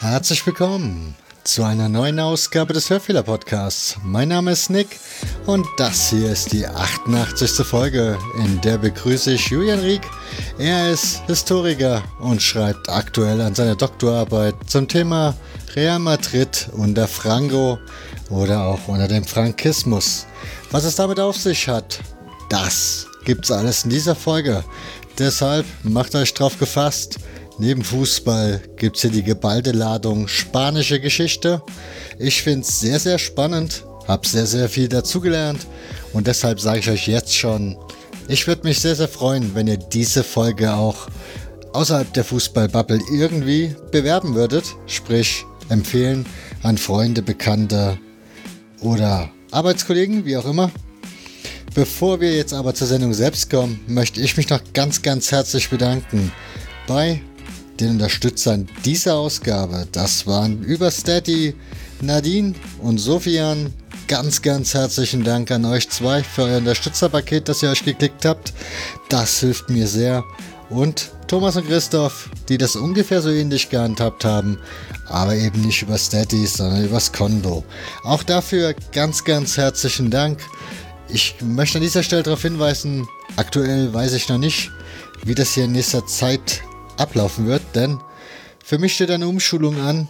Herzlich willkommen zu einer neuen Ausgabe des Hörfehler Podcasts. Mein Name ist Nick und das hier ist die 88. Folge, in der begrüße ich Julian Rieck. Er ist Historiker und schreibt aktuell an seiner Doktorarbeit zum Thema Real Madrid unter Franco oder auch unter dem Frankismus. Was es damit auf sich hat, das gibt's alles in dieser Folge. Deshalb macht euch drauf gefasst. Neben Fußball gibt es hier die geballte Ladung spanische Geschichte. Ich finde es sehr, sehr spannend, habe sehr, sehr viel dazugelernt und deshalb sage ich euch jetzt schon, ich würde mich sehr, sehr freuen, wenn ihr diese Folge auch außerhalb der Fußballbubble irgendwie bewerben würdet, sprich empfehlen an Freunde, Bekannte oder Arbeitskollegen, wie auch immer. Bevor wir jetzt aber zur Sendung selbst kommen, möchte ich mich noch ganz, ganz herzlich bedanken bei den Unterstützern dieser Ausgabe. Das waren über Steady, Nadine und Sofian. Ganz, ganz herzlichen Dank an euch zwei für euer Unterstützerpaket, das ihr euch geklickt habt. Das hilft mir sehr. Und Thomas und Christoph, die das ungefähr so ähnlich gehandhabt haben, aber eben nicht über Steady, sondern übers Konto. Auch dafür ganz, ganz herzlichen Dank. Ich möchte an dieser Stelle darauf hinweisen, aktuell weiß ich noch nicht, wie das hier in nächster Zeit ablaufen wird, denn für mich steht eine Umschulung an.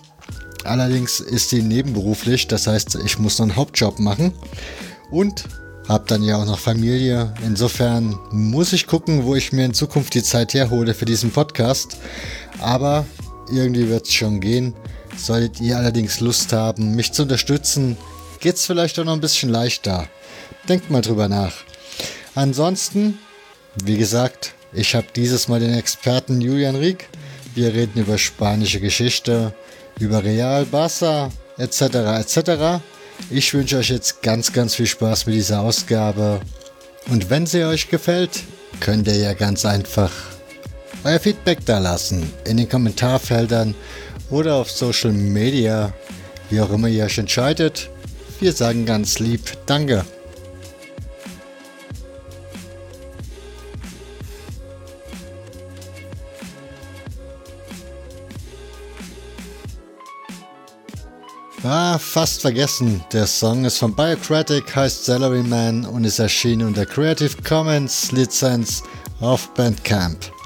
Allerdings ist die nebenberuflich, das heißt, ich muss noch einen Hauptjob machen und habe dann ja auch noch Familie. Insofern muss ich gucken, wo ich mir in Zukunft die Zeit herhole für diesen Podcast. Aber irgendwie wird es schon gehen. Solltet ihr allerdings Lust haben, mich zu unterstützen, geht es vielleicht auch noch ein bisschen leichter. Denkt mal drüber nach. Ansonsten, wie gesagt, ich habe dieses Mal den Experten Julian Rieck. Wir reden über spanische Geschichte, über Real, Barça, etc. etc. Ich wünsche euch jetzt ganz, ganz viel Spaß mit dieser Ausgabe. Und wenn sie euch gefällt, könnt ihr ja ganz einfach euer Feedback da lassen. In den Kommentarfeldern oder auf Social Media. Wie auch immer ihr euch entscheidet. Wir sagen ganz lieb Danke. Ah, fast vergessen. Der Song ist von Biocratic, heißt Salaryman und ist erschienen unter Creative Commons Lizenz auf Bandcamp.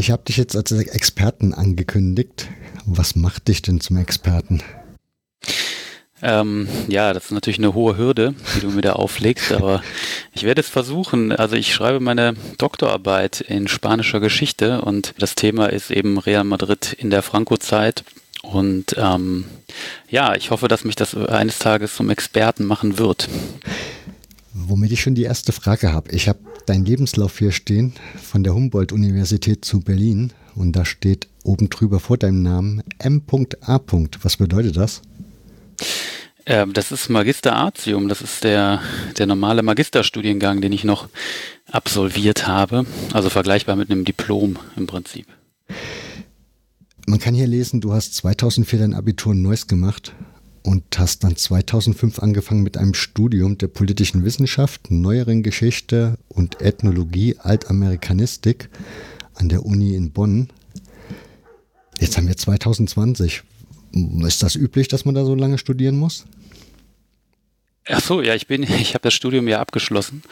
Ich habe dich jetzt als Experten angekündigt. Was macht dich denn zum Experten? Ähm, ja, das ist natürlich eine hohe Hürde, die du mir da auflegst, aber ich werde es versuchen. Also ich schreibe meine Doktorarbeit in spanischer Geschichte und das Thema ist eben Real Madrid in der Franco-Zeit. Und ähm, ja, ich hoffe, dass mich das eines Tages zum Experten machen wird. Womit ich schon die erste Frage habe. Ich habe deinen Lebenslauf hier stehen von der Humboldt-Universität zu Berlin und da steht oben drüber vor deinem Namen M.A. Was bedeutet das? Ähm, das ist Magister Artium, das ist der, der normale Magisterstudiengang, den ich noch absolviert habe. Also vergleichbar mit einem Diplom im Prinzip. Man kann hier lesen, du hast 2004 dein Abitur in Neuss gemacht und hast dann 2005 angefangen mit einem Studium der politischen Wissenschaft, neueren Geschichte und Ethnologie, Altamerikanistik an der Uni in Bonn. Jetzt haben wir 2020. Ist das üblich, dass man da so lange studieren muss? Ach so, ja, ich bin, ich habe das Studium ja abgeschlossen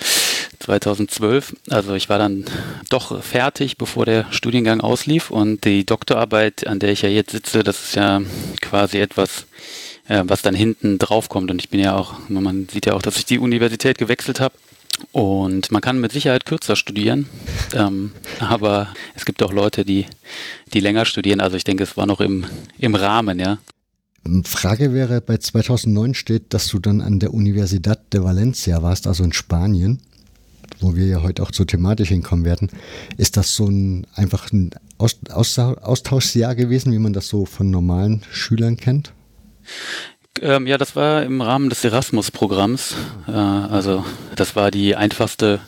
2012. Also ich war dann doch fertig, bevor der Studiengang auslief und die Doktorarbeit, an der ich ja jetzt sitze, das ist ja quasi etwas, was dann hinten drauf kommt. Und ich bin ja auch, man sieht ja auch, dass ich die Universität gewechselt habe. Und man kann mit Sicherheit kürzer studieren, ähm, aber es gibt auch Leute, die, die länger studieren. Also ich denke, es war noch im, im Rahmen, ja. Frage wäre, bei 2009 steht, dass du dann an der Universidad de Valencia warst, also in Spanien, wo wir ja heute auch zur Thematik hinkommen werden. Ist das so ein einfach ein Austauschjahr gewesen, wie man das so von normalen Schülern kennt? Ähm, ja, das war im Rahmen des Erasmus-Programms. Äh, also das war die einfachste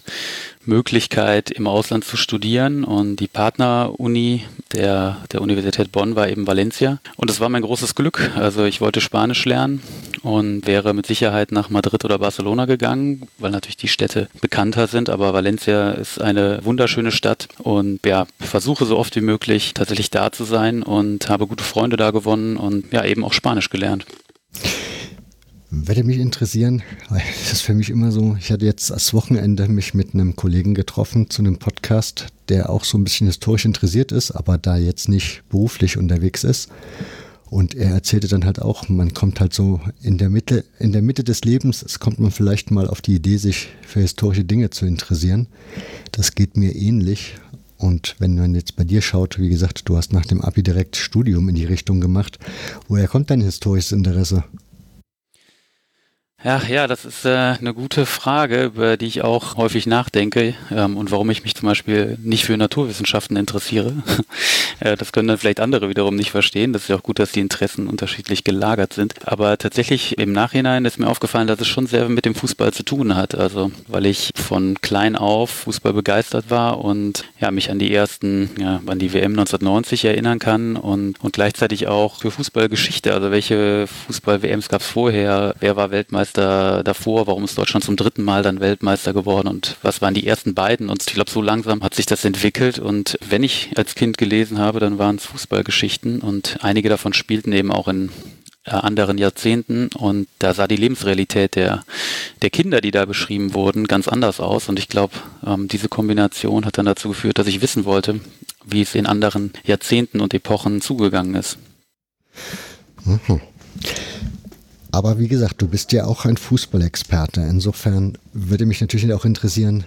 Möglichkeit, im Ausland zu studieren. Und die Partneruni der, der Universität Bonn war eben Valencia. Und das war mein großes Glück. Also ich wollte Spanisch lernen und wäre mit Sicherheit nach Madrid oder Barcelona gegangen, weil natürlich die Städte bekannter sind. Aber Valencia ist eine wunderschöne Stadt und ja, versuche so oft wie möglich tatsächlich da zu sein und habe gute Freunde da gewonnen und ja, eben auch Spanisch gelernt. Würde mich interessieren, das ist für mich immer so, ich hatte jetzt das Wochenende mich mit einem Kollegen getroffen zu einem Podcast, der auch so ein bisschen historisch interessiert ist, aber da jetzt nicht beruflich unterwegs ist. Und er erzählte dann halt auch, man kommt halt so in der Mitte, in der Mitte des Lebens, es kommt man vielleicht mal auf die Idee, sich für historische Dinge zu interessieren. Das geht mir ähnlich. Und wenn man jetzt bei dir schaut, wie gesagt, du hast nach dem Abi direkt Studium in die Richtung gemacht. Woher kommt dein historisches Interesse? Ja, ja, das ist äh, eine gute Frage, über die ich auch häufig nachdenke ähm, und warum ich mich zum Beispiel nicht für Naturwissenschaften interessiere. äh, das können dann vielleicht andere wiederum nicht verstehen. Das ist ja auch gut, dass die Interessen unterschiedlich gelagert sind. Aber tatsächlich im Nachhinein ist mir aufgefallen, dass es schon sehr mit dem Fußball zu tun hat. Also weil ich von klein auf Fußball begeistert war und ja mich an die ersten, ja, an die WM 1990 erinnern kann und, und gleichzeitig auch für Fußballgeschichte. Also welche Fußball-WMs gab es vorher? Wer war Weltmeister? Weltmeister davor? Warum ist Deutschland zum dritten Mal dann Weltmeister geworden? Und was waren die ersten beiden? Und ich glaube, so langsam hat sich das entwickelt. Und wenn ich als Kind gelesen habe, dann waren es Fußballgeschichten. Und einige davon spielten eben auch in äh, anderen Jahrzehnten und da sah die Lebensrealität der, der Kinder, die da beschrieben wurden, ganz anders aus. Und ich glaube, ähm, diese Kombination hat dann dazu geführt, dass ich wissen wollte, wie es in anderen Jahrzehnten und Epochen zugegangen ist. Mhm. Aber wie gesagt, du bist ja auch ein Fußballexperte. Insofern würde mich natürlich auch interessieren,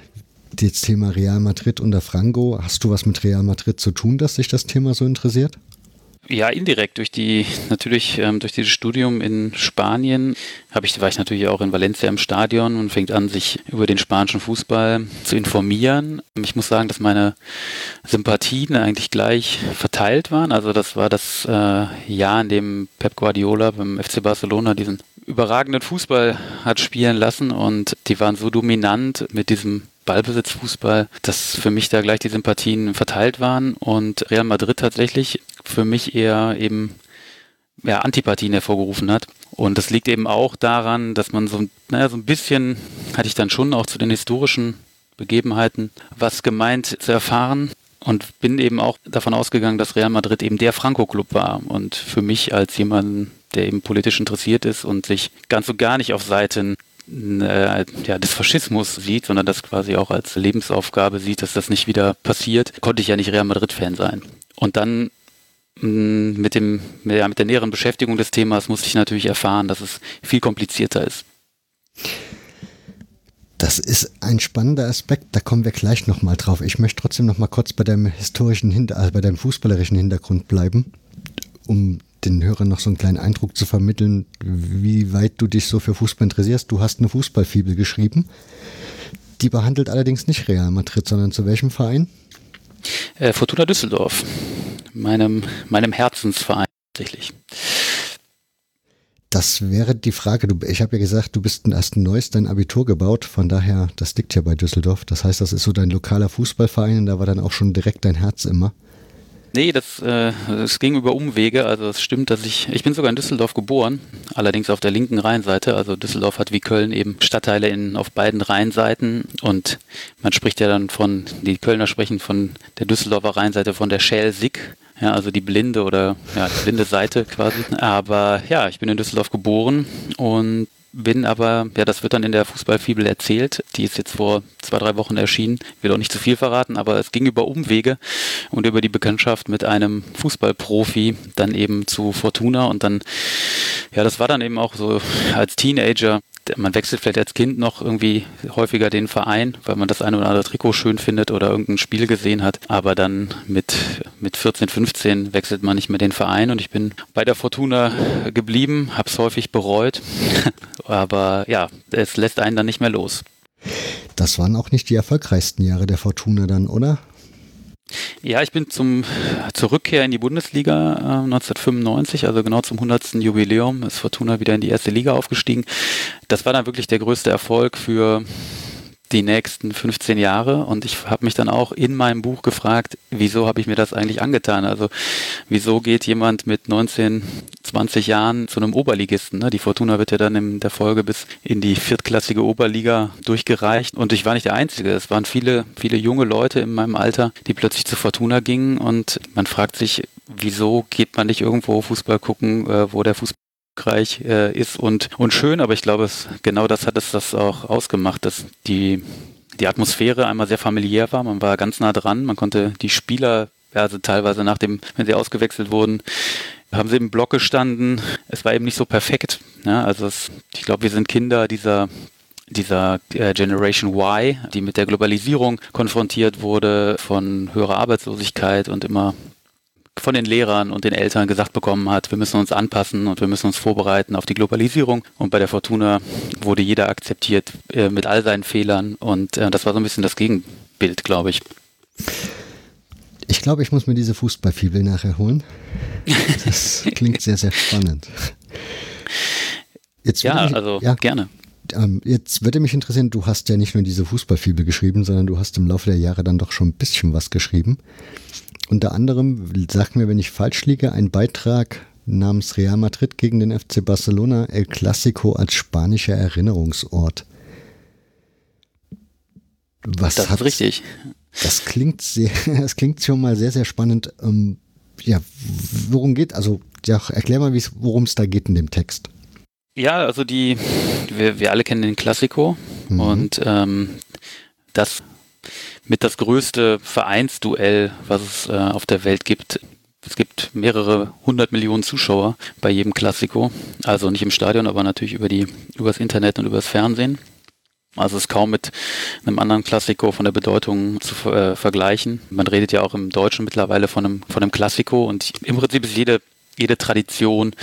das Thema Real Madrid unter Franco. Hast du was mit Real Madrid zu tun, dass sich das Thema so interessiert? Ja, indirekt durch die natürlich ähm, durch dieses Studium in Spanien habe ich war ich natürlich auch in Valencia im Stadion und fängt an sich über den spanischen Fußball zu informieren. Ich muss sagen, dass meine Sympathien eigentlich gleich verteilt waren. Also das war das äh, Jahr, in dem Pep Guardiola beim FC Barcelona diesen überragenden Fußball hat spielen lassen und die waren so dominant mit diesem Ballbesitzfußball, dass für mich da gleich die Sympathien verteilt waren und Real Madrid tatsächlich für mich eher eben ja, Antipathien hervorgerufen hat. Und das liegt eben auch daran, dass man so, naja, so ein bisschen hatte ich dann schon auch zu den historischen Begebenheiten was gemeint zu erfahren und bin eben auch davon ausgegangen, dass Real Madrid eben der Franco-Club war. Und für mich als jemand, der eben politisch interessiert ist und sich ganz und gar nicht auf Seiten äh, ja, des Faschismus sieht, sondern das quasi auch als Lebensaufgabe sieht, dass das nicht wieder passiert, konnte ich ja nicht Real Madrid-Fan sein. Und dann mm, mit, dem, ja, mit der näheren Beschäftigung des Themas musste ich natürlich erfahren, dass es viel komplizierter ist. Das ist ein spannender Aspekt, da kommen wir gleich nochmal drauf. Ich möchte trotzdem nochmal kurz bei deinem historischen Hinter also bei deinem fußballerischen Hintergrund bleiben, um den Hörern noch so einen kleinen Eindruck zu vermitteln, wie weit du dich so für Fußball interessierst. Du hast eine Fußballfibel geschrieben. Die behandelt allerdings nicht Real Madrid, sondern zu welchem Verein? Äh, Fortuna Düsseldorf, meinem, meinem Herzensverein tatsächlich. Das wäre die Frage. Du, ich habe ja gesagt, du bist hast ein neues dein Abitur gebaut. Von daher, das liegt ja bei Düsseldorf. Das heißt, das ist so dein lokaler Fußballverein und da war dann auch schon direkt dein Herz immer. Nee, das, äh, das ging über Umwege. Also es stimmt, dass ich, ich bin sogar in Düsseldorf geboren, allerdings auf der linken Rheinseite. Also Düsseldorf hat wie Köln eben Stadtteile in, auf beiden Rheinseiten und man spricht ja dann von, die Kölner sprechen von der Düsseldorfer Rheinseite von der Schelsig. Ja, also die blinde oder ja, die blinde Seite quasi. Aber ja, ich bin in Düsseldorf geboren und bin aber, ja, das wird dann in der Fußballfibel erzählt. Die ist jetzt vor zwei, drei Wochen erschienen. Ich will auch nicht zu viel verraten, aber es ging über Umwege und über die Bekanntschaft mit einem Fußballprofi dann eben zu Fortuna und dann, ja, das war dann eben auch so als Teenager man wechselt vielleicht als Kind noch irgendwie häufiger den Verein, weil man das eine oder andere Trikot schön findet oder irgendein Spiel gesehen hat. Aber dann mit, mit 14, 15 wechselt man nicht mehr den Verein und ich bin bei der Fortuna geblieben, habe es häufig bereut. Aber ja, es lässt einen dann nicht mehr los. Das waren auch nicht die erfolgreichsten Jahre der Fortuna dann, oder? Ja, ich bin zum, zur Rückkehr in die Bundesliga äh, 1995, also genau zum 100. Jubiläum, ist Fortuna wieder in die erste Liga aufgestiegen. Das war dann wirklich der größte Erfolg für die nächsten 15 Jahre und ich habe mich dann auch in meinem Buch gefragt, wieso habe ich mir das eigentlich angetan? Also wieso geht jemand mit 19, 20 Jahren zu einem Oberligisten? Ne? Die Fortuna wird ja dann in der Folge bis in die viertklassige Oberliga durchgereicht und ich war nicht der Einzige. Es waren viele, viele junge Leute in meinem Alter, die plötzlich zu Fortuna gingen und man fragt sich, wieso geht man nicht irgendwo Fußball gucken, äh, wo der Fußball erfolgreich äh, ist und, und schön, aber ich glaube, es, genau das hat es das auch ausgemacht, dass die, die Atmosphäre einmal sehr familiär war, man war ganz nah dran, man konnte die Spieler, also teilweise nach dem, wenn sie ausgewechselt wurden, haben sie im Block gestanden. Es war eben nicht so perfekt. Ja, also es, ich glaube, wir sind Kinder dieser dieser äh, Generation Y, die mit der Globalisierung konfrontiert wurde, von höherer Arbeitslosigkeit und immer von den Lehrern und den Eltern gesagt bekommen hat, wir müssen uns anpassen und wir müssen uns vorbereiten auf die Globalisierung. Und bei der Fortuna wurde jeder akzeptiert äh, mit all seinen Fehlern. Und äh, das war so ein bisschen das Gegenbild, glaube ich. Ich glaube, ich muss mir diese Fußballfibel nachher holen. Das klingt sehr, sehr spannend. Jetzt ja, mich, also ja, gerne. Ähm, jetzt würde mich interessieren, du hast ja nicht nur diese Fußballfibel geschrieben, sondern du hast im Laufe der Jahre dann doch schon ein bisschen was geschrieben. Unter anderem, sag mir, wenn ich falsch liege, ein Beitrag namens Real Madrid gegen den FC Barcelona, El Clásico als spanischer Erinnerungsort. Was das ist richtig. Das klingt sehr, das klingt schon mal sehr, sehr spannend. Ähm, ja, worum geht, also ja, erklär mal, worum es da geht in dem Text. Ja, also die, wir, wir alle kennen den Klassiko mhm. und ähm, das mit das größte Vereinsduell, was es äh, auf der Welt gibt. Es gibt mehrere hundert Millionen Zuschauer bei jedem Klassiko. Also nicht im Stadion, aber natürlich über die, übers Internet und übers Fernsehen. Also es ist kaum mit einem anderen Klassiko von der Bedeutung zu äh, vergleichen. Man redet ja auch im Deutschen mittlerweile von einem, von einem Klassiko und im Prinzip ist jede jede Tradition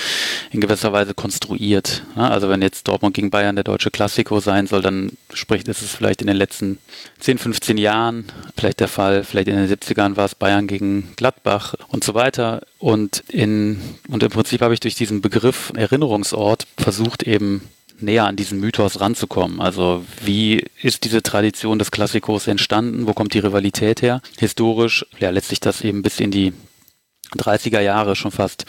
in gewisser Weise konstruiert. Also wenn jetzt Dortmund gegen Bayern der deutsche Klassiko sein soll, dann spricht ist es vielleicht in den letzten 10, 15 Jahren vielleicht der Fall. Vielleicht in den 70ern war es Bayern gegen Gladbach und so weiter. Und in, und im Prinzip habe ich durch diesen Begriff Erinnerungsort versucht eben näher an diesen Mythos ranzukommen. Also wie ist diese Tradition des Klassikos entstanden? Wo kommt die Rivalität her? Historisch, ja, letztlich das eben bis in die 30er Jahre schon fast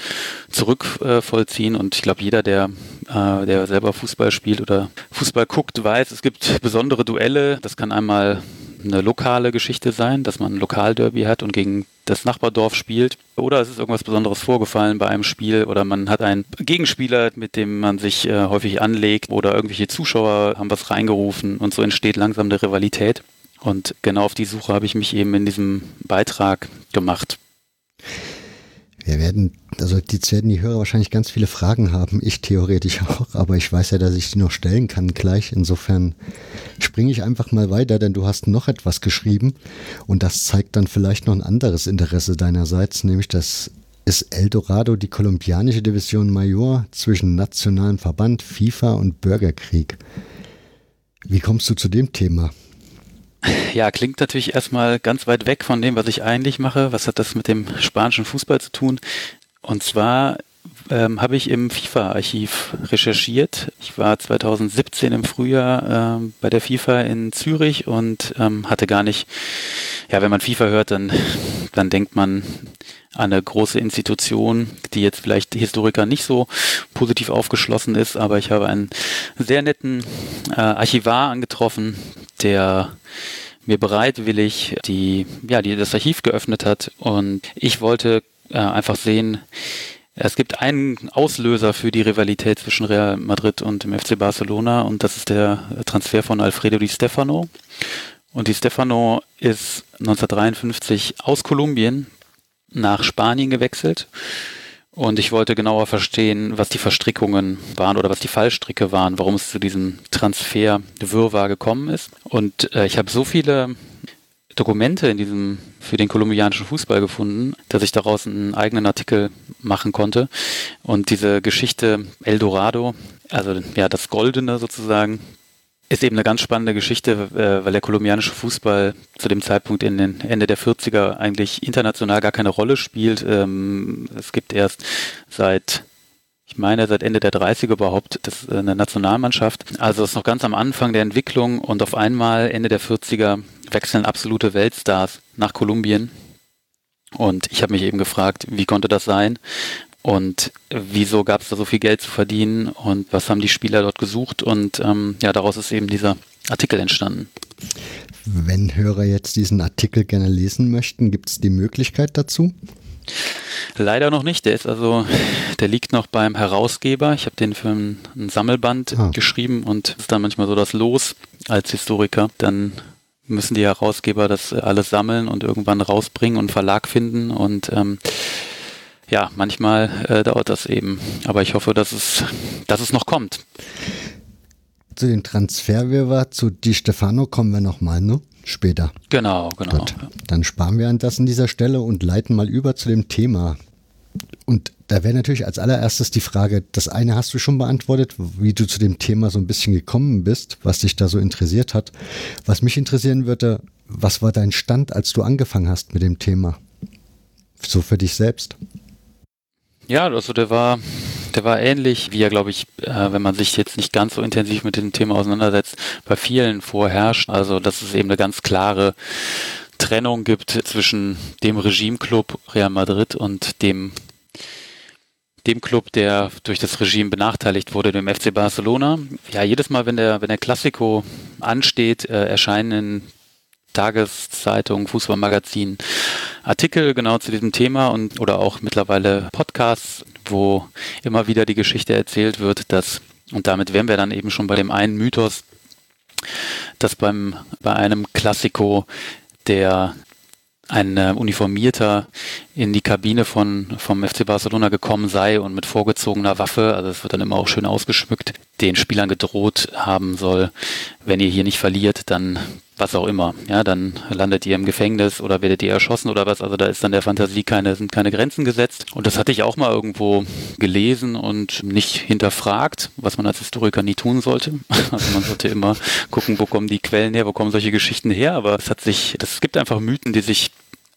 zurückvollziehen. Äh, und ich glaube, jeder, der, äh, der selber Fußball spielt oder Fußball guckt, weiß, es gibt besondere Duelle. Das kann einmal eine lokale Geschichte sein, dass man ein Lokalderby hat und gegen das Nachbardorf spielt. Oder es ist irgendwas Besonderes vorgefallen bei einem Spiel oder man hat einen Gegenspieler, mit dem man sich äh, häufig anlegt oder irgendwelche Zuschauer haben was reingerufen und so entsteht langsam eine Rivalität. Und genau auf die Suche habe ich mich eben in diesem Beitrag gemacht. Wir werden, also jetzt werden die Hörer wahrscheinlich ganz viele Fragen haben, ich theoretisch auch, aber ich weiß ja, dass ich die noch stellen kann gleich. Insofern springe ich einfach mal weiter, denn du hast noch etwas geschrieben und das zeigt dann vielleicht noch ein anderes Interesse deinerseits, nämlich das ist Eldorado die kolumbianische Division Major zwischen nationalem Verband, FIFA und Bürgerkrieg. Wie kommst du zu dem Thema? Ja, klingt natürlich erstmal ganz weit weg von dem, was ich eigentlich mache. Was hat das mit dem spanischen Fußball zu tun? Und zwar ähm, habe ich im FIFA-Archiv recherchiert. Ich war 2017 im Frühjahr ähm, bei der FIFA in Zürich und ähm, hatte gar nicht, ja, wenn man FIFA hört, dann, dann denkt man an eine große Institution, die jetzt vielleicht Historiker nicht so positiv aufgeschlossen ist, aber ich habe einen sehr netten äh, Archivar angetroffen, der mir bereitwillig die, ja, die, das Archiv geöffnet hat und ich wollte äh, einfach sehen, es gibt einen Auslöser für die Rivalität zwischen Real Madrid und dem FC Barcelona und das ist der Transfer von Alfredo Di Stefano. Und Di Stefano ist 1953 aus Kolumbien nach Spanien gewechselt und ich wollte genauer verstehen, was die Verstrickungen waren oder was die Fallstricke waren, warum es zu diesem Transfer Wirrwarr gekommen ist. Und äh, ich habe so viele Dokumente in diesem für den kolumbianischen Fußball gefunden, dass ich daraus einen eigenen Artikel machen konnte. Und diese Geschichte Eldorado, also ja das Goldene sozusagen, ist eben eine ganz spannende Geschichte, äh, weil der kolumbianische Fußball zu dem Zeitpunkt in den Ende der 40er eigentlich international gar keine Rolle spielt. Ähm, es gibt erst seit ich meine, seit Ende der 30er überhaupt das, äh, eine Nationalmannschaft. Also es ist noch ganz am Anfang der Entwicklung und auf einmal Ende der 40er wechseln absolute Weltstars nach Kolumbien. Und ich habe mich eben gefragt, wie konnte das sein? Und wieso gab es da so viel Geld zu verdienen und was haben die Spieler dort gesucht? Und ähm, ja, daraus ist eben dieser Artikel entstanden. Wenn Hörer jetzt diesen Artikel gerne lesen möchten, gibt es die Möglichkeit dazu? Leider noch nicht. Der ist also, der liegt noch beim Herausgeber. Ich habe den für ein, ein Sammelband ah. geschrieben und ist dann manchmal so das Los als Historiker. Dann müssen die Herausgeber das alles sammeln und irgendwann rausbringen und Verlag finden und ähm, ja, manchmal äh, dauert das eben. Aber ich hoffe, dass es, dass es noch kommt. Zu dem Transferwirrwarr zu Di Stefano kommen wir nochmal, ne? Später. Genau, genau. Gut. Dann sparen wir an das an dieser Stelle und leiten mal über zu dem Thema. Und da wäre natürlich als allererstes die Frage, das eine hast du schon beantwortet, wie du zu dem Thema so ein bisschen gekommen bist, was dich da so interessiert hat. Was mich interessieren würde, was war dein Stand, als du angefangen hast mit dem Thema? So für dich selbst. Ja, also der war, der war ähnlich, wie er, glaube ich, äh, wenn man sich jetzt nicht ganz so intensiv mit dem Thema auseinandersetzt, bei vielen vorherrscht. Also, dass es eben eine ganz klare Trennung gibt zwischen dem Regimeclub Real Madrid und dem dem Club, der durch das Regime benachteiligt wurde, dem FC Barcelona. Ja, jedes Mal, wenn der, wenn der Klassiko ansteht, äh, erscheinen Tageszeitungen, Fußballmagazinen Artikel genau zu diesem Thema und oder auch mittlerweile Podcasts, wo immer wieder die Geschichte erzählt wird, dass und damit wären wir dann eben schon bei dem einen Mythos, dass beim bei einem Klassiko der ein äh, Uniformierter in die Kabine von, vom FC Barcelona gekommen sei und mit vorgezogener Waffe, also es wird dann immer auch schön ausgeschmückt, den Spielern gedroht haben soll, wenn ihr hier nicht verliert, dann was auch immer. Ja, dann landet ihr im Gefängnis oder werdet ihr erschossen oder was. Also da ist dann der Fantasie keine, sind keine Grenzen gesetzt. Und das hatte ich auch mal irgendwo gelesen und nicht hinterfragt, was man als Historiker nie tun sollte. Also man sollte immer gucken, wo kommen die Quellen her, wo kommen solche Geschichten her. Aber es hat sich, es gibt einfach Mythen, die sich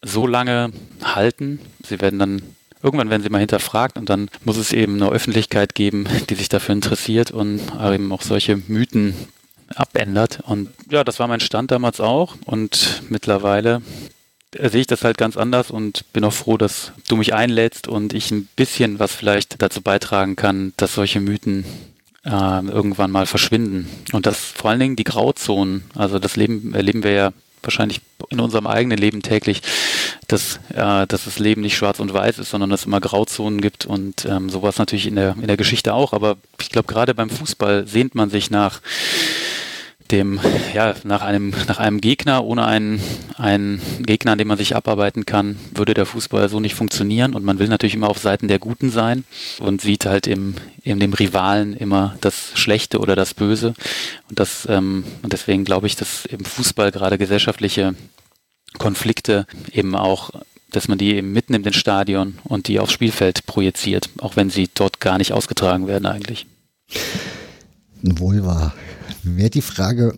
so lange halten. Sie werden dann irgendwann werden sie mal hinterfragt und dann muss es eben eine Öffentlichkeit geben, die sich dafür interessiert und eben auch solche Mythen abändert. Und ja, das war mein Stand damals auch. Und mittlerweile sehe ich das halt ganz anders und bin auch froh, dass du mich einlädst und ich ein bisschen was vielleicht dazu beitragen kann, dass solche Mythen äh, irgendwann mal verschwinden. Und das vor allen Dingen die Grauzonen, also das Leben erleben wir ja wahrscheinlich in unserem eigenen Leben täglich, dass, äh, dass das Leben nicht schwarz und weiß ist, sondern dass es immer Grauzonen gibt und ähm, sowas natürlich in der, in der Geschichte auch. Aber ich glaube, gerade beim Fußball sehnt man sich nach dem, ja, nach einem, nach einem Gegner, ohne einen, einen Gegner, an dem man sich abarbeiten kann, würde der Fußball so nicht funktionieren. Und man will natürlich immer auf Seiten der Guten sein und sieht halt im, in dem Rivalen immer das Schlechte oder das Böse. Und das, ähm, und deswegen glaube ich, dass im Fußball gerade gesellschaftliche Konflikte eben auch dass man die eben mitnimmt ins Stadion und die aufs Spielfeld projiziert, auch wenn sie dort gar nicht ausgetragen werden eigentlich. Wohl wahr wäre die Frage,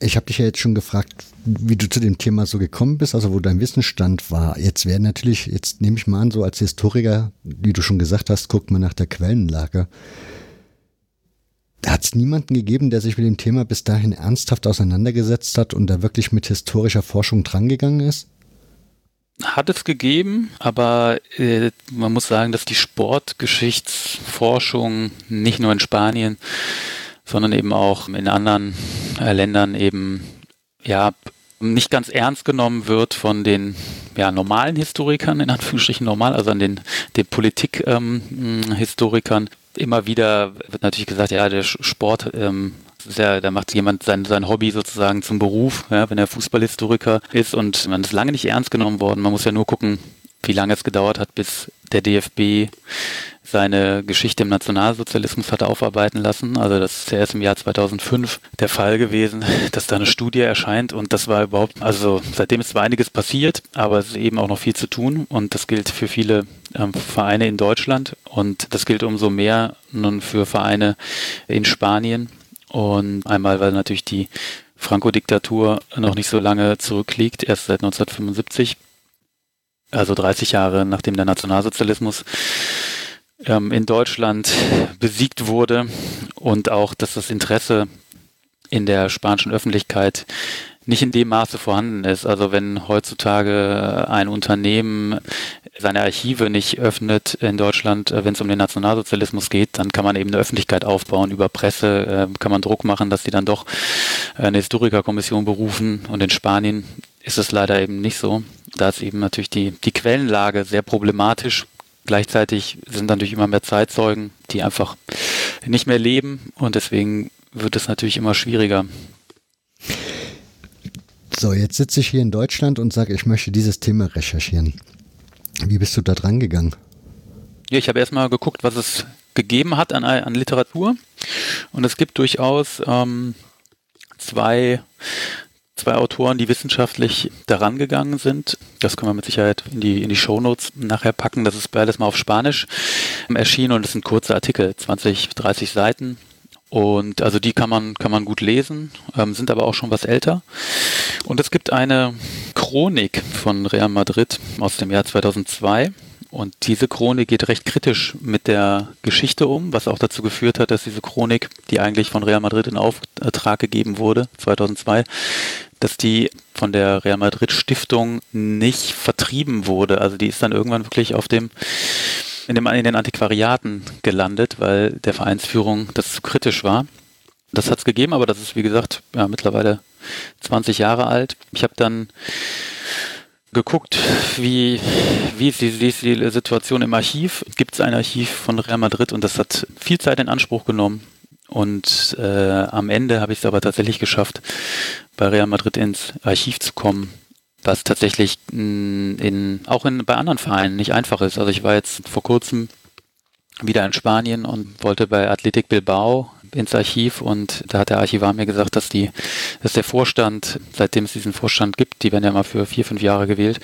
ich habe dich ja jetzt schon gefragt, wie du zu dem Thema so gekommen bist, also wo dein Wissensstand war. Jetzt wäre natürlich, jetzt nehme ich mal an, so als Historiker, wie du schon gesagt hast, guckt man nach der Quellenlage. Hat es niemanden gegeben, der sich mit dem Thema bis dahin ernsthaft auseinandergesetzt hat und da wirklich mit historischer Forschung drangegangen ist? Hat es gegeben, aber äh, man muss sagen, dass die Sportgeschichtsforschung nicht nur in Spanien sondern eben auch in anderen äh, Ländern eben ja nicht ganz ernst genommen wird von den ja, normalen Historikern, in Anführungsstrichen normal, also an den, den Politikhistorikern. Ähm, Immer wieder wird natürlich gesagt, ja, der Sport ähm, ja, da macht jemand sein, sein Hobby sozusagen zum Beruf, ja, wenn er Fußballhistoriker ist und man ist lange nicht ernst genommen worden. Man muss ja nur gucken, wie lange es gedauert hat, bis der DFB seine Geschichte im Nationalsozialismus hat aufarbeiten lassen. Also das ist ja erst im Jahr 2005 der Fall gewesen, dass da eine Studie erscheint und das war überhaupt, also seitdem ist zwar einiges passiert, aber es ist eben auch noch viel zu tun und das gilt für viele ähm, Vereine in Deutschland und das gilt umso mehr nun für Vereine in Spanien Und einmal, weil natürlich die Franco-Diktatur noch nicht so lange zurückliegt, erst seit 1975, also 30 Jahre nachdem der Nationalsozialismus ähm, in Deutschland besiegt wurde und auch, dass das Interesse in der spanischen Öffentlichkeit nicht in dem Maße vorhanden ist. Also wenn heutzutage ein Unternehmen seine Archive nicht öffnet in Deutschland, äh, wenn es um den Nationalsozialismus geht, dann kann man eben eine Öffentlichkeit aufbauen. Über Presse äh, kann man Druck machen, dass sie dann doch eine Historikerkommission berufen. Und in Spanien ist es leider eben nicht so. Da ist eben natürlich die, die Quellenlage sehr problematisch. Gleichzeitig sind natürlich immer mehr Zeitzeugen, die einfach nicht mehr leben und deswegen wird es natürlich immer schwieriger. So, jetzt sitze ich hier in Deutschland und sage, ich möchte dieses Thema recherchieren. Wie bist du da dran gegangen? Ja, ich habe erstmal geguckt, was es gegeben hat an, an Literatur. Und es gibt durchaus ähm, zwei, zwei Autoren, die wissenschaftlich daran gegangen sind. Das können wir mit Sicherheit in die, in die Shownotes nachher packen. Das ist beides mal auf Spanisch erschienen und es sind kurze Artikel, 20, 30 Seiten. Und also die kann man, kann man gut lesen, ähm, sind aber auch schon was älter. Und es gibt eine Chronik von Real Madrid aus dem Jahr 2002. Und diese Chronik geht recht kritisch mit der Geschichte um, was auch dazu geführt hat, dass diese Chronik, die eigentlich von Real Madrid in Auftrag gegeben wurde, 2002, dass die von der Real Madrid Stiftung nicht vertrieben wurde. Also die ist dann irgendwann wirklich auf dem in, dem, in den Antiquariaten gelandet, weil der Vereinsführung das zu kritisch war. Das hat es gegeben, aber das ist wie gesagt ja, mittlerweile 20 Jahre alt. Ich habe dann geguckt, wie, wie ist, die, wie ist die Situation im Archiv. Gibt es ein Archiv von Real Madrid und das hat viel Zeit in Anspruch genommen. Und äh, am Ende habe ich es aber tatsächlich geschafft, bei Real Madrid ins Archiv zu kommen was tatsächlich mm, in, auch in, bei anderen Vereinen nicht einfach ist. Also ich war jetzt vor kurzem wieder in Spanien und wollte bei Athletic Bilbao ins Archiv und da hat der Archivar mir gesagt, dass die, dass der Vorstand, seitdem es diesen Vorstand gibt, die werden ja mal für vier, fünf Jahre gewählt,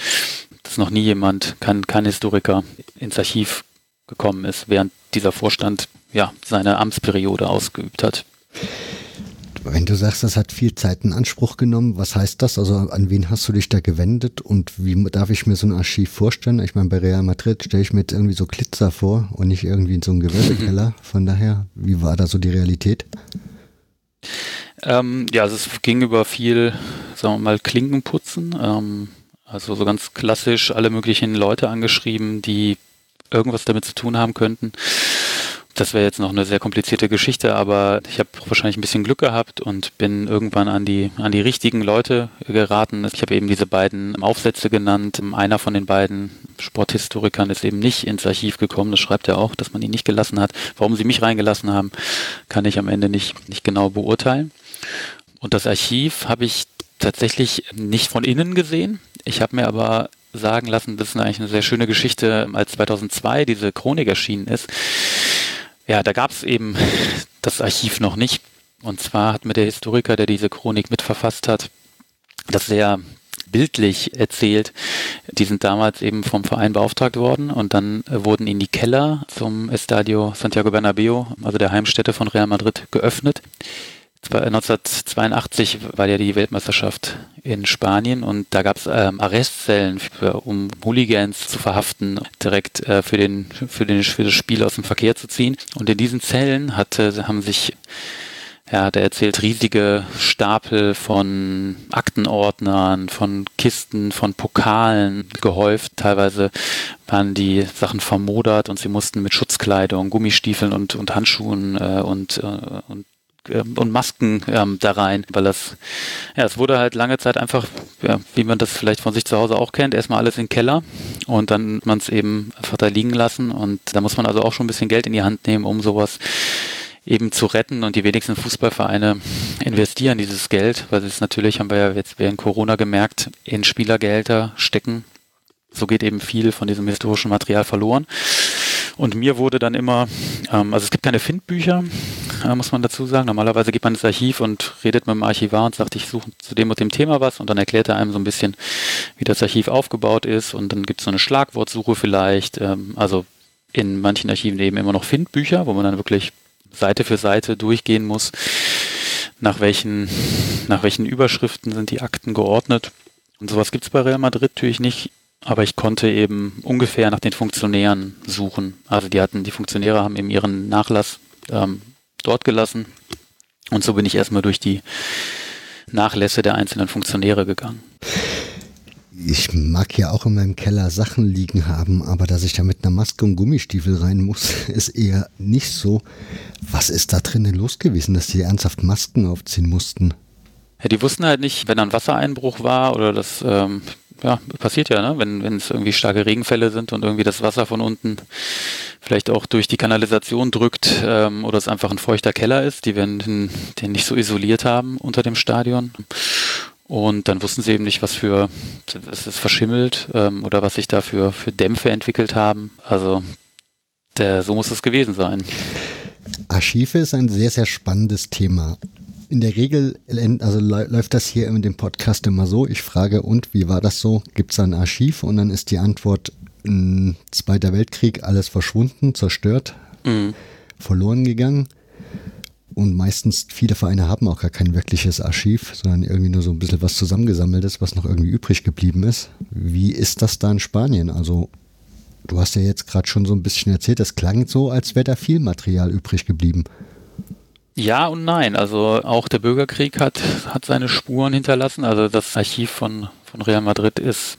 dass noch nie jemand, kein, kein Historiker ins Archiv gekommen ist, während dieser Vorstand ja seine Amtsperiode ausgeübt hat. Wenn du sagst, das hat viel Zeit in Anspruch genommen, was heißt das? Also an wen hast du dich da gewendet und wie darf ich mir so ein Archiv vorstellen? Ich meine, bei Real Madrid stelle ich mir jetzt irgendwie so Glitzer vor und nicht irgendwie in so einem Gewölbekeller. Von daher, wie war da so die Realität? Ähm, ja, also es ging über viel, sagen wir mal, Klinkenputzen. Ähm, also so ganz klassisch alle möglichen Leute angeschrieben, die irgendwas damit zu tun haben könnten. Das wäre jetzt noch eine sehr komplizierte Geschichte, aber ich habe wahrscheinlich ein bisschen Glück gehabt und bin irgendwann an die, an die richtigen Leute geraten. Ich habe eben diese beiden Aufsätze genannt. Einer von den beiden Sporthistorikern ist eben nicht ins Archiv gekommen. Das schreibt er auch, dass man ihn nicht gelassen hat. Warum sie mich reingelassen haben, kann ich am Ende nicht, nicht genau beurteilen. Und das Archiv habe ich tatsächlich nicht von innen gesehen. Ich habe mir aber sagen lassen, das ist eigentlich eine sehr schöne Geschichte, als 2002 diese Chronik erschienen ist ja, da gab es eben das Archiv noch nicht. Und zwar hat mir der Historiker, der diese Chronik mitverfasst hat, das sehr bildlich erzählt. Die sind damals eben vom Verein beauftragt worden und dann äh, wurden ihnen die Keller zum Estadio Santiago Bernabeo, also der Heimstätte von Real Madrid, geöffnet. 1982 war ja die Weltmeisterschaft in Spanien und da gab es ähm, Arrestzellen, für, um Hooligans zu verhaften, direkt äh, für, den, für, den, für das Spiel aus dem Verkehr zu ziehen. Und in diesen Zellen hatte, haben sich ja, der erzählt riesige Stapel von Aktenordnern, von Kisten, von Pokalen gehäuft. Teilweise waren die Sachen vermodert und sie mussten mit Schutzkleidung, Gummistiefeln und, und Handschuhen äh, und, äh, und und Masken ähm, da rein, weil das, ja, es wurde halt lange Zeit einfach, ja, wie man das vielleicht von sich zu Hause auch kennt, erstmal alles in den Keller und dann man es eben einfach da liegen lassen und da muss man also auch schon ein bisschen Geld in die Hand nehmen, um sowas eben zu retten und die wenigsten Fußballvereine investieren dieses Geld, weil es natürlich, haben wir ja jetzt während Corona gemerkt, in Spielergelder stecken. So geht eben viel von diesem historischen Material verloren. Und mir wurde dann immer, ähm, also es gibt keine Findbücher, äh, muss man dazu sagen. Normalerweise geht man ins Archiv und redet mit dem Archivar und sagt, ich suche zu dem und dem Thema was und dann erklärt er einem so ein bisschen, wie das Archiv aufgebaut ist und dann gibt es so eine Schlagwortsuche vielleicht. Ähm, also in manchen Archiven eben immer noch Findbücher, wo man dann wirklich Seite für Seite durchgehen muss. nach welchen, nach welchen Überschriften sind die Akten geordnet. Und sowas gibt es bei Real Madrid natürlich nicht. Aber ich konnte eben ungefähr nach den Funktionären suchen. Also die hatten, die Funktionäre haben eben ihren Nachlass ähm, dort gelassen. Und so bin ich erstmal durch die Nachlässe der einzelnen Funktionäre gegangen. Ich mag ja auch in meinem Keller Sachen liegen haben, aber dass ich da mit einer Maske und Gummistiefel rein muss, ist eher nicht so. Was ist da drinnen los gewesen, dass die ernsthaft Masken aufziehen mussten? Ja, die wussten halt nicht, wenn ein Wassereinbruch war oder das ähm, ja, passiert ja, ne? wenn, es irgendwie starke Regenfälle sind und irgendwie das Wasser von unten vielleicht auch durch die Kanalisation drückt ähm, oder es einfach ein feuchter Keller ist, die werden den, den nicht so isoliert haben unter dem Stadion. Und dann wussten sie eben nicht, was für, es ist verschimmelt ähm, oder was sich da für, für Dämpfe entwickelt haben. Also der, so muss es gewesen sein. Archive ist ein sehr, sehr spannendes Thema in der Regel also läuft das hier in dem Podcast immer so. Ich frage, und wie war das so? Gibt es ein Archiv? Und dann ist die Antwort, Zweiter Weltkrieg, alles verschwunden, zerstört, mhm. verloren gegangen. Und meistens, viele Vereine haben auch gar kein wirkliches Archiv, sondern irgendwie nur so ein bisschen was zusammengesammeltes, was noch irgendwie übrig geblieben ist. Wie ist das da in Spanien? Also, du hast ja jetzt gerade schon so ein bisschen erzählt, das klang so, als wäre da viel Material übrig geblieben. Ja und nein. Also auch der Bürgerkrieg hat, hat seine Spuren hinterlassen. Also das Archiv von, von Real Madrid ist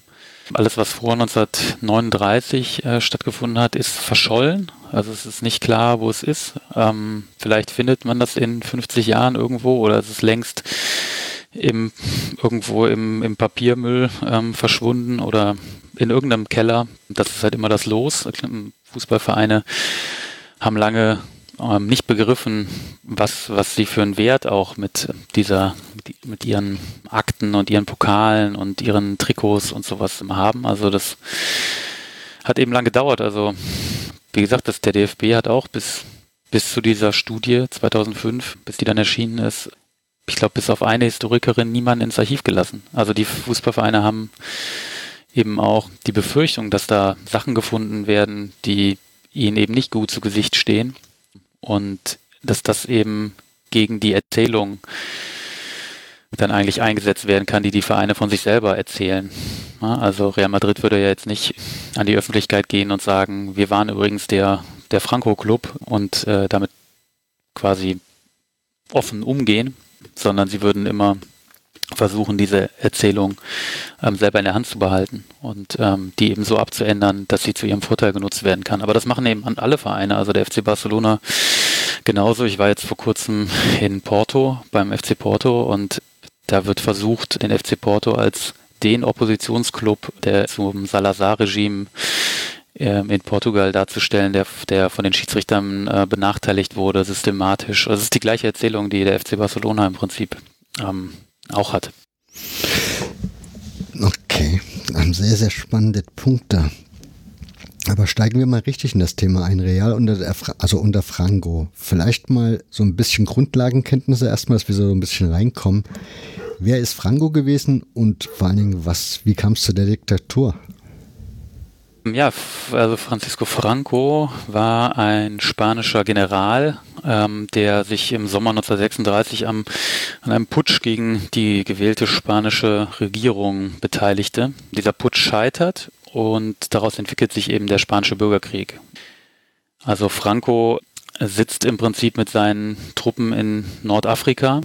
alles, was vor 1939 äh, stattgefunden hat, ist verschollen. Also es ist nicht klar, wo es ist. Ähm, vielleicht findet man das in 50 Jahren irgendwo oder es ist längst im, irgendwo im, im Papiermüll ähm, verschwunden oder in irgendeinem Keller. Das ist halt immer das Los. Fußballvereine haben lange ähm, nicht begriffen, was, was sie für einen Wert auch mit dieser, die, mit ihren Akten und ihren Pokalen und ihren Trikots und sowas haben. Also das hat eben lang gedauert. Also wie gesagt, das, der DFB hat auch bis, bis zu dieser Studie 2005, bis die dann erschienen ist, ich glaube, bis auf eine Historikerin niemanden ins Archiv gelassen. Also die Fußballvereine haben eben auch die Befürchtung, dass da Sachen gefunden werden, die ihnen eben nicht gut zu Gesicht stehen und dass das eben gegen die Erzählung dann eigentlich eingesetzt werden kann, die die Vereine von sich selber erzählen. Also Real Madrid würde ja jetzt nicht an die Öffentlichkeit gehen und sagen, wir waren übrigens der, der Franco-Club und äh, damit quasi offen umgehen, sondern sie würden immer versuchen, diese Erzählung ähm, selber in der Hand zu behalten und ähm, die eben so abzuändern, dass sie zu ihrem Vorteil genutzt werden kann. Aber das machen eben an alle Vereine. Also der FC Barcelona genauso. Ich war jetzt vor kurzem in Porto beim FC Porto und da wird versucht, den FC Porto als den Oppositionsclub, der zum Salazar-Regime ähm, in Portugal darzustellen, der, der von den Schiedsrichtern äh, benachteiligt wurde, systematisch. Also es ist die gleiche Erzählung, die der FC Barcelona im Prinzip ähm, auch hat. Okay, ein sehr, sehr spannender Punkt da. Aber steigen wir mal richtig in das Thema ein. Real unter, der, also unter Franco. Vielleicht mal so ein bisschen Grundlagenkenntnisse erstmal, dass wir so ein bisschen reinkommen. Wer ist Franco gewesen und vor allen Dingen, was, wie kam es zu der Diktatur? Ja, also Francisco Franco war ein spanischer General, ähm, der sich im Sommer 1936 am, an einem Putsch gegen die gewählte spanische Regierung beteiligte. Dieser Putsch scheitert und daraus entwickelt sich eben der spanische Bürgerkrieg. Also Franco sitzt im Prinzip mit seinen Truppen in Nordafrika,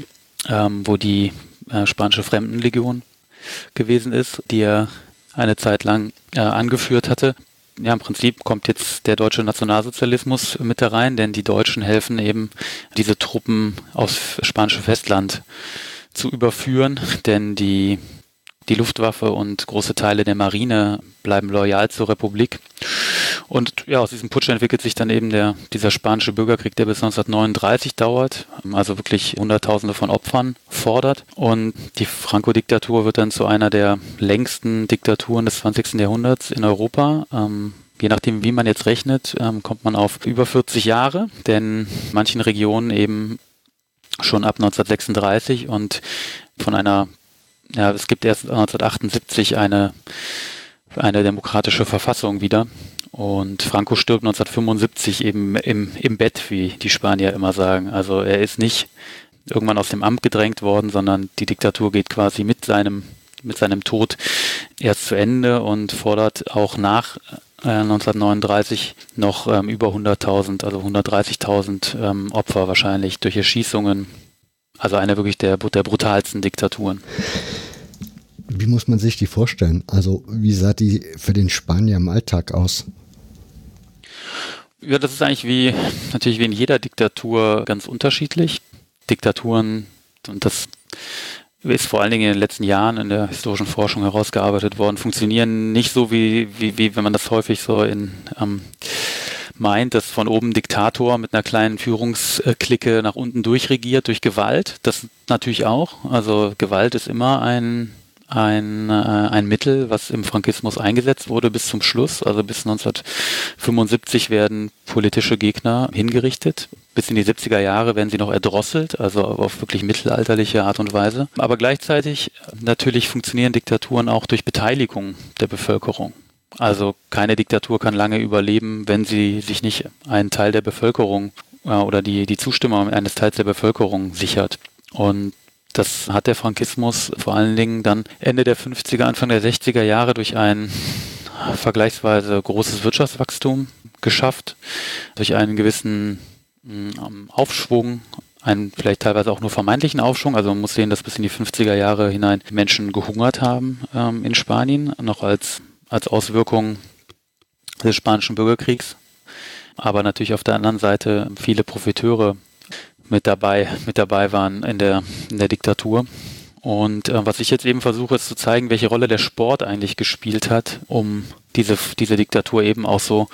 ähm, wo die äh, spanische Fremdenlegion gewesen ist, die er eine Zeit lang äh, angeführt hatte. Ja, im Prinzip kommt jetzt der deutsche Nationalsozialismus mit da rein, denn die Deutschen helfen eben, diese Truppen aus spanische Festland zu überführen, denn die, die Luftwaffe und große Teile der Marine bleiben loyal zur Republik. Und ja, aus diesem Putsch entwickelt sich dann eben der, dieser spanische Bürgerkrieg, der bis 1939 dauert, also wirklich Hunderttausende von Opfern fordert. Und die Franco-Diktatur wird dann zu einer der längsten Diktaturen des 20. Jahrhunderts in Europa. Ähm, Je nachdem, wie man jetzt rechnet, ähm, kommt man auf über 40 Jahre, denn manchen Regionen eben schon ab 1936 und von einer, ja, es gibt erst 1978 eine, eine demokratische Verfassung wieder. Und Franco stirbt 1975 eben im, im Bett, wie die Spanier immer sagen. Also er ist nicht irgendwann aus dem Amt gedrängt worden, sondern die Diktatur geht quasi mit seinem, mit seinem Tod erst zu Ende und fordert auch nach 1939 äh, noch ähm, über 100.000, also 130.000 ähm, Opfer wahrscheinlich durch Erschießungen. Also eine wirklich der, der brutalsten Diktaturen. Wie muss man sich die vorstellen? Also wie sah die für den Spanier im Alltag aus? Ja, das ist eigentlich wie natürlich wie in jeder Diktatur ganz unterschiedlich. Diktaturen, und das ist vor allen Dingen in den letzten Jahren in der historischen Forschung herausgearbeitet worden, funktionieren nicht so wie, wie, wie wenn man das häufig so in ähm, meint, dass von oben Diktator mit einer kleinen Führungsklicke nach unten durchregiert durch Gewalt. Das natürlich auch. Also Gewalt ist immer ein ein, äh, ein Mittel, was im Frankismus eingesetzt wurde bis zum Schluss. Also bis 1975 werden politische Gegner hingerichtet. Bis in die 70er Jahre werden sie noch erdrosselt, also auf wirklich mittelalterliche Art und Weise. Aber gleichzeitig natürlich funktionieren Diktaturen auch durch Beteiligung der Bevölkerung. Also keine Diktatur kann lange überleben, wenn sie sich nicht einen Teil der Bevölkerung äh, oder die, die Zustimmung eines Teils der Bevölkerung sichert. Und das hat der Frankismus vor allen Dingen dann Ende der 50er, Anfang der 60er Jahre durch ein vergleichsweise großes Wirtschaftswachstum geschafft, durch einen gewissen mm, Aufschwung, einen vielleicht teilweise auch nur vermeintlichen Aufschwung. Also man muss sehen, dass bis in die 50er Jahre hinein Menschen gehungert haben ähm, in Spanien, noch als, als Auswirkung des spanischen Bürgerkriegs. Aber natürlich auf der anderen Seite viele Profiteure mit dabei, mit dabei waren in der, in der Diktatur. Und äh, was ich jetzt eben versuche, ist zu zeigen, welche Rolle der Sport eigentlich gespielt hat, um diese, diese Diktatur eben auch so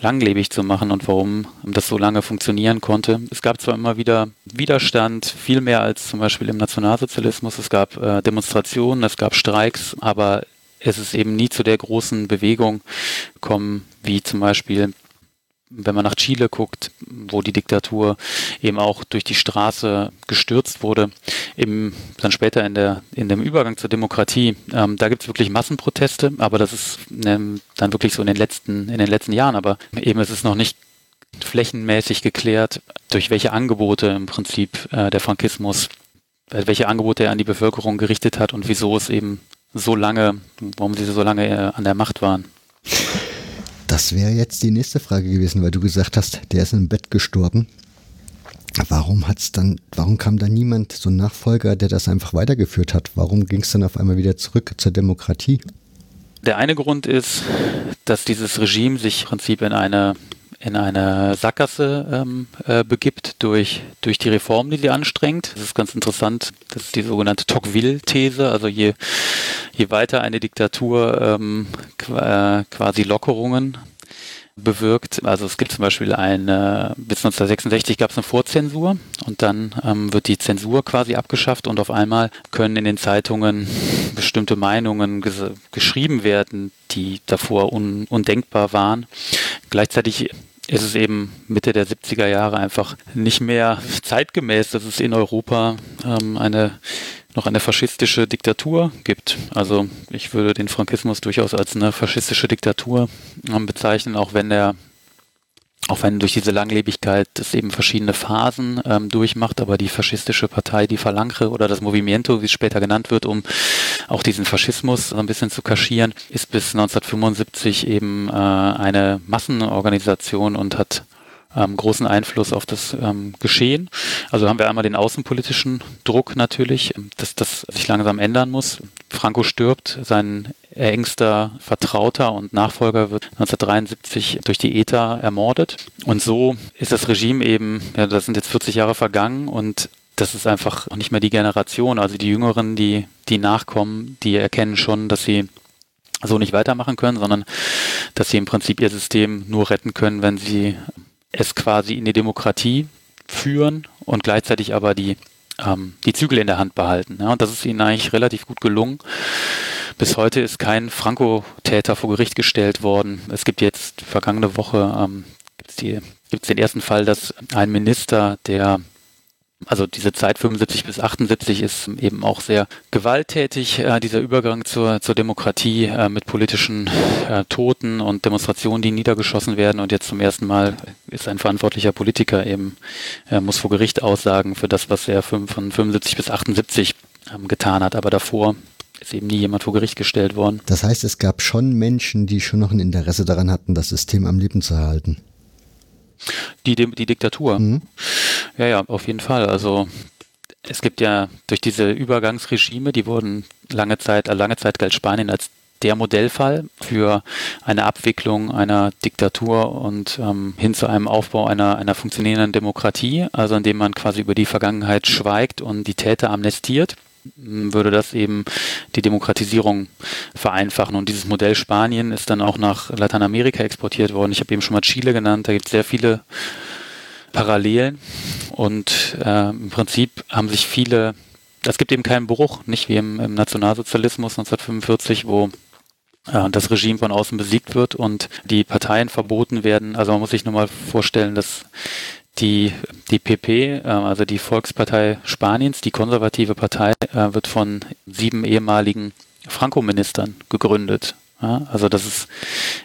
langlebig zu machen und warum das so lange funktionieren konnte. Es gab zwar immer wieder Widerstand, viel mehr als zum Beispiel im Nationalsozialismus. Es gab äh, Demonstrationen, es gab Streiks, aber es ist eben nie zu der großen Bewegung gekommen, wie zum Beispiel wenn man nach Chile guckt, wo die Diktatur eben auch durch die Straße gestürzt wurde, eben dann später in der in dem Übergang zur Demokratie, ähm, da gibt es wirklich Massenproteste, aber das ist ähm, dann wirklich so in den letzten in den letzten Jahren, aber eben ist es noch nicht flächenmäßig geklärt, durch welche Angebote im Prinzip äh, der Frankismus, äh, welche Angebote er an die Bevölkerung gerichtet hat und wieso es eben so lange, warum sie so lange äh, an der Macht waren. Das wäre jetzt die nächste Frage gewesen, weil du gesagt hast, der ist im Bett gestorben. Warum hat's dann, warum kam da niemand, so ein Nachfolger, der das einfach weitergeführt hat? Warum ging es dann auf einmal wieder zurück zur Demokratie? Der eine Grund ist, dass dieses Regime sich im Prinzip in eine in eine Sackgasse ähm, äh, begibt durch, durch die Reformen, die sie anstrengt. Das ist ganz interessant. Das ist die sogenannte Tocqueville-These. Also je, je weiter eine Diktatur ähm, äh, quasi Lockerungen bewirkt. Also es gibt zum Beispiel eine, bis 1966 gab es eine Vorzensur und dann ähm, wird die Zensur quasi abgeschafft und auf einmal können in den Zeitungen bestimmte Meinungen ges geschrieben werden, die davor un undenkbar waren. Gleichzeitig ist es eben Mitte der 70er Jahre einfach nicht mehr zeitgemäß, dass es in Europa ähm, eine noch eine faschistische Diktatur gibt. Also ich würde den Frankismus durchaus als eine faschistische Diktatur ähm, bezeichnen, auch wenn der auch wenn durch diese Langlebigkeit es eben verschiedene Phasen ähm, durchmacht, aber die faschistische Partei, die Phalange oder das Movimiento, wie es später genannt wird, um auch diesen Faschismus so ein bisschen zu kaschieren, ist bis 1975 eben äh, eine Massenorganisation und hat ähm, großen Einfluss auf das ähm, Geschehen. Also haben wir einmal den außenpolitischen Druck natürlich, dass das sich langsam ändern muss. Franco stirbt, sein engster Vertrauter und Nachfolger wird 1973 durch die ETA ermordet. Und so ist das Regime eben, ja, das sind jetzt 40 Jahre vergangen und das ist einfach nicht mehr die Generation. Also die Jüngeren, die, die nachkommen, die erkennen schon, dass sie so nicht weitermachen können, sondern dass sie im Prinzip ihr System nur retten können, wenn sie es quasi in die Demokratie führen und gleichzeitig aber die, ähm, die Zügel in der Hand behalten. Ja, und das ist ihnen eigentlich relativ gut gelungen. Bis heute ist kein Franco-Täter vor Gericht gestellt worden. Es gibt jetzt vergangene Woche ähm, gibt es den ersten Fall, dass ein Minister, der also diese Zeit 75 bis 78 ist eben auch sehr gewalttätig, äh, dieser Übergang zur, zur Demokratie äh, mit politischen äh, Toten und Demonstrationen, die niedergeschossen werden. Und jetzt zum ersten Mal ist ein verantwortlicher Politiker eben, äh, muss vor Gericht aussagen für das, was er von 75 bis 78 ähm, getan hat. Aber davor ist eben nie jemand vor Gericht gestellt worden. Das heißt, es gab schon Menschen, die schon noch ein Interesse daran hatten, das System am Leben zu erhalten. Die, die Diktatur. Mhm. Ja, ja, auf jeden Fall. Also es gibt ja durch diese Übergangsregime, die wurden lange Zeit, äh, lange Zeit galt Spanien als der Modellfall für eine Abwicklung einer Diktatur und ähm, hin zu einem Aufbau einer, einer funktionierenden Demokratie, also indem man quasi über die Vergangenheit schweigt und die Täter amnestiert würde das eben die Demokratisierung vereinfachen. Und dieses Modell Spanien ist dann auch nach Lateinamerika exportiert worden. Ich habe eben schon mal Chile genannt, da gibt es sehr viele Parallelen. Und äh, im Prinzip haben sich viele, es gibt eben keinen Bruch, nicht wie im, im Nationalsozialismus 1945, wo äh, das Regime von außen besiegt wird und die Parteien verboten werden. Also man muss sich nur mal vorstellen, dass die, die PP, äh, also die Volkspartei Spaniens, die konservative Partei, äh, wird von sieben ehemaligen Franco-Ministern gegründet. Also das ist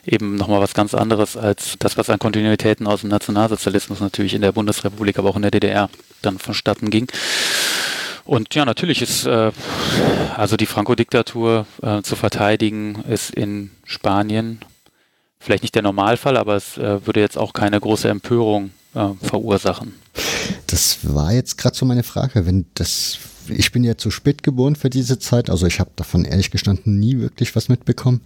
eben nochmal was ganz anderes als das, was an Kontinuitäten aus dem Nationalsozialismus natürlich in der Bundesrepublik, aber auch in der DDR dann vonstatten ging. Und ja, natürlich ist äh, also die Franco-Diktatur äh, zu verteidigen, ist in Spanien vielleicht nicht der Normalfall, aber es würde jetzt auch keine große Empörung äh, verursachen. Das war jetzt gerade so meine Frage, wenn das ich bin ja zu spät geboren für diese Zeit, also ich habe davon ehrlich gestanden nie wirklich was mitbekommen.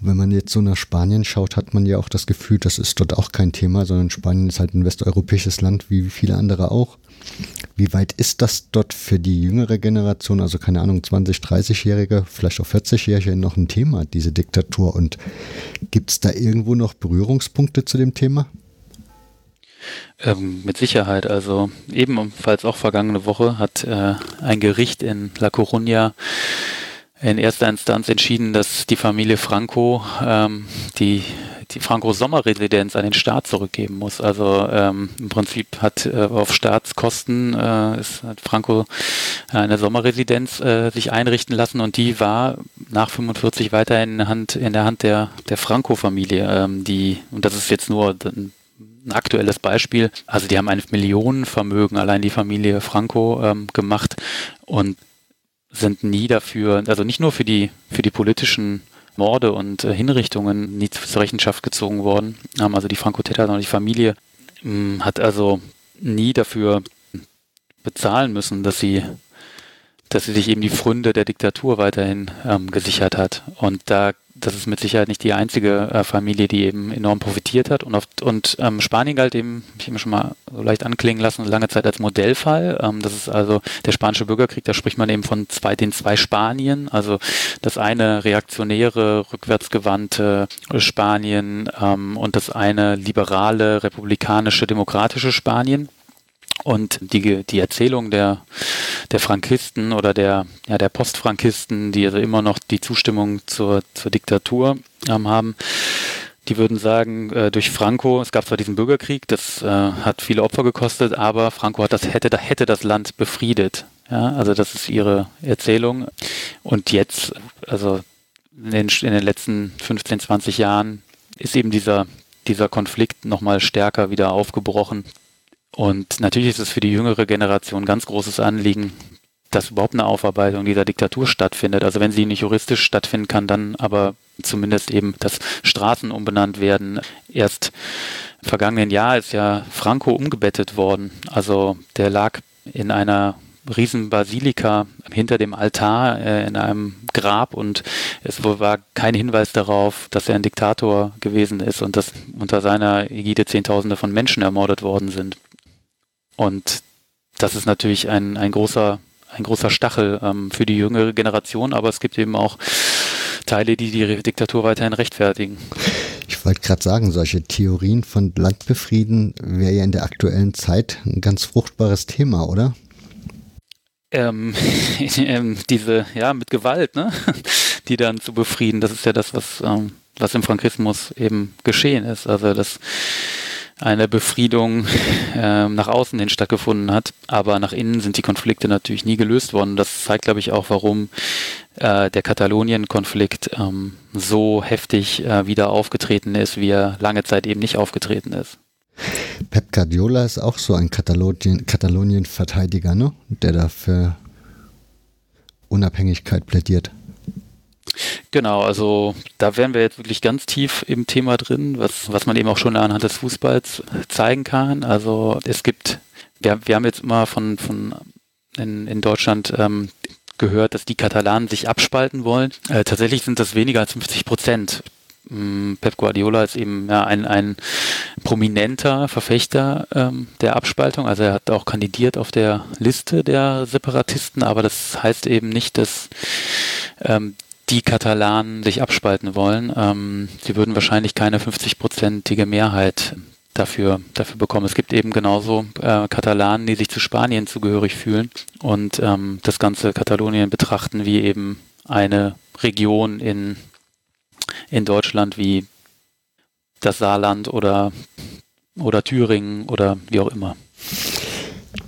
Und wenn man jetzt so nach Spanien schaut, hat man ja auch das Gefühl, das ist dort auch kein Thema, sondern Spanien ist halt ein westeuropäisches Land, wie viele andere auch. Wie weit ist das dort für die jüngere Generation, also keine Ahnung, 20, 30-Jährige, vielleicht auch 40-Jährige noch ein Thema, diese Diktatur? Und gibt es da irgendwo noch Berührungspunkte zu dem Thema? Ähm, mit Sicherheit. Also ebenfalls auch vergangene Woche hat äh, ein Gericht in La Coruña in erster Instanz entschieden, dass die Familie Franco ähm, die die Franco Sommerresidenz an den Staat zurückgeben muss. Also ähm, im Prinzip hat äh, auf Staatskosten äh, ist, hat Franco eine Sommerresidenz äh, sich einrichten lassen und die war nach 45 weiterhin in der Hand, in der Hand der, der Franco-Familie. Ähm, und das ist jetzt nur ein ein aktuelles Beispiel. Also die haben ein Millionenvermögen, allein die Familie Franco ähm, gemacht und sind nie dafür, also nicht nur für die, für die politischen Morde und äh, Hinrichtungen nie zur Rechenschaft gezogen worden. Ähm, also die Franco-Täter, sondern die Familie mh, hm, hat also nie dafür bezahlen müssen, dass sie dass sie sich eben die Fründe der Diktatur weiterhin ähm, gesichert hat. Und da das ist mit Sicherheit nicht die einzige äh, Familie, die eben enorm profitiert hat. Und, oft, und ähm, Spanien galt eben, ich habe schon mal so leicht anklingen lassen, lange Zeit als Modellfall. Ähm, das ist also der spanische Bürgerkrieg, da spricht man eben von zwei, den zwei Spanien. Also das eine reaktionäre, rückwärtsgewandte Spanien ähm, und das eine liberale, republikanische, demokratische Spanien. Und die, die Erzählung der, der Frankisten oder der, ja, der Postfrankisten, die also immer noch die Zustimmung zur, zur Diktatur ähm, haben, die würden sagen, äh, durch Franco, es gab zwar diesen Bürgerkrieg, das äh, hat viele Opfer gekostet, aber Franco hat das, hätte, hätte das Land befriedet. Ja, also das ist ihre Erzählung. Und jetzt, also in den, in den letzten 15, 20 Jahren ist eben dieser, dieser Konflikt nochmal stärker wieder aufgebrochen. Und natürlich ist es für die jüngere Generation ein ganz großes Anliegen, dass überhaupt eine Aufarbeitung dieser Diktatur stattfindet. Also wenn sie nicht juristisch stattfinden kann, dann aber zumindest eben, dass Straßen umbenannt werden. Erst im vergangenen Jahr ist ja Franco umgebettet worden. Also der lag in einer Riesenbasilika hinter dem Altar äh, in einem Grab und es war kein Hinweis darauf, dass er ein Diktator gewesen ist und dass unter seiner Ägide Zehntausende von Menschen ermordet worden sind. Und das ist natürlich ein, ein großer, ein großer Stachel ähm, für die jüngere Generation, aber es gibt eben auch Teile, die die Diktatur weiterhin rechtfertigen. Ich wollte gerade sagen, solche Theorien von Landbefrieden wäre ja in der aktuellen Zeit ein ganz fruchtbares Thema, oder? Ähm, ähm, diese, ja, mit Gewalt, ne? die dann zu befrieden, das ist ja das, was, ähm, was im Frankismus eben geschehen ist. Also das eine Befriedung äh, nach außen hin stattgefunden hat. Aber nach innen sind die Konflikte natürlich nie gelöst worden. Das zeigt, glaube ich, auch, warum äh, der Katalonien-Konflikt ähm, so heftig äh, wieder aufgetreten ist, wie er lange Zeit eben nicht aufgetreten ist. Pep Guardiola ist auch so ein Katalonien-Verteidiger, ne? der da für Unabhängigkeit plädiert. Genau, also da wären wir jetzt wirklich ganz tief im Thema drin, was, was man eben auch schon anhand des Fußballs zeigen kann. Also es gibt, wir, wir haben jetzt immer von, von in, in Deutschland ähm, gehört, dass die Katalanen sich abspalten wollen. Äh, tatsächlich sind das weniger als 50 Prozent. Mm, Pep Guardiola ist eben ja, ein, ein prominenter Verfechter ähm, der Abspaltung. Also er hat auch kandidiert auf der Liste der Separatisten, aber das heißt eben nicht, dass ähm, die Katalanen sich abspalten wollen. Ähm, sie würden wahrscheinlich keine 50-prozentige Mehrheit dafür, dafür bekommen. Es gibt eben genauso äh, Katalanen, die sich zu Spanien zugehörig fühlen und ähm, das ganze Katalonien betrachten wie eben eine Region in, in Deutschland wie das Saarland oder, oder Thüringen oder wie auch immer.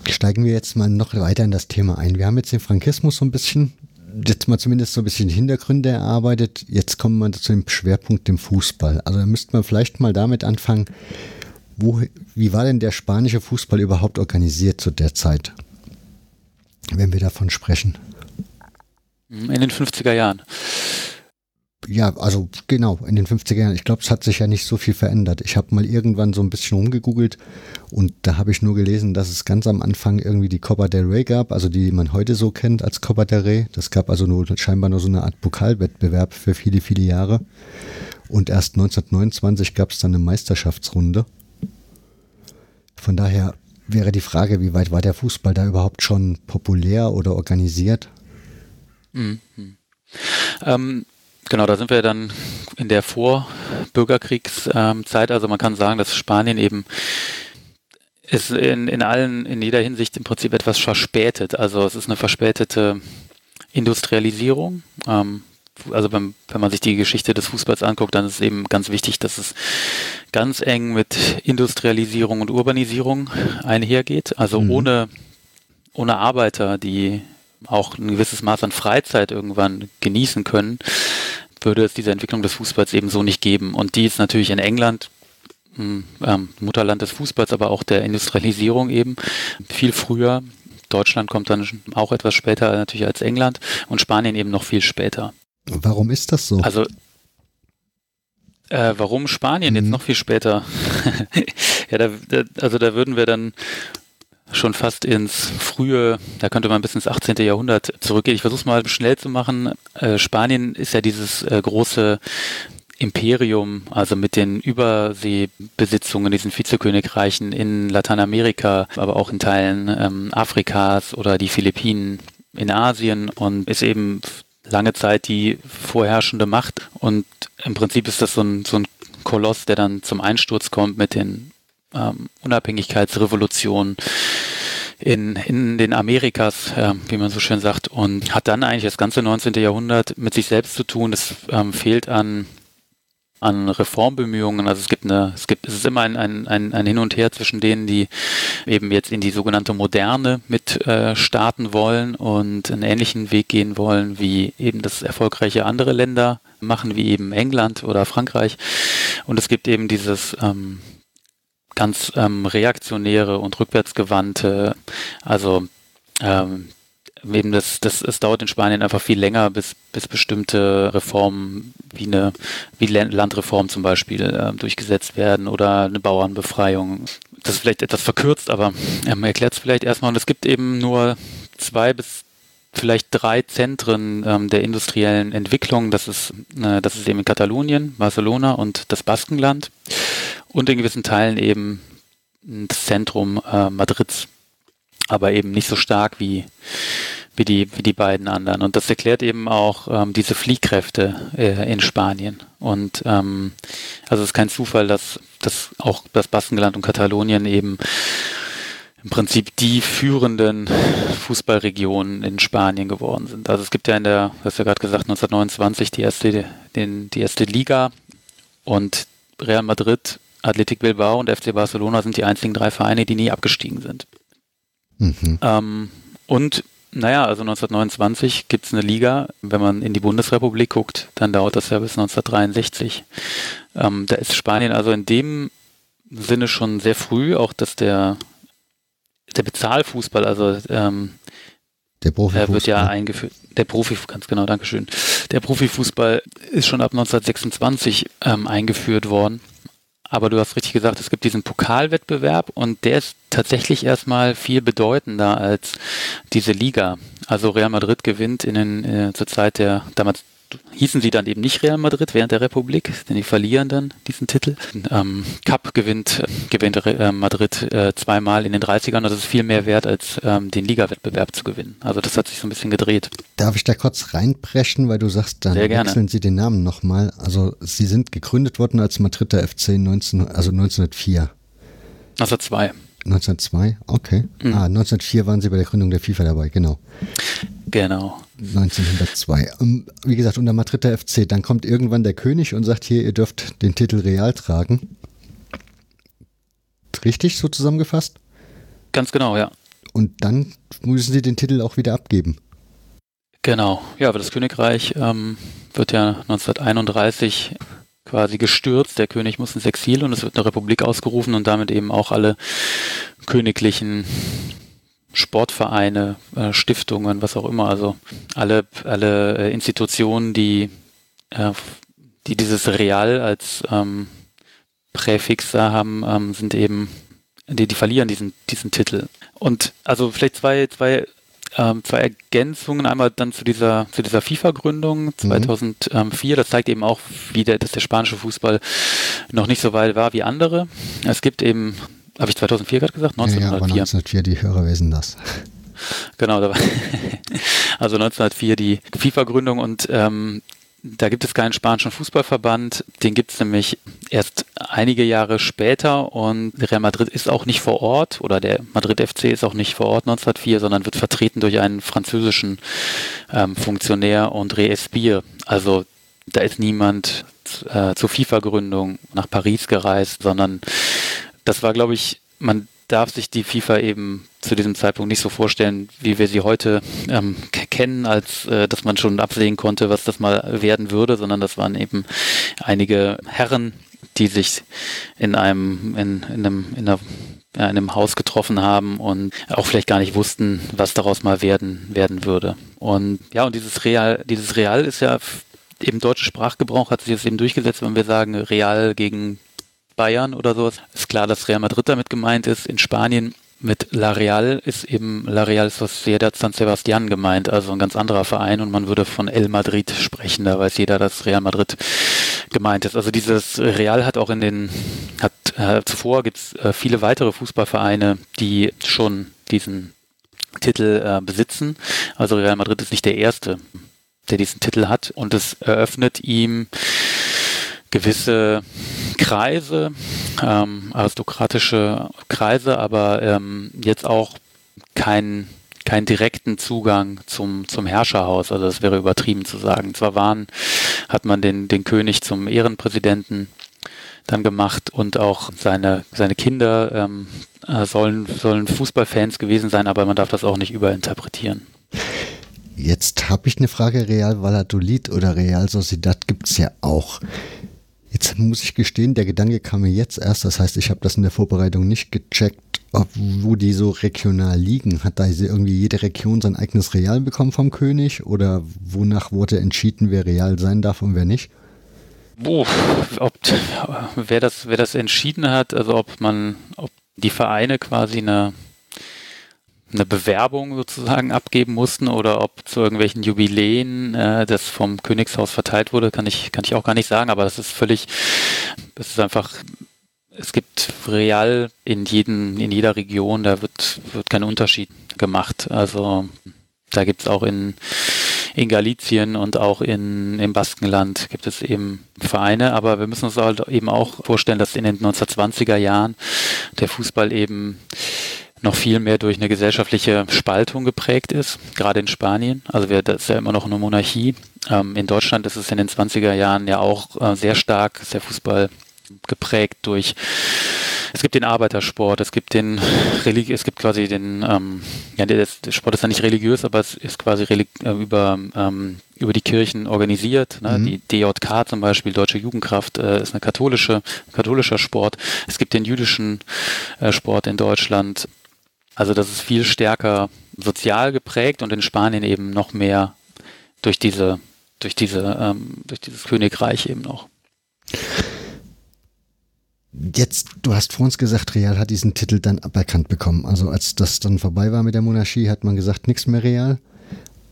Steigen wir jetzt mal noch weiter in das Thema ein. Wir haben jetzt den Frankismus so ein bisschen jetzt mal zumindest so ein bisschen Hintergründe erarbeitet. Jetzt kommen wir zu dem Schwerpunkt dem Fußball. Also da müsste man vielleicht mal damit anfangen, wo, wie war denn der spanische Fußball überhaupt organisiert zu der Zeit, wenn wir davon sprechen? In den 50er Jahren. Ja, also genau, in den 50er Jahren. Ich glaube, es hat sich ja nicht so viel verändert. Ich habe mal irgendwann so ein bisschen rumgegoogelt und da habe ich nur gelesen, dass es ganz am Anfang irgendwie die Copa del Rey gab, also die man heute so kennt als Copa del Rey. Das gab also nur scheinbar nur so eine Art Pokalwettbewerb für viele, viele Jahre. Und erst 1929 gab es dann eine Meisterschaftsrunde. Von daher wäre die Frage, wie weit war der Fußball da überhaupt schon populär oder organisiert? Mhm. Ähm, Genau, da sind wir dann in der Vorbürgerkriegszeit. Also man kann sagen, dass Spanien eben ist in, in allen, in jeder Hinsicht im Prinzip etwas verspätet. Also es ist eine verspätete Industrialisierung. Ähm, also wenn, wenn man sich die Geschichte des Fußballs anguckt, dann ist es eben ganz wichtig, dass es ganz eng mit Industrialisierung und Urbanisierung einhergeht. Also mhm. ohne, ohne Arbeiter, die auch ein gewisses Maß an Freizeit irgendwann genießen können, würde es diese Entwicklung des Fußballs eben so nicht geben. Und die ist natürlich in England, hm, ähm, Mutterland des Fußballs, aber auch der Industrialisierung eben viel früher. Deutschland kommt dann auch etwas später natürlich als England und Spanien eben noch viel später. Warum ist das so? Also äh, warum Spanien mhm. jetzt noch viel später? ja, da, da, also da würden wir dann schon fast ins frühe, da könnte man bis ins 18. Jahrhundert zurückgehen. Ich versuche es mal schnell zu machen. Äh, Spanien ist ja dieses äh, große Imperium, also mit den Überseebesitzungen, diesen Vizekönigreichen in Lateinamerika, aber auch in Teilen ähm, Afrikas oder die Philippinen in Asien und ist eben lange Zeit die vorherrschende Macht. Und im Prinzip ist das so ein, so ein Koloss, der dann zum Einsturz kommt mit den ähm, Unabhängigkeitsrevolution in, in den Amerikas, äh, wie man so schön sagt, und hat dann eigentlich das ganze 19. Jahrhundert mit sich selbst zu tun. Es ähm, fehlt an an Reformbemühungen. Also es gibt eine, es gibt, es ist immer ein, ein, ein, ein Hin und Her zwischen denen, die eben jetzt in die sogenannte Moderne mit äh, starten wollen und einen ähnlichen Weg gehen wollen, wie eben das erfolgreiche andere Länder machen, wie eben England oder Frankreich. Und es gibt eben dieses ähm, ganz ähm, reaktionäre und rückwärtsgewandte, also ähm, eben das, das, es dauert in Spanien einfach viel länger, bis, bis bestimmte Reformen wie eine wie Landreform zum Beispiel äh, durchgesetzt werden oder eine Bauernbefreiung. Das ist vielleicht etwas verkürzt, aber ähm, erklärt es vielleicht erstmal. Und es gibt eben nur zwei bis vielleicht drei Zentren ähm, der industriellen Entwicklung. Das ist, äh, das ist eben in Katalonien, Barcelona und das Baskenland und in gewissen Teilen eben das Zentrum äh, Madrids, aber eben nicht so stark wie, wie, die, wie die beiden anderen. Und das erklärt eben auch ähm, diese Fliehkräfte äh, in Spanien. Und ähm, also es ist kein Zufall, dass, dass auch das Baskenland und Katalonien eben im Prinzip die führenden Fußballregionen in Spanien geworden sind. Also es gibt ja in der, du hast ja gerade gesagt, 1929 die erste, den, die erste Liga und Real Madrid Athletic Bilbao und FC Barcelona sind die einzigen drei Vereine, die nie abgestiegen sind. Mhm. Ähm, und naja, also 1929 gibt es eine Liga. Wenn man in die Bundesrepublik guckt, dann dauert das ja bis 1963. Ähm, da ist Spanien also in dem Sinne schon sehr früh, auch dass der, der Bezahlfußball, also ähm, der Profifußball. wird ja eingeführt. Der Profi, ganz genau, Dankeschön. Der Profifußball ist schon ab 1926 ähm, eingeführt worden. Aber du hast richtig gesagt, es gibt diesen Pokalwettbewerb und der ist tatsächlich erstmal viel bedeutender als diese Liga. Also Real Madrid gewinnt in den, äh, zur Zeit der damals hießen sie dann eben nicht Real Madrid während der Republik, denn die verlieren dann diesen Titel. Ähm, Cup gewinnt, gewinnt äh, Madrid äh, zweimal in den 30ern. Das ist viel mehr wert, als ähm, den Ligawettbewerb zu gewinnen. Also das hat sich so ein bisschen gedreht. Darf ich da kurz reinbrechen, weil du sagst, dann wechseln Sie den Namen nochmal. Also Sie sind gegründet worden als Madrider FC 19, also 1904. 1902. 1902, okay. Mhm. Ah, 1904 waren Sie bei der Gründung der FIFA dabei, genau. Genau. 1902. Um, wie gesagt, unter Madrider FC. Dann kommt irgendwann der König und sagt hier, ihr dürft den Titel Real tragen. Richtig so zusammengefasst? Ganz genau, ja. Und dann müssen sie den Titel auch wieder abgeben. Genau, ja, aber das Königreich ähm, wird ja 1931 quasi gestürzt. Der König muss ins Exil und es wird eine Republik ausgerufen und damit eben auch alle königlichen Sportvereine, äh, Stiftungen, was auch immer, also alle, alle äh, Institutionen, die, äh, die dieses Real als ähm, Präfix da haben, ähm, sind eben, die, die verlieren diesen, diesen Titel. Und also vielleicht zwei, zwei, ähm, zwei Ergänzungen. Einmal dann zu dieser, zu dieser FIFA-Gründung 2004. Mhm. Das zeigt eben auch, wie der, dass der spanische Fußball noch nicht so weit war wie andere. Es gibt eben habe ich 2004 gerade gesagt? 1904. Ja, aber 1904, die Hörer wissen das. Genau, da war also 1904 die FIFA-Gründung und ähm, da gibt es keinen spanischen Fußballverband, den gibt es nämlich erst einige Jahre später und Real Madrid ist auch nicht vor Ort oder der Madrid FC ist auch nicht vor Ort 1904, sondern wird vertreten durch einen französischen ähm, Funktionär André Espire. Also da ist niemand äh, zur FIFA-Gründung nach Paris gereist, sondern das war, glaube ich, man darf sich die FIFA eben zu diesem Zeitpunkt nicht so vorstellen, wie wir sie heute ähm, kennen, als äh, dass man schon absehen konnte, was das mal werden würde, sondern das waren eben einige Herren, die sich in einem, in, in einem, in einer in einem Haus getroffen haben und auch vielleicht gar nicht wussten, was daraus mal werden, werden würde. Und ja, und dieses Real, dieses Real ist ja eben deutscher Sprachgebrauch hat sich jetzt eben durchgesetzt, wenn wir sagen Real gegen Bayern oder sowas. Ist klar, dass Real Madrid damit gemeint ist. In Spanien mit La Real ist eben La Real Sociedad San Sebastian gemeint, also ein ganz anderer Verein und man würde von El Madrid sprechen, da weiß jeder, dass Real Madrid gemeint ist. Also dieses Real hat auch in den, hat äh, zuvor gibt es äh, viele weitere Fußballvereine, die schon diesen Titel äh, besitzen. Also Real Madrid ist nicht der erste, der diesen Titel hat und es eröffnet ihm gewisse Kreise, ähm, aristokratische Kreise, aber ähm, jetzt auch keinen keinen direkten Zugang zum, zum Herrscherhaus. Also das wäre übertrieben zu sagen. Zwar waren, hat man den, den König zum Ehrenpräsidenten dann gemacht und auch seine, seine Kinder ähm, äh, sollen, sollen Fußballfans gewesen sein, aber man darf das auch nicht überinterpretieren. Jetzt habe ich eine Frage, Real Valladolid oder Real Sociedad gibt es ja auch. Jetzt muss ich gestehen, der Gedanke kam mir jetzt erst. Das heißt, ich habe das in der Vorbereitung nicht gecheckt, ob, wo die so regional liegen. Hat da irgendwie jede Region sein eigenes Real bekommen vom König? Oder wonach wurde entschieden, wer Real sein darf und wer nicht? Boah, ob, wer, das, wer das entschieden hat, also ob man, ob die Vereine quasi eine eine Bewerbung sozusagen abgeben mussten oder ob zu irgendwelchen Jubiläen äh, das vom Königshaus verteilt wurde, kann ich, kann ich auch gar nicht sagen, aber das ist völlig, das ist einfach, es gibt real in jedem, in jeder Region, da wird, wird kein Unterschied gemacht. Also da gibt es auch in, in Galizien und auch in, im Baskenland gibt es eben Vereine, aber wir müssen uns halt eben auch vorstellen, dass in den 1920er Jahren der Fußball eben noch viel mehr durch eine gesellschaftliche Spaltung geprägt ist, gerade in Spanien. Also wir, das ist ja immer noch eine Monarchie. Ähm, in Deutschland ist es in den 20er Jahren ja auch äh, sehr stark, ist der Fußball geprägt durch es gibt den Arbeitersport, es gibt den Religi es gibt quasi den, ähm, ja, der, der, Sport ist ja nicht religiös, aber es ist quasi äh, über, ähm, über die Kirchen organisiert. Ne? Mhm. Die DJK zum Beispiel, Deutsche Jugendkraft, äh, ist eine katholische, katholischer Sport. Es gibt den jüdischen äh, Sport in Deutschland. Also das ist viel stärker sozial geprägt und in Spanien eben noch mehr durch diese, durch diese, ähm, durch dieses Königreich eben noch. Jetzt, du hast vor uns gesagt, Real hat diesen Titel dann aberkannt bekommen. Also als das dann vorbei war mit der Monarchie, hat man gesagt, nichts mehr Real.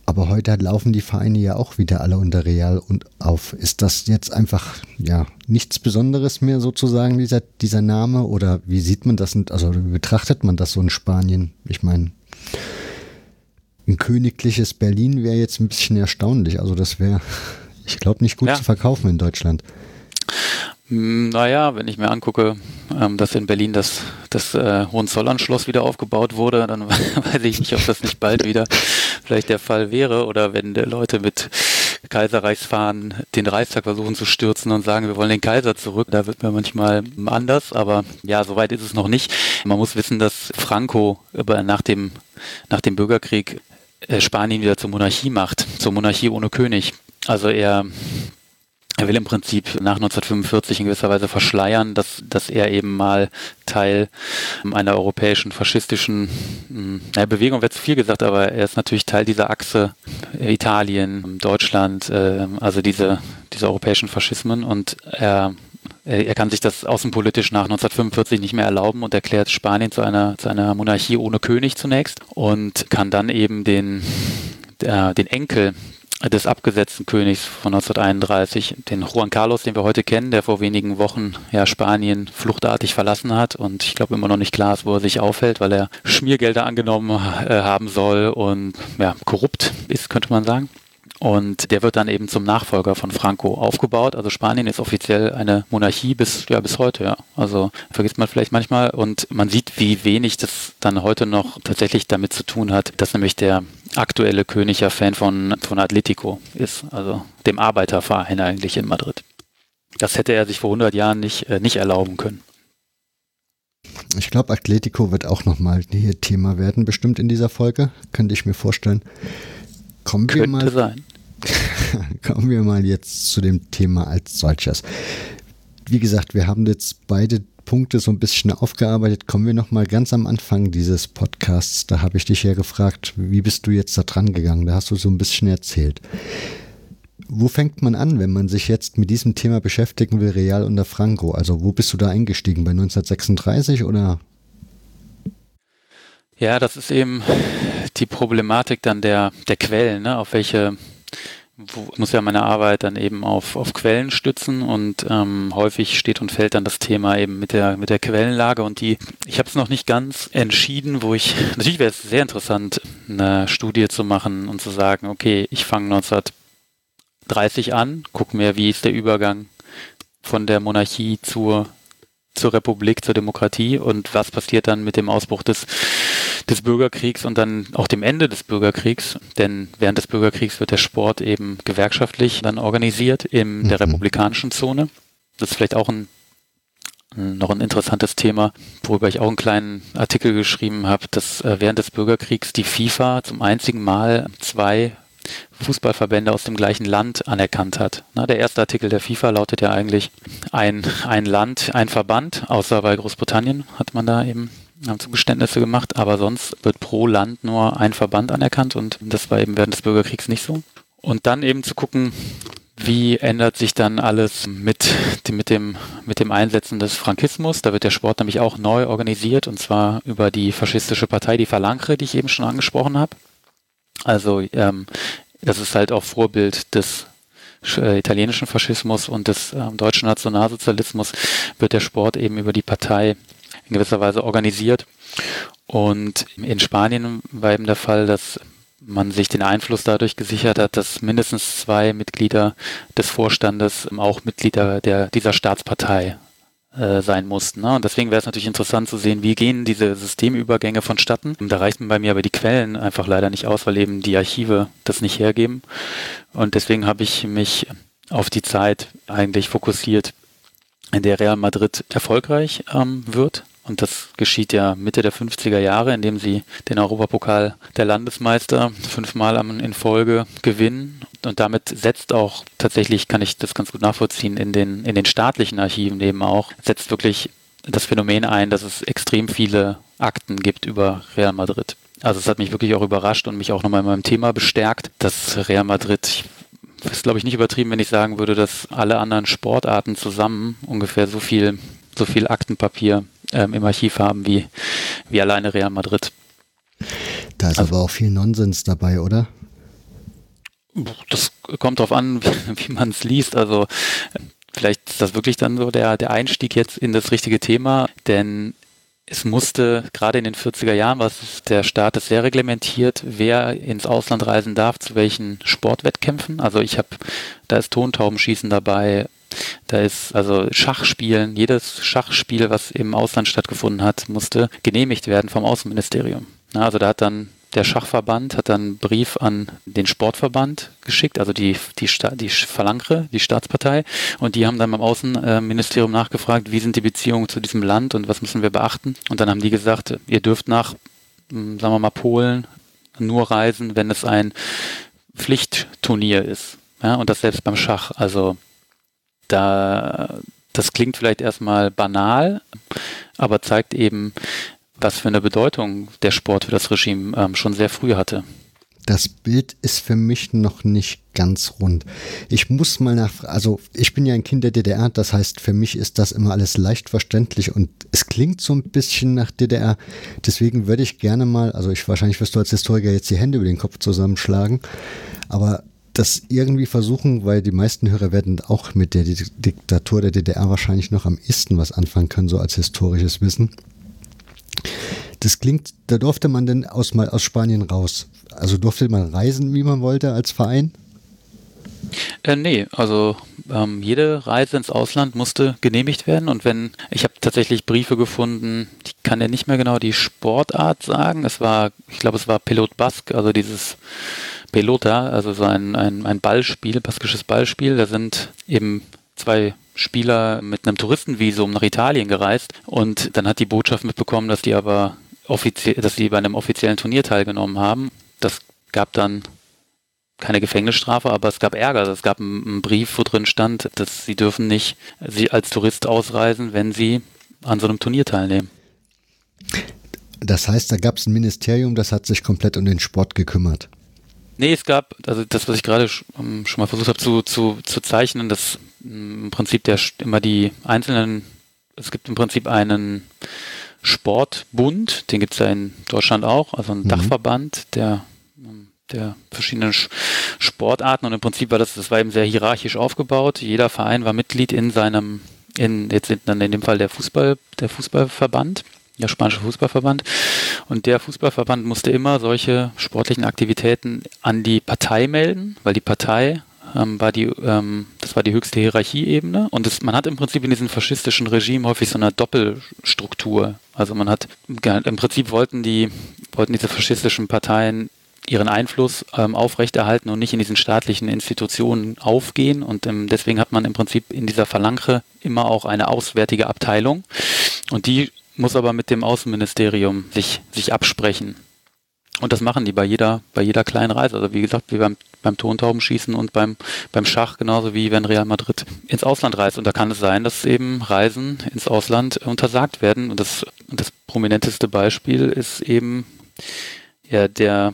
Aber heute laufen die Vereine ja auch wieder alle unter Real und auf. Ist das jetzt einfach ja nichts Besonderes mehr sozusagen dieser dieser Name oder wie sieht man das? Also wie betrachtet man das so in Spanien? Ich meine, ein königliches Berlin wäre jetzt ein bisschen erstaunlich. Also das wäre, ich glaube, nicht gut ja. zu verkaufen in Deutschland. Hm, naja, wenn ich mir angucke, ähm, dass in Berlin das, das äh, Hohenzollern-Schloss wieder aufgebaut wurde, dann weiß ich nicht, ob das nicht bald wieder vielleicht der Fall wäre oder wenn Leute mit Kaiserreichsfahnen den Reichstag versuchen zu stürzen und sagen, wir wollen den Kaiser zurück. Da wird man manchmal anders, aber ja, soweit ist es noch nicht. Man muss wissen, dass Franco nach dem, nach dem Bürgerkrieg äh, Spanien wieder zur Monarchie macht, zur Monarchie ohne König. Also er er will im Prinzip nach 1945 in gewisser Weise verschleiern, dass, dass er eben mal Teil einer europäischen faschistischen hm, Bewegung, wird zu viel gesagt, aber er ist natürlich Teil dieser Achse Italien, Deutschland, äh, also diese, diese europäischen Faschismen. Und er er kann sich das außenpolitisch nach 1945 nicht mehr erlauben und erklärt Spanien zu einer, zu einer Monarchie ohne König zunächst und kann dann eben den, der, den Enkel des abgesetzten Königs von 1931, den Juan Carlos, den wir heute kennen, der vor wenigen Wochen ja Spanien fluchtartig verlassen hat und ich glaube immer noch nicht klar ist, wo er sich aufhält, weil er Schmiergelder angenommen äh, haben soll und ja, korrupt ist, könnte man sagen. Und der wird dann eben zum Nachfolger von Franco aufgebaut. Also Spanien ist offiziell eine Monarchie bis, ja, bis heute, ja. Also vergisst man vielleicht manchmal. Und man sieht, wie wenig das dann heute noch tatsächlich damit zu tun hat, dass nämlich der aktuelle König ja Fan von, von Atletico ist, also dem Arbeiterverein eigentlich in Madrid. Das hätte er sich vor 100 Jahren nicht, äh, nicht erlauben können. Ich glaube, Atletico wird auch nochmal hier Thema werden, bestimmt in dieser Folge, könnte ich mir vorstellen. Kommen Könnte wir mal, sein. kommen wir mal jetzt zu dem Thema als solches. Wie gesagt, wir haben jetzt beide Punkte so ein bisschen aufgearbeitet. Kommen wir noch mal ganz am Anfang dieses Podcasts. Da habe ich dich ja gefragt, wie bist du jetzt da dran gegangen? Da hast du so ein bisschen erzählt. Wo fängt man an, wenn man sich jetzt mit diesem Thema beschäftigen will, Real unter Franco? Also wo bist du da eingestiegen? Bei 1936 oder? Ja, das ist eben die Problematik dann der, der Quellen, ne? auf welche muss ja meine Arbeit dann eben auf, auf Quellen stützen und ähm, häufig steht und fällt dann das Thema eben mit der, mit der Quellenlage und die, ich habe es noch nicht ganz entschieden, wo ich, natürlich wäre es sehr interessant, eine Studie zu machen und zu sagen, okay, ich fange 1930 an, gucke mir, wie ist der Übergang von der Monarchie zur, zur Republik, zur Demokratie und was passiert dann mit dem Ausbruch des des Bürgerkriegs und dann auch dem Ende des Bürgerkriegs, denn während des Bürgerkriegs wird der Sport eben gewerkschaftlich dann organisiert in der mhm. republikanischen Zone. Das ist vielleicht auch ein noch ein interessantes Thema, worüber ich auch einen kleinen Artikel geschrieben habe, dass äh, während des Bürgerkriegs die FIFA zum einzigen Mal zwei Fußballverbände aus dem gleichen Land anerkannt hat. Na, der erste Artikel der FIFA lautet ja eigentlich ein, ein Land, ein Verband, außer bei Großbritannien hat man da eben haben Zugeständnisse gemacht, aber sonst wird pro Land nur ein Verband anerkannt und das war eben während des Bürgerkriegs nicht so. Und dann eben zu gucken, wie ändert sich dann alles mit, mit, dem, mit dem Einsetzen des Frankismus? Da wird der Sport nämlich auch neu organisiert und zwar über die faschistische Partei, die Phalange, die ich eben schon angesprochen habe. Also ähm, das ist halt auch Vorbild des äh, italienischen Faschismus und des äh, deutschen Nationalsozialismus, wird der Sport eben über die Partei in gewisser Weise organisiert. Und in Spanien war eben der Fall, dass man sich den Einfluss dadurch gesichert hat, dass mindestens zwei Mitglieder des Vorstandes auch Mitglieder der, dieser Staatspartei äh, sein mussten. Ne? Und deswegen wäre es natürlich interessant zu sehen, wie gehen diese Systemübergänge vonstatten. Da reichen bei mir aber die Quellen einfach leider nicht aus, weil eben die Archive das nicht hergeben. Und deswegen habe ich mich auf die Zeit eigentlich fokussiert, in der Real Madrid erfolgreich ähm, wird. Und das geschieht ja Mitte der 50er Jahre, indem sie den Europapokal der Landesmeister fünfmal in Folge gewinnen. Und damit setzt auch tatsächlich, kann ich das ganz gut nachvollziehen, in den, in den staatlichen Archiven eben auch, setzt wirklich das Phänomen ein, dass es extrem viele Akten gibt über Real Madrid. Also es hat mich wirklich auch überrascht und mich auch nochmal in meinem Thema bestärkt, dass Real Madrid, ich ist glaube ich nicht übertrieben, wenn ich sagen würde, dass alle anderen Sportarten zusammen ungefähr so viel, so viel Aktenpapier ähm, im Archiv haben wie, wie alleine Real Madrid. Da ist also, aber auch viel Nonsens dabei, oder? Das kommt darauf an, wie, man es liest. Also vielleicht ist das wirklich dann so der, der Einstieg jetzt in das richtige Thema, denn es musste, gerade in den 40er Jahren, was der Staat ist sehr reglementiert, wer ins Ausland reisen darf, zu welchen Sportwettkämpfen. Also ich habe, da ist Tontaubenschießen dabei, da ist also Schachspielen, jedes Schachspiel, was im Ausland stattgefunden hat, musste genehmigt werden vom Außenministerium. Also da hat dann der Schachverband hat dann einen Brief an den Sportverband geschickt, also die, die, die Phalange, die Staatspartei, und die haben dann beim Außenministerium nachgefragt, wie sind die Beziehungen zu diesem Land und was müssen wir beachten. Und dann haben die gesagt, ihr dürft nach, hm, sagen wir mal, Polen nur reisen, wenn es ein Pflichtturnier ist. Ja, und das selbst beim Schach. Also da, das klingt vielleicht erstmal banal, aber zeigt eben, was für eine Bedeutung der Sport für das Regime ähm, schon sehr früh hatte. Das Bild ist für mich noch nicht ganz rund. Ich muss mal nach, also ich bin ja ein Kind der DDR, das heißt, für mich ist das immer alles leicht verständlich und es klingt so ein bisschen nach DDR. Deswegen würde ich gerne mal, also ich wahrscheinlich wirst du als Historiker jetzt die Hände über den Kopf zusammenschlagen, aber das irgendwie versuchen, weil die meisten Hörer werden auch mit der Diktatur der DDR wahrscheinlich noch am ehesten was anfangen können, so als historisches Wissen. Das klingt, da durfte man denn aus, aus Spanien raus. Also durfte man reisen, wie man wollte, als Verein? Äh, nee, also ähm, jede Reise ins Ausland musste genehmigt werden und wenn, ich habe tatsächlich Briefe gefunden, ich kann ja nicht mehr genau die Sportart sagen, es war, ich glaube es war Pilot Basque, also dieses Pelota, also so ein, ein, ein Ballspiel, baskisches Ballspiel. Da sind eben zwei Spieler mit einem Touristenvisum nach Italien gereist und dann hat die Botschaft mitbekommen, dass die aber dass sie bei einem offiziellen Turnier teilgenommen haben. Das gab dann keine Gefängnisstrafe, aber es gab Ärger. Es gab einen, einen Brief, wo drin stand, dass sie dürfen nicht sie als Tourist ausreisen, wenn sie an so einem Turnier teilnehmen. Das heißt, da gab es ein Ministerium, das hat sich komplett um den Sport gekümmert. Nee, es gab, also das, was ich gerade ähm, schon mal versucht habe zu, zu, zu zeichnen, dass mm, im Prinzip der immer die einzelnen, es gibt im Prinzip einen Sportbund, den gibt es ja in Deutschland auch, also einen mhm. Dachverband, der ähm, der verschiedenen Sportarten und im Prinzip war das, das war eben sehr hierarchisch aufgebaut. Jeder Verein war Mitglied in seinem, in, jetzt sind dann in dem Fall der Fußball, der Fußballverband der spanische Fußballverband. Und der Fußballverband musste immer solche sportlichen Aktivitäten an die Partei melden, weil die Partei ähm, war die, ähm, das war die höchste Hierarchieebene. Und das, man hat im Prinzip in diesem faschistischen Regime häufig so eine Doppelstruktur. Also man hat, im Prinzip wollten die, wollten diese faschistischen Parteien ihren Einfluss ähm, aufrechterhalten und nicht in diesen staatlichen Institutionen aufgehen. Und ähm, deswegen hat man im Prinzip in dieser Phalange immer auch eine auswärtige Abteilung. Und die muss aber mit dem Außenministerium sich, sich absprechen. Und das machen die bei jeder, bei jeder kleinen Reise. Also wie gesagt, wie beim, beim Tontaubenschießen und beim, beim Schach, genauso wie wenn Real Madrid ins Ausland reist. Und da kann es sein, dass eben Reisen ins Ausland untersagt werden. Und das, das prominenteste Beispiel ist eben ja, der,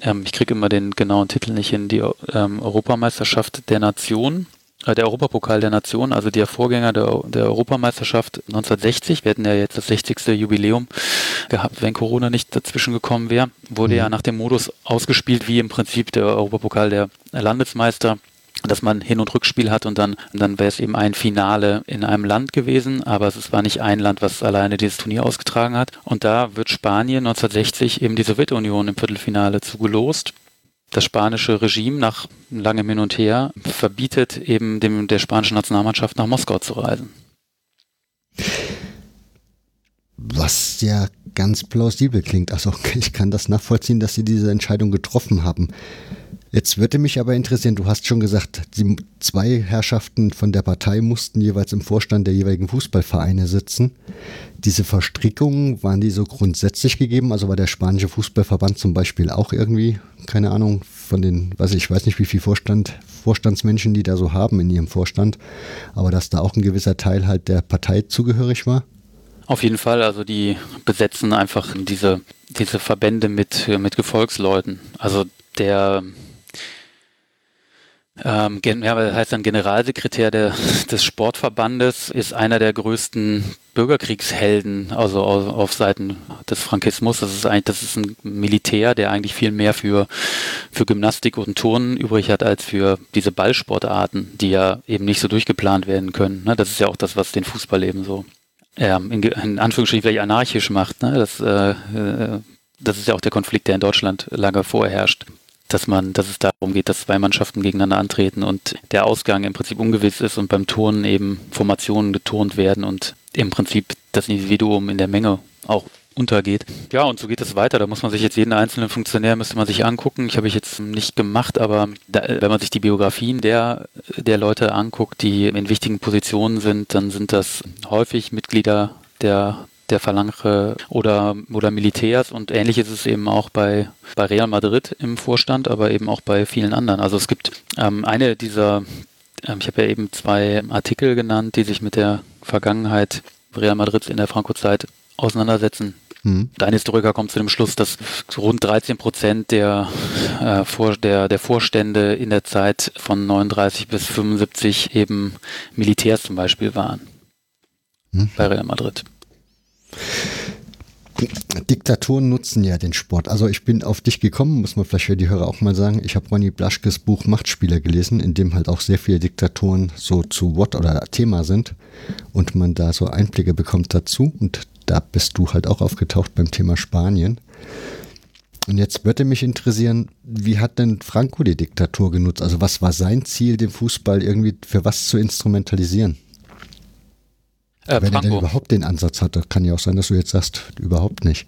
ähm, ich kriege immer den genauen Titel nicht hin, die ähm, Europameisterschaft der Nation äh, der Europapokal der Nation, also der Vorgänger der, der Europameisterschaft 1960. Wir hätten ja jetzt das 60. Jubiläum gehabt, wenn Corona nicht dazwischen gekommen wäre. Wurde mhm. ja nach dem Modus ausgespielt, wie im Prinzip der Europapokal der Landesmeister dass man Hin- und Rückspiel hat und dann, dann wäre es eben ein Finale in einem Land gewesen, aber es war nicht ein Land, was alleine dieses Turnier ausgetragen hat. Und da wird Spanien 1960 eben die Sowjetunion im Viertelfinale zugelost das spanische Regime nach langem Hin und Her verbietet eben dem, der spanischen Nationalmannschaft nach Moskau zu reisen. Was ja ganz plausibel klingt. Also ich kann das nachvollziehen, dass sie diese Entscheidung getroffen haben. Jetzt würde mich aber interessieren, du hast schon gesagt, die zwei Herrschaften von der Partei mussten jeweils im Vorstand der jeweiligen Fußballvereine sitzen. Diese Verstrickungen, waren die so grundsätzlich gegeben? Also war der spanische Fußballverband zum Beispiel auch irgendwie, keine Ahnung, von den, weiß ich, weiß nicht, wie viel Vorstand, Vorstandsmenschen die da so haben in ihrem Vorstand, aber dass da auch ein gewisser Teil halt der Partei zugehörig war? Auf jeden Fall, also die besetzen einfach diese, diese Verbände mit, mit Gefolgsleuten. Also der ähm, ja, das heißt dann Generalsekretär der, des Sportverbandes ist einer der größten Bürgerkriegshelden, also auf, auf Seiten des Frankismus. Das ist eigentlich, das ist ein Militär, der eigentlich viel mehr für, für Gymnastik und Turnen übrig hat als für diese Ballsportarten, die ja eben nicht so durchgeplant werden können. Ne? Das ist ja auch das, was den Fußball eben so ähm, in, in Anführungsstrichen vielleicht anarchisch macht. Ne? Das, äh, äh, das ist ja auch der Konflikt, der in Deutschland lange vorherrscht dass man, dass es darum geht, dass zwei Mannschaften gegeneinander antreten und der Ausgang im Prinzip ungewiss ist und beim Turnen eben Formationen geturnt werden und im Prinzip das Individuum in der Menge auch untergeht. Ja, und so geht es weiter. Da muss man sich jetzt jeden einzelnen Funktionär müsste man sich angucken. Ich habe ich jetzt nicht gemacht, aber da, wenn man sich die Biografien der, der Leute anguckt, die in wichtigen Positionen sind, dann sind das häufig Mitglieder der der Phalange oder, oder Militärs und ähnlich ist es eben auch bei, bei Real Madrid im Vorstand, aber eben auch bei vielen anderen. Also es gibt ähm, eine dieser, ähm, ich habe ja eben zwei Artikel genannt, die sich mit der Vergangenheit Real Madrids in der Franco-Zeit auseinandersetzen. Mhm. Dein Historiker kommt zu dem Schluss, dass rund 13 Prozent der, äh, Vor der, der Vorstände in der Zeit von 39 bis 75 eben Militärs zum Beispiel waren. Mhm. Bei Real Madrid. Diktaturen nutzen ja den Sport. Also ich bin auf dich gekommen, muss man vielleicht für die Hörer auch mal sagen. Ich habe Ronny Blaschkes Buch Machtspieler gelesen, in dem halt auch sehr viele Diktaturen so zu Wort oder Thema sind und man da so Einblicke bekommt dazu. Und da bist du halt auch aufgetaucht beim Thema Spanien. Und jetzt würde mich interessieren, wie hat denn Franco die Diktatur genutzt? Also was war sein Ziel, den Fußball irgendwie für was zu instrumentalisieren? Äh, Wenn Franco. er denn überhaupt den Ansatz hatte, kann ja auch sein, dass du jetzt sagst, überhaupt nicht.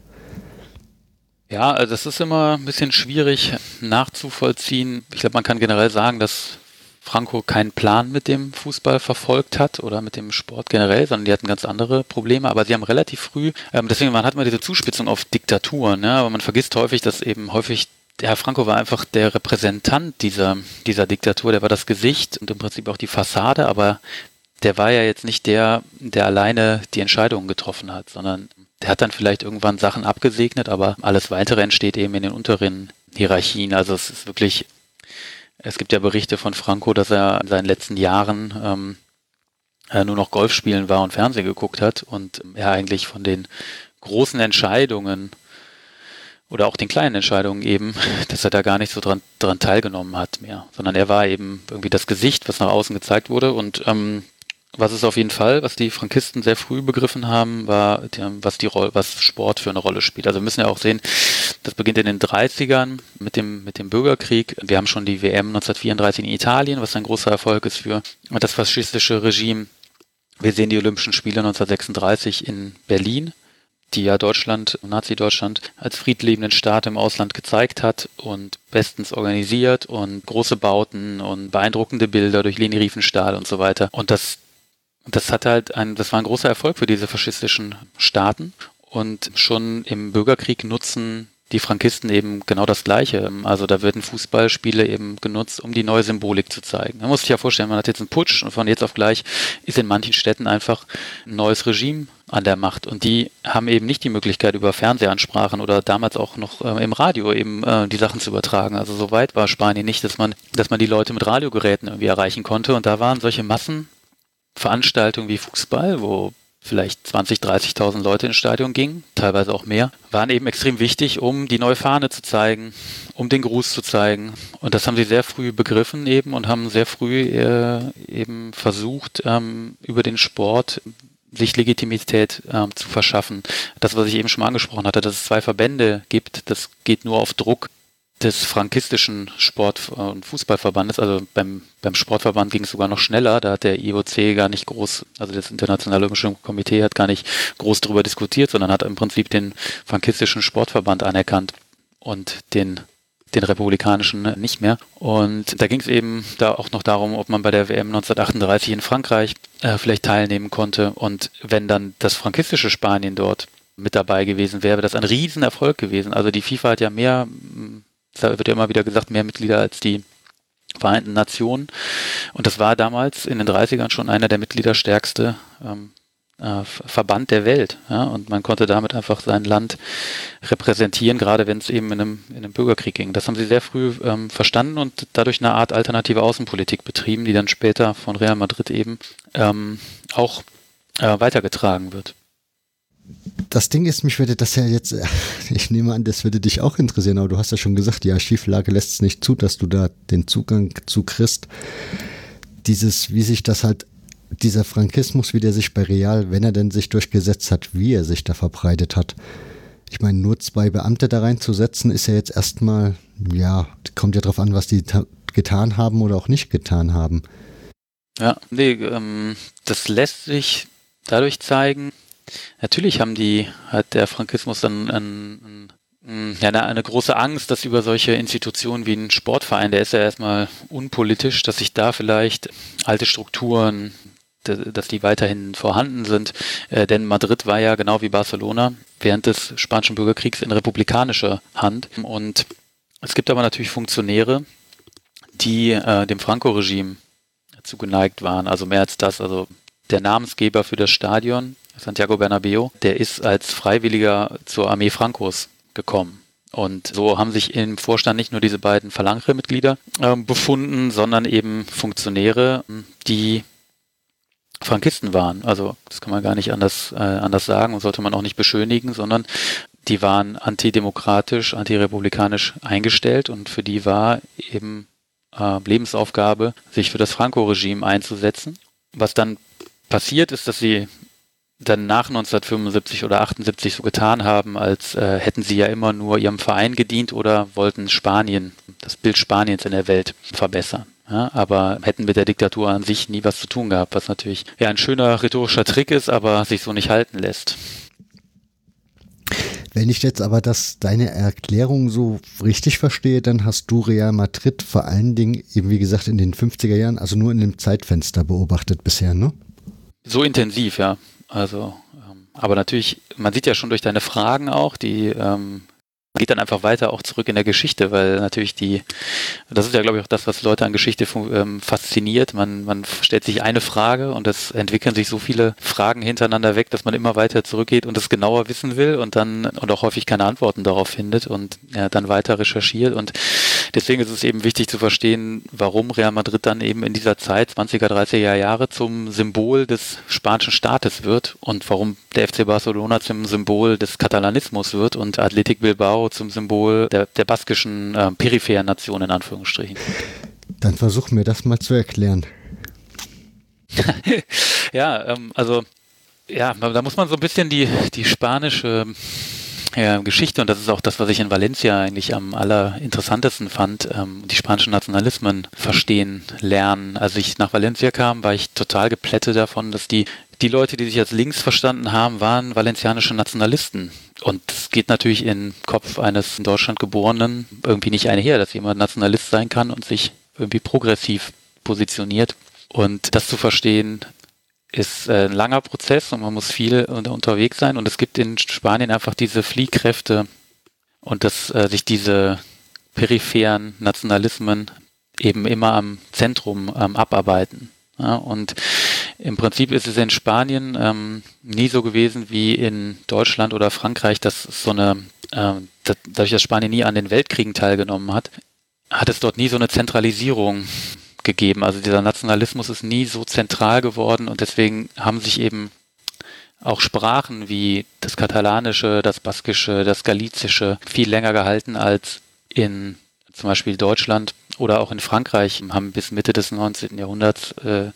Ja, also das ist immer ein bisschen schwierig nachzuvollziehen. Ich glaube, man kann generell sagen, dass Franco keinen Plan mit dem Fußball verfolgt hat oder mit dem Sport generell, sondern die hatten ganz andere Probleme. Aber sie haben relativ früh, ähm, deswegen man hat immer diese Zuspitzung auf Diktaturen, ja, aber man vergisst häufig, dass eben häufig der Herr Franco war einfach der Repräsentant dieser, dieser Diktatur, der war das Gesicht und im Prinzip auch die Fassade, aber der war ja jetzt nicht der, der alleine die Entscheidungen getroffen hat, sondern der hat dann vielleicht irgendwann Sachen abgesegnet, aber alles weitere entsteht eben in den unteren Hierarchien. Also es ist wirklich, es gibt ja Berichte von Franco, dass er in seinen letzten Jahren ähm, äh, nur noch Golf spielen war und Fernsehen geguckt hat und er eigentlich von den großen Entscheidungen oder auch den kleinen Entscheidungen eben, dass er da gar nicht so dran, dran teilgenommen hat mehr, sondern er war eben irgendwie das Gesicht, was nach außen gezeigt wurde und ähm, was es auf jeden Fall, was die Frankisten sehr früh begriffen haben, war, was die Rolle, was Sport für eine Rolle spielt. Also wir müssen ja auch sehen, das beginnt in den 30ern mit dem, mit dem Bürgerkrieg. Wir haben schon die WM 1934 in Italien, was ein großer Erfolg ist für das faschistische Regime. Wir sehen die Olympischen Spiele 1936 in Berlin, die ja Deutschland, Nazi-Deutschland als friedliebenden Staat im Ausland gezeigt hat und bestens organisiert und große Bauten und beeindruckende Bilder durch Leni Riefenstahl und so weiter. Und das und das hat halt ein, das war ein großer Erfolg für diese faschistischen Staaten. Und schon im Bürgerkrieg nutzen die Frankisten eben genau das Gleiche. Also da werden Fußballspiele eben genutzt, um die neue Symbolik zu zeigen. Man muss sich ja vorstellen, man hat jetzt einen Putsch und von jetzt auf gleich ist in manchen Städten einfach ein neues Regime an der Macht. Und die haben eben nicht die Möglichkeit, über Fernsehansprachen oder damals auch noch äh, im Radio eben äh, die Sachen zu übertragen. Also so weit war Spanien nicht, dass man, dass man die Leute mit Radiogeräten irgendwie erreichen konnte. Und da waren solche Massen Veranstaltungen wie Fußball, wo vielleicht 20, 30.000 Leute ins Stadion gingen, teilweise auch mehr, waren eben extrem wichtig, um die neue Fahne zu zeigen, um den Gruß zu zeigen. Und das haben sie sehr früh begriffen eben und haben sehr früh äh, eben versucht, ähm, über den Sport sich Legitimität ähm, zu verschaffen. Das, was ich eben schon mal angesprochen hatte, dass es zwei Verbände gibt, das geht nur auf Druck des frankistischen Sport- und Fußballverbandes, also beim, beim Sportverband ging es sogar noch schneller, da hat der IOC gar nicht groß, also das Internationale Olympische Komitee hat gar nicht groß darüber diskutiert, sondern hat im Prinzip den frankistischen Sportverband anerkannt und den den republikanischen nicht mehr. Und da ging es eben da auch noch darum, ob man bei der WM 1938 in Frankreich äh, vielleicht teilnehmen konnte. Und wenn dann das frankistische Spanien dort mit dabei gewesen wäre, wäre das ein Riesenerfolg gewesen. Also die FIFA hat ja mehr, da wird ja immer wieder gesagt, mehr Mitglieder als die Vereinten Nationen. Und das war damals in den 30ern schon einer der mitgliederstärkste ähm, äh, Verband der Welt. Ja? Und man konnte damit einfach sein Land repräsentieren, gerade wenn es eben in einem, in einem Bürgerkrieg ging. Das haben sie sehr früh ähm, verstanden und dadurch eine Art alternative Außenpolitik betrieben, die dann später von Real Madrid eben ähm, auch äh, weitergetragen wird. Das Ding ist, mich würde das ja jetzt, ich nehme an, das würde dich auch interessieren, aber du hast ja schon gesagt, die Archivlage lässt es nicht zu, dass du da den Zugang zu kriegst. Dieses, wie sich das halt dieser Frankismus, wie der sich bei Real, wenn er denn sich durchgesetzt hat, wie er sich da verbreitet hat. Ich meine, nur zwei Beamte da reinzusetzen, ist ja jetzt erstmal, ja, kommt ja drauf an, was die getan haben oder auch nicht getan haben. Ja, nee, ähm, das lässt sich dadurch zeigen. Natürlich haben die, hat der Frankismus dann ein, ein, ja, eine, eine große Angst, dass über solche Institutionen wie ein Sportverein, der ist ja erstmal unpolitisch, dass sich da vielleicht alte Strukturen, dass die weiterhin vorhanden sind. Äh, denn Madrid war ja genau wie Barcelona während des Spanischen Bürgerkriegs in republikanischer Hand. Und es gibt aber natürlich Funktionäre, die äh, dem Franco-Regime zugeneigt waren. Also mehr als das. Also der Namensgeber für das Stadion, Santiago Bernabeo, der ist als Freiwilliger zur Armee Francos gekommen. Und so haben sich im Vorstand nicht nur diese beiden Phalange-Mitglieder äh, befunden, sondern eben Funktionäre, die Frankisten waren. Also das kann man gar nicht anders, äh, anders sagen und sollte man auch nicht beschönigen, sondern die waren antidemokratisch, antirepublikanisch eingestellt und für die war eben äh, Lebensaufgabe, sich für das Franco-Regime einzusetzen. Was dann passiert ist, dass sie dann nach 1975 oder 78 so getan haben, als äh, hätten sie ja immer nur ihrem Verein gedient oder wollten Spanien, das Bild Spaniens in der Welt verbessern. Ja, aber hätten mit der Diktatur an sich nie was zu tun gehabt, was natürlich ja ein schöner rhetorischer Trick ist, aber sich so nicht halten lässt. Wenn ich jetzt aber das, deine Erklärung so richtig verstehe, dann hast du Real Madrid vor allen Dingen eben wie gesagt in den 50er Jahren, also nur in dem Zeitfenster beobachtet bisher, ne? So intensiv, ja. Also, ähm, aber natürlich, man sieht ja schon durch deine Fragen auch, die ähm, geht dann einfach weiter auch zurück in der Geschichte, weil natürlich die, das ist ja glaube ich auch das, was Leute an Geschichte ähm, fasziniert. Man, man stellt sich eine Frage und es entwickeln sich so viele Fragen hintereinander weg, dass man immer weiter zurückgeht und es genauer wissen will und dann und auch häufig keine Antworten darauf findet und ja, dann weiter recherchiert und deswegen ist es eben wichtig zu verstehen, warum Real Madrid dann eben in dieser Zeit 20er, 30er Jahre zum Symbol des spanischen Staates wird und warum der FC Barcelona zum Symbol des Katalanismus wird und Athletic Bilbao zum Symbol der, der baskischen äh, peripheren Nation in Anführungsstrichen. Dann versuch mir das mal zu erklären. ja, ähm, also ja, da muss man so ein bisschen die, die spanische ja, Geschichte, und das ist auch das, was ich in Valencia eigentlich am allerinteressantesten fand, ähm, die spanischen Nationalismen verstehen, lernen. Als ich nach Valencia kam, war ich total geplättet davon, dass die die Leute, die sich als links verstanden haben, waren valencianische Nationalisten. Und es geht natürlich in Kopf eines in Deutschland geborenen irgendwie nicht einher, dass jemand Nationalist sein kann und sich irgendwie progressiv positioniert. Und das zu verstehen, ist ein langer Prozess und man muss viel unterwegs sein. Und es gibt in Spanien einfach diese Fliehkräfte und dass äh, sich diese peripheren Nationalismen eben immer am Zentrum ähm, abarbeiten. Ja, und im Prinzip ist es in Spanien ähm, nie so gewesen wie in Deutschland oder Frankreich, dass so eine, äh, dadurch, dass Spanien nie an den Weltkriegen teilgenommen hat, hat es dort nie so eine Zentralisierung gegeben. Also dieser Nationalismus ist nie so zentral geworden und deswegen haben sich eben auch Sprachen wie das Katalanische, das Baskische, das Galizische viel länger gehalten als in zum Beispiel Deutschland oder auch in Frankreich haben bis Mitte des 19. Jahrhunderts äh,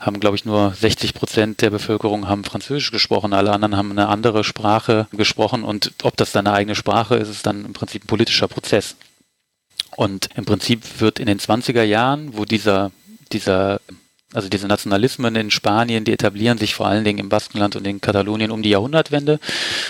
haben, glaube ich, nur 60 Prozent der Bevölkerung haben Französisch gesprochen. Alle anderen haben eine andere Sprache gesprochen und ob das dann eine eigene Sprache ist, ist dann im Prinzip ein politischer Prozess. Und im Prinzip wird in den 20er Jahren, wo dieser, dieser also diese Nationalismen in Spanien, die etablieren sich vor allen Dingen im Baskenland und in Katalonien um die Jahrhundertwende.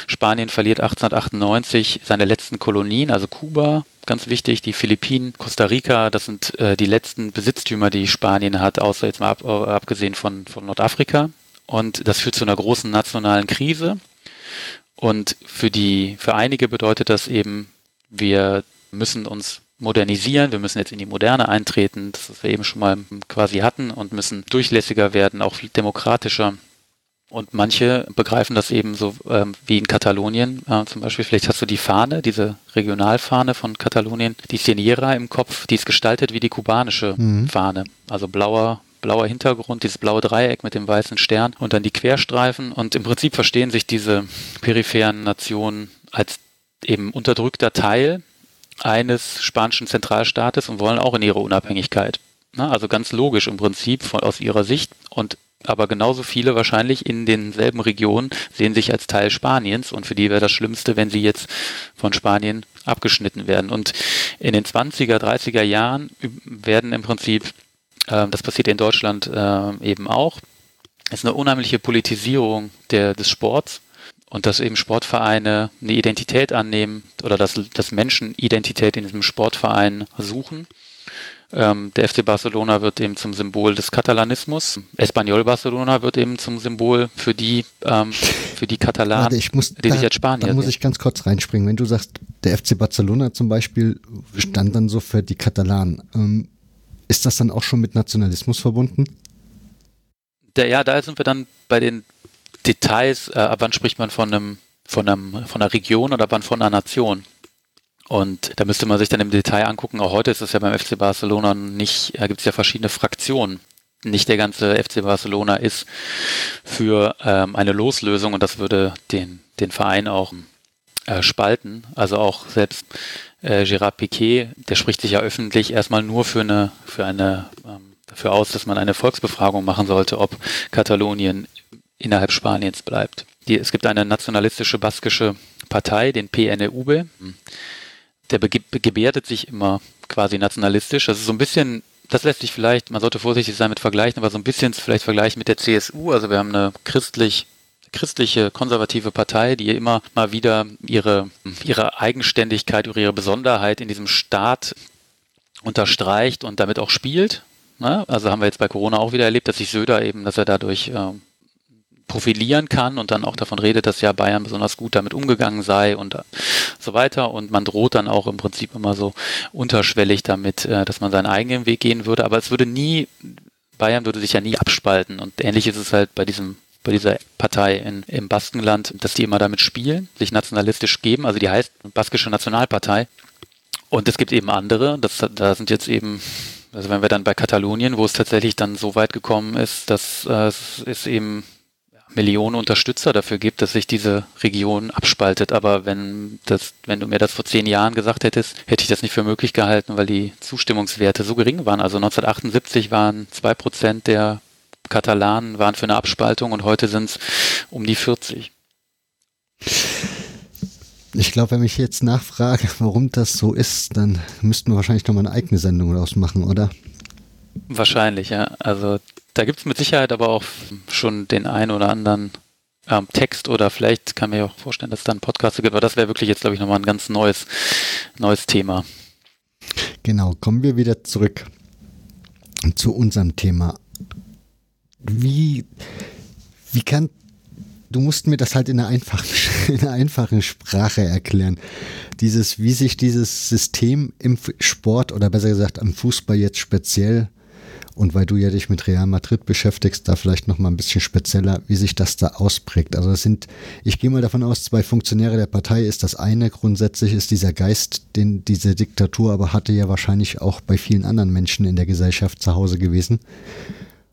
Spanien verliert 1898 seine letzten Kolonien, also Kuba, ganz wichtig, die Philippinen, Costa Rica, das sind äh, die letzten Besitztümer, die Spanien hat, außer jetzt mal ab, abgesehen von, von Nordafrika. Und das führt zu einer großen nationalen Krise. Und für die, für einige bedeutet das eben, wir müssen uns modernisieren, wir müssen jetzt in die Moderne eintreten, das was wir eben schon mal quasi hatten und müssen durchlässiger werden, auch demokratischer. Und manche begreifen das eben so ähm, wie in Katalonien. Äh, zum Beispiel, vielleicht hast du die Fahne, diese Regionalfahne von Katalonien, die Sierra im Kopf, die ist gestaltet wie die kubanische mhm. Fahne. Also blauer, blauer Hintergrund, dieses blaue Dreieck mit dem weißen Stern und dann die Querstreifen. Und im Prinzip verstehen sich diese peripheren Nationen als eben unterdrückter Teil eines spanischen Zentralstaates und wollen auch in ihre Unabhängigkeit. Na, also ganz logisch im Prinzip von, aus ihrer Sicht und aber genauso viele wahrscheinlich in denselben Regionen sehen sich als Teil Spaniens und für die wäre das Schlimmste, wenn sie jetzt von Spanien abgeschnitten werden. Und in den 20er, 30er Jahren werden im Prinzip, äh, das passiert in Deutschland äh, eben auch, ist eine unheimliche Politisierung der, des Sports und dass eben Sportvereine eine Identität annehmen oder dass, dass Menschen Identität in diesem Sportverein suchen. Ähm, der FC Barcelona wird eben zum Symbol des Katalanismus. Espanyol Barcelona wird eben zum Symbol für die, ähm, für die Katalanen, Warte, ich muss, die da, sich als Spanier Da muss ich ganz kurz reinspringen. Wenn du sagst, der FC Barcelona zum Beispiel stand dann so für die Katalanen. Ähm, ist das dann auch schon mit Nationalismus verbunden? Der, ja, da sind wir dann bei den Details, äh, ab wann spricht man von einem, von einem, von einer Region oder wann von einer Nation? Und da müsste man sich dann im Detail angucken. Auch heute ist es ja beim FC Barcelona nicht, da gibt es ja verschiedene Fraktionen. Nicht der ganze FC Barcelona ist für ähm, eine Loslösung und das würde den, den Verein auch äh, spalten. Also auch selbst äh, Gérard Piquet, der spricht sich ja öffentlich erstmal nur für eine, für eine, ähm, dafür aus, dass man eine Volksbefragung machen sollte, ob Katalonien innerhalb Spaniens bleibt. Die, es gibt eine nationalistische baskische Partei, den PNUB. Der gebärdet sich immer quasi nationalistisch. Das ist so ein bisschen, das lässt sich vielleicht, man sollte vorsichtig sein mit Vergleichen, aber so ein bisschen vielleicht vergleichen mit der CSU. Also wir haben eine christlich christliche konservative Partei, die immer mal wieder ihre, ihre Eigenständigkeit ihre Besonderheit in diesem Staat unterstreicht und damit auch spielt. Ne? Also haben wir jetzt bei Corona auch wieder erlebt, dass sich Söder eben, dass er dadurch äh, profilieren kann und dann auch davon redet, dass ja Bayern besonders gut damit umgegangen sei und so weiter. Und man droht dann auch im Prinzip immer so unterschwellig damit, äh, dass man seinen eigenen Weg gehen würde. Aber es würde nie, Bayern würde sich ja nie abspalten. Und ähnlich ist es halt bei diesem bei dieser Partei in, im Baskenland, dass die immer damit spielen, sich nationalistisch geben. Also die heißt Baskische Nationalpartei. Und es gibt eben andere, das, da sind jetzt eben also wenn wir dann bei Katalonien, wo es tatsächlich dann so weit gekommen ist, dass äh, es eben Millionen Unterstützer dafür gibt, dass sich diese Region abspaltet. Aber wenn das, wenn du mir das vor zehn Jahren gesagt hättest, hätte ich das nicht für möglich gehalten, weil die Zustimmungswerte so gering waren. Also 1978 waren zwei Prozent der Katalanen waren für eine Abspaltung und heute sind es um die 40. Ich glaube, wenn ich jetzt nachfrage, warum das so ist, dann müssten wir wahrscheinlich nochmal eine eigene Sendung daraus machen, oder? Wahrscheinlich, ja. Also da gibt es mit Sicherheit aber auch schon den einen oder anderen ähm, Text oder vielleicht kann mir auch vorstellen, dass es da einen Podcast gibt, aber das wäre wirklich jetzt, glaube ich, nochmal ein ganz neues, neues Thema. Genau, kommen wir wieder zurück zu unserem Thema. Wie, wie kann, du musst mir das halt in einer einfachen, in einer einfachen Sprache erklären. Dieses, wie sich dieses System im Sport oder besser gesagt am Fußball jetzt speziell und weil du ja dich mit Real Madrid beschäftigst, da vielleicht noch mal ein bisschen spezieller, wie sich das da ausprägt. Also es sind, ich gehe mal davon aus, zwei Funktionäre der Partei ist das eine. Grundsätzlich ist dieser Geist, den diese Diktatur aber hatte, ja wahrscheinlich auch bei vielen anderen Menschen in der Gesellschaft zu Hause gewesen.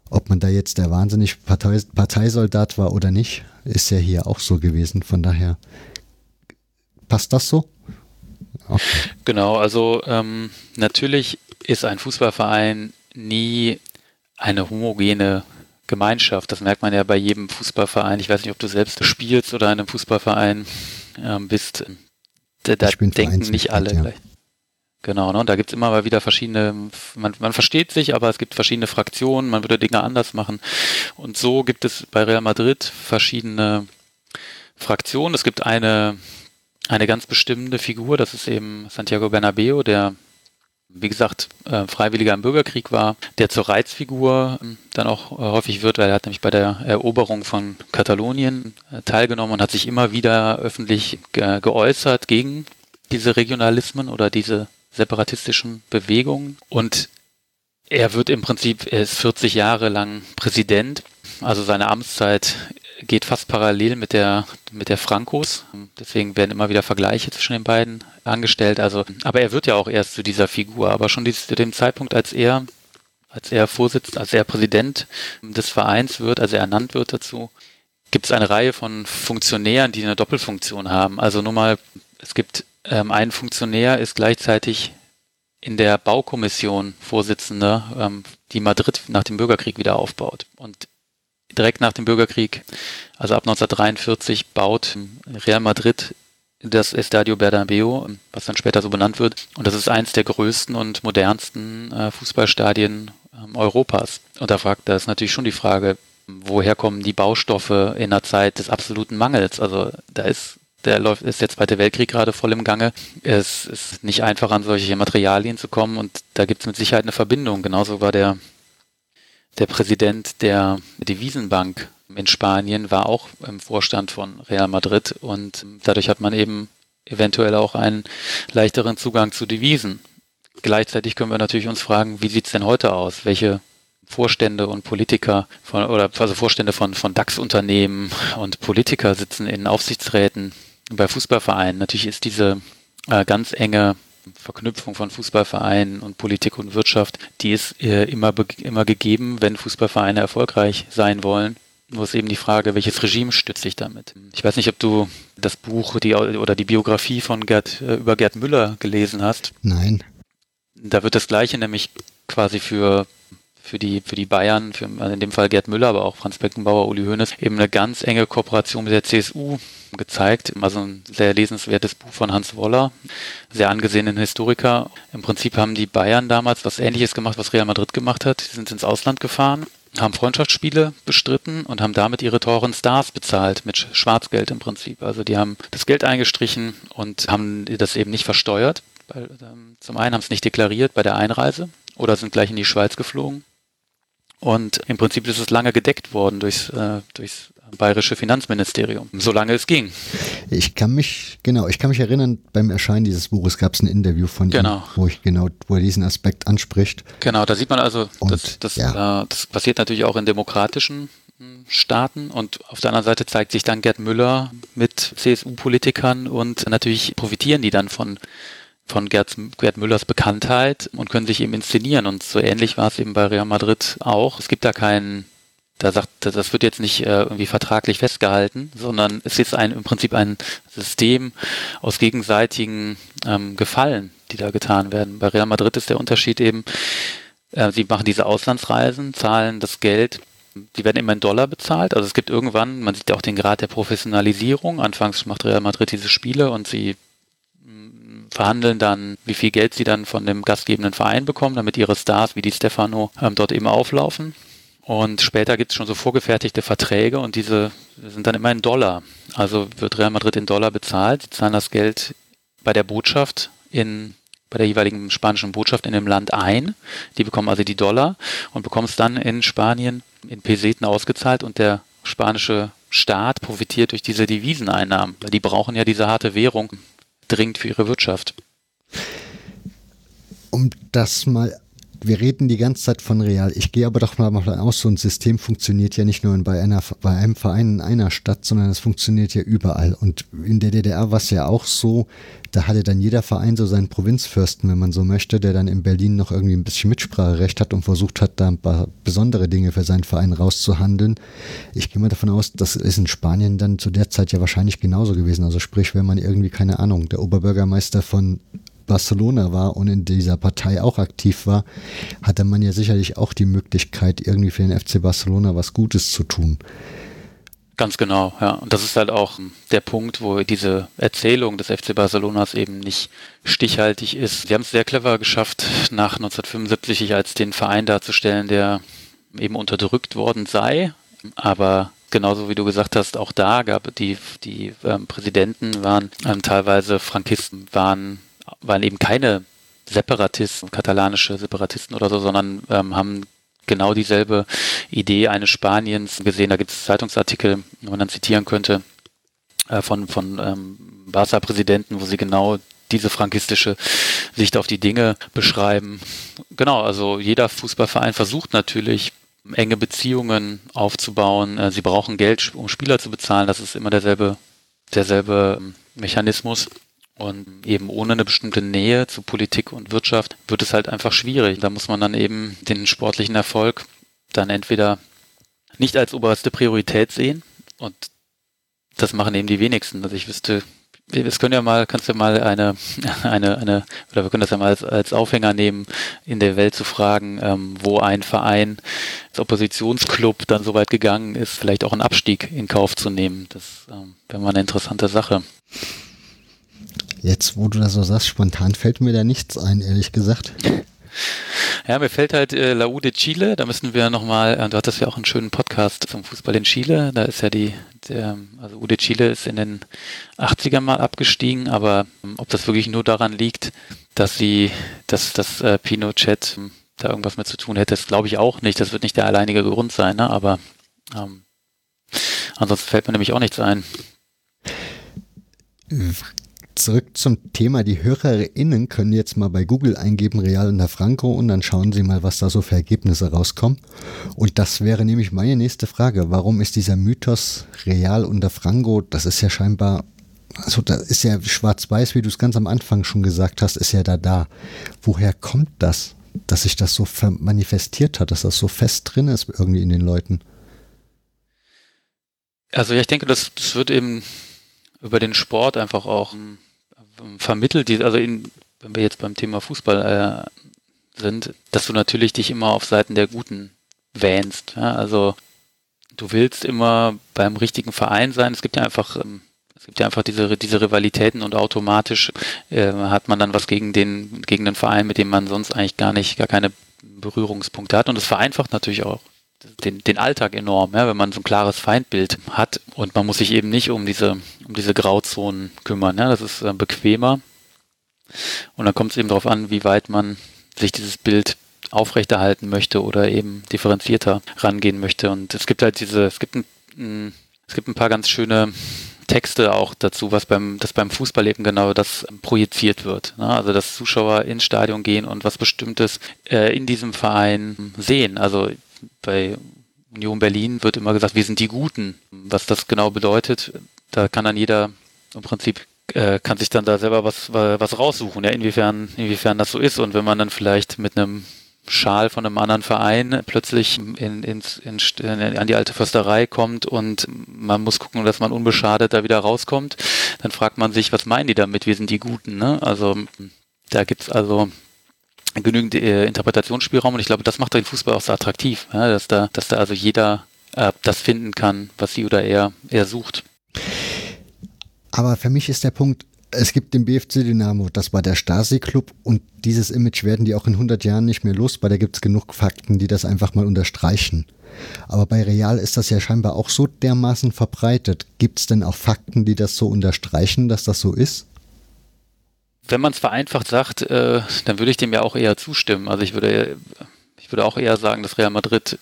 Ob man da jetzt der wahnsinnig Partei, Parteisoldat war oder nicht, ist ja hier auch so gewesen. Von daher passt das so? Okay. Genau, also ähm, natürlich ist ein Fußballverein nie eine homogene Gemeinschaft. Das merkt man ja bei jedem Fußballverein. Ich weiß nicht, ob du selbst spielst oder in einem Fußballverein ähm, bist. Da, da denken nicht alle ja. gleich. Genau, ne? und da gibt's immer mal wieder verschiedene, man, man versteht sich, aber es gibt verschiedene Fraktionen, man würde Dinge anders machen. Und so gibt es bei Real Madrid verschiedene Fraktionen. Es gibt eine, eine ganz bestimmte Figur, das ist eben Santiago Bernabeo, der wie gesagt, äh, Freiwilliger im Bürgerkrieg war, der zur Reizfigur ähm, dann auch äh, häufig wird, weil er hat nämlich bei der Eroberung von Katalonien äh, teilgenommen und hat sich immer wieder öffentlich ge geäußert gegen diese Regionalismen oder diese separatistischen Bewegungen. Und er wird im Prinzip, er ist 40 Jahre lang Präsident, also seine Amtszeit geht fast parallel mit der, mit der Frankos. Deswegen werden immer wieder Vergleiche zwischen den beiden angestellt. Also, aber er wird ja auch erst zu dieser Figur. Aber schon zu dem Zeitpunkt, als er, als er Vorsitz, als er Präsident des Vereins wird, also er ernannt wird dazu, gibt es eine Reihe von Funktionären, die eine Doppelfunktion haben. Also nur mal, es gibt ähm, ein Funktionär ist gleichzeitig in der Baukommission Vorsitzender, ähm, die Madrid nach dem Bürgerkrieg wieder aufbaut. Und direkt nach dem Bürgerkrieg, also ab 1943, baut Real Madrid das Estadio Bernabeu, was dann später so benannt wird. Und das ist eins der größten und modernsten äh, Fußballstadien äh, Europas. Und da fragt, da ist natürlich schon die Frage, woher kommen die Baustoffe in der Zeit des absoluten Mangels? Also da ist der läuft, ist der Zweite Weltkrieg gerade voll im Gange. Es ist nicht einfach an solche Materialien zu kommen und da gibt es mit Sicherheit eine Verbindung. Genauso war der der Präsident der Devisenbank in Spanien war auch im Vorstand von Real Madrid und dadurch hat man eben eventuell auch einen leichteren Zugang zu Devisen. Gleichzeitig können wir natürlich uns fragen, wie sieht's denn heute aus? Welche Vorstände und Politiker von, oder also Vorstände von, von DAX-Unternehmen und Politiker sitzen in Aufsichtsräten bei Fußballvereinen. Natürlich ist diese äh, ganz enge Verknüpfung von Fußballvereinen und Politik und Wirtschaft, die ist äh, immer, immer gegeben, wenn Fußballvereine erfolgreich sein wollen. Nur ist eben die Frage, welches Regime stütze ich damit? Ich weiß nicht, ob du das Buch die, oder die Biografie von Gerd, äh, über Gerd Müller gelesen hast. Nein. Da wird das Gleiche nämlich quasi für für die, für die Bayern, für, also in dem Fall Gerd Müller, aber auch Franz Beckenbauer, Uli Hoeneß, eben eine ganz enge Kooperation mit der CSU gezeigt. Also ein sehr lesenswertes Buch von Hans Woller, sehr angesehenen Historiker. Im Prinzip haben die Bayern damals was Ähnliches gemacht, was Real Madrid gemacht hat. Sie sind ins Ausland gefahren, haben Freundschaftsspiele bestritten und haben damit ihre teuren Stars bezahlt, mit Schwarzgeld im Prinzip. Also die haben das Geld eingestrichen und haben das eben nicht versteuert. Ähm, zum einen haben es nicht deklariert bei der Einreise oder sind gleich in die Schweiz geflogen und im Prinzip ist es lange gedeckt worden durchs, äh, durchs bayerische Finanzministerium, solange es ging. Ich kann mich, genau, ich kann mich erinnern, beim Erscheinen dieses Buches gab es ein Interview von genau. ihm, wo ich genau, wo er diesen Aspekt anspricht. Genau, da sieht man also, und, das, das, ja. äh, das passiert natürlich auch in demokratischen hm, Staaten und auf der anderen Seite zeigt sich dann Gerd Müller mit CSU-Politikern und natürlich profitieren die dann von von Gerd, Gerd Müllers Bekanntheit und können sich eben inszenieren. Und so ähnlich war es eben bei Real Madrid auch. Es gibt da keinen, da sagt, das wird jetzt nicht äh, irgendwie vertraglich festgehalten, sondern es ist ein, im Prinzip ein System aus gegenseitigen ähm, Gefallen, die da getan werden. Bei Real Madrid ist der Unterschied eben, äh, sie machen diese Auslandsreisen, zahlen das Geld die werden immer in Dollar bezahlt. Also es gibt irgendwann, man sieht ja auch den Grad der Professionalisierung. Anfangs macht Real Madrid diese Spiele und sie verhandeln dann, wie viel Geld sie dann von dem gastgebenden Verein bekommen, damit ihre Stars wie die Stefano ähm, dort eben auflaufen. Und später gibt es schon so vorgefertigte Verträge und diese sind dann immer in Dollar. Also wird Real Madrid in Dollar bezahlt. Sie zahlen das Geld bei der Botschaft in bei der jeweiligen spanischen Botschaft in dem Land ein. Die bekommen also die Dollar und bekommen es dann in Spanien in Peseten ausgezahlt und der spanische Staat profitiert durch diese Deviseneinnahmen, die brauchen ja diese harte Währung dringend für ihre Wirtschaft. Um das mal wir reden die ganze Zeit von real. Ich gehe aber doch mal davon aus, so ein System funktioniert ja nicht nur bei, einer, bei einem Verein in einer Stadt, sondern es funktioniert ja überall. Und in der DDR war es ja auch so, da hatte dann jeder Verein so seinen Provinzfürsten, wenn man so möchte, der dann in Berlin noch irgendwie ein bisschen Mitspracherecht hat und versucht hat, da ein paar besondere Dinge für seinen Verein rauszuhandeln. Ich gehe mal davon aus, das ist in Spanien dann zu der Zeit ja wahrscheinlich genauso gewesen. Also sprich, wenn man irgendwie, keine Ahnung, der Oberbürgermeister von Barcelona war und in dieser Partei auch aktiv war, hatte man ja sicherlich auch die Möglichkeit, irgendwie für den FC Barcelona was Gutes zu tun. Ganz genau, ja. Und das ist halt auch der Punkt, wo diese Erzählung des FC Barcelonas eben nicht stichhaltig ist. Sie haben es sehr clever geschafft, nach 1975 sich als den Verein darzustellen, der eben unterdrückt worden sei. Aber genauso wie du gesagt hast, auch da gab die, die ähm, Präsidenten waren ähm, teilweise Frankisten, waren, waren eben keine Separatisten, katalanische Separatisten oder so, sondern ähm, haben genau dieselbe Idee eines Spaniens gesehen. Da gibt es Zeitungsartikel, wo man dann zitieren könnte, äh, von, von ähm, Barca-Präsidenten, wo sie genau diese frankistische Sicht auf die Dinge beschreiben. Genau, also jeder Fußballverein versucht natürlich, enge Beziehungen aufzubauen. Äh, sie brauchen Geld, um Spieler zu bezahlen. Das ist immer derselbe, derselbe ähm, Mechanismus. Und eben ohne eine bestimmte Nähe zu Politik und Wirtschaft wird es halt einfach schwierig. Da muss man dann eben den sportlichen Erfolg dann entweder nicht als oberste Priorität sehen und das machen eben die wenigsten. Also ich wüsste, es können ja mal, kannst du ja mal eine, eine, eine, oder wir können das ja mal als, als Aufhänger nehmen, in der Welt zu fragen, ähm, wo ein Verein, als Oppositionsclub dann so weit gegangen ist, vielleicht auch einen Abstieg in Kauf zu nehmen. Das ähm, wäre mal eine interessante Sache. Jetzt, wo du das so sagst, spontan fällt mir da nichts ein, ehrlich gesagt. Ja, mir fällt halt äh, La U de Chile, da müssen wir nochmal, äh, du hattest ja auch einen schönen Podcast zum Fußball in Chile, da ist ja die, der, also U de Chile ist in den 80ern mal abgestiegen, aber ähm, ob das wirklich nur daran liegt, dass sie, dass das äh, Pinochet ähm, da irgendwas mit zu tun hätte, das glaube ich auch nicht, das wird nicht der alleinige Grund sein, ne? aber ähm, ansonsten fällt mir nämlich auch nichts ein zurück zum Thema. Die HörerInnen können jetzt mal bei Google eingeben Real unter Franco und dann schauen sie mal, was da so für Ergebnisse rauskommen. Und das wäre nämlich meine nächste Frage. Warum ist dieser Mythos Real unter Franco, das ist ja scheinbar, also da ist ja schwarz-weiß, wie du es ganz am Anfang schon gesagt hast, ist ja da da. Woher kommt das, dass sich das so manifestiert hat, dass das so fest drin ist irgendwie in den Leuten? Also ja, ich denke, das, das wird eben über den Sport einfach auch vermittelt, die, also in, wenn wir jetzt beim Thema Fußball äh, sind, dass du natürlich dich immer auf Seiten der Guten wähnst. Ja? Also du willst immer beim richtigen Verein sein. Es gibt ja einfach, ähm, es gibt ja einfach diese, diese Rivalitäten und automatisch äh, hat man dann was gegen den, gegen den Verein, mit dem man sonst eigentlich gar nicht, gar keine Berührungspunkte hat. Und es vereinfacht natürlich auch den, den Alltag enorm, ja, wenn man so ein klares Feindbild hat und man muss sich eben nicht um diese, um diese Grauzonen kümmern. Ja, das ist äh, bequemer. Und dann kommt es eben darauf an, wie weit man sich dieses Bild aufrechterhalten möchte oder eben differenzierter rangehen möchte. Und es gibt halt diese, es gibt ein, es gibt ein paar ganz schöne Texte auch dazu, was beim, das beim Fußball eben genau das projiziert wird. Ne? Also dass Zuschauer ins Stadion gehen und was Bestimmtes äh, in diesem Verein sehen. Also bei Union Berlin wird immer gesagt, wir sind die Guten. Was das genau bedeutet, da kann dann jeder im Prinzip äh, kann sich dann da selber was, was raussuchen, ja, inwiefern, inwiefern das so ist. Und wenn man dann vielleicht mit einem Schal von einem anderen Verein plötzlich in, in, in, an die alte Försterei kommt und man muss gucken, dass man unbeschadet da wieder rauskommt, dann fragt man sich, was meinen die damit? Wir sind die Guten. Ne? Also da gibt's also genügend äh, Interpretationsspielraum und ich glaube, das macht den Fußball auch so attraktiv, ja, dass da, dass da also jeder äh, das finden kann, was sie oder er, er sucht. Aber für mich ist der Punkt, es gibt den BFC Dynamo, das war der Stasi-Club und dieses Image werden die auch in 100 Jahren nicht mehr los, weil da gibt es genug Fakten, die das einfach mal unterstreichen. Aber bei Real ist das ja scheinbar auch so dermaßen verbreitet. Gibt es denn auch Fakten, die das so unterstreichen, dass das so ist? Wenn man es vereinfacht sagt, äh, dann würde ich dem ja auch eher zustimmen. Also ich würde, ich würde auch eher sagen, dass Real Madrid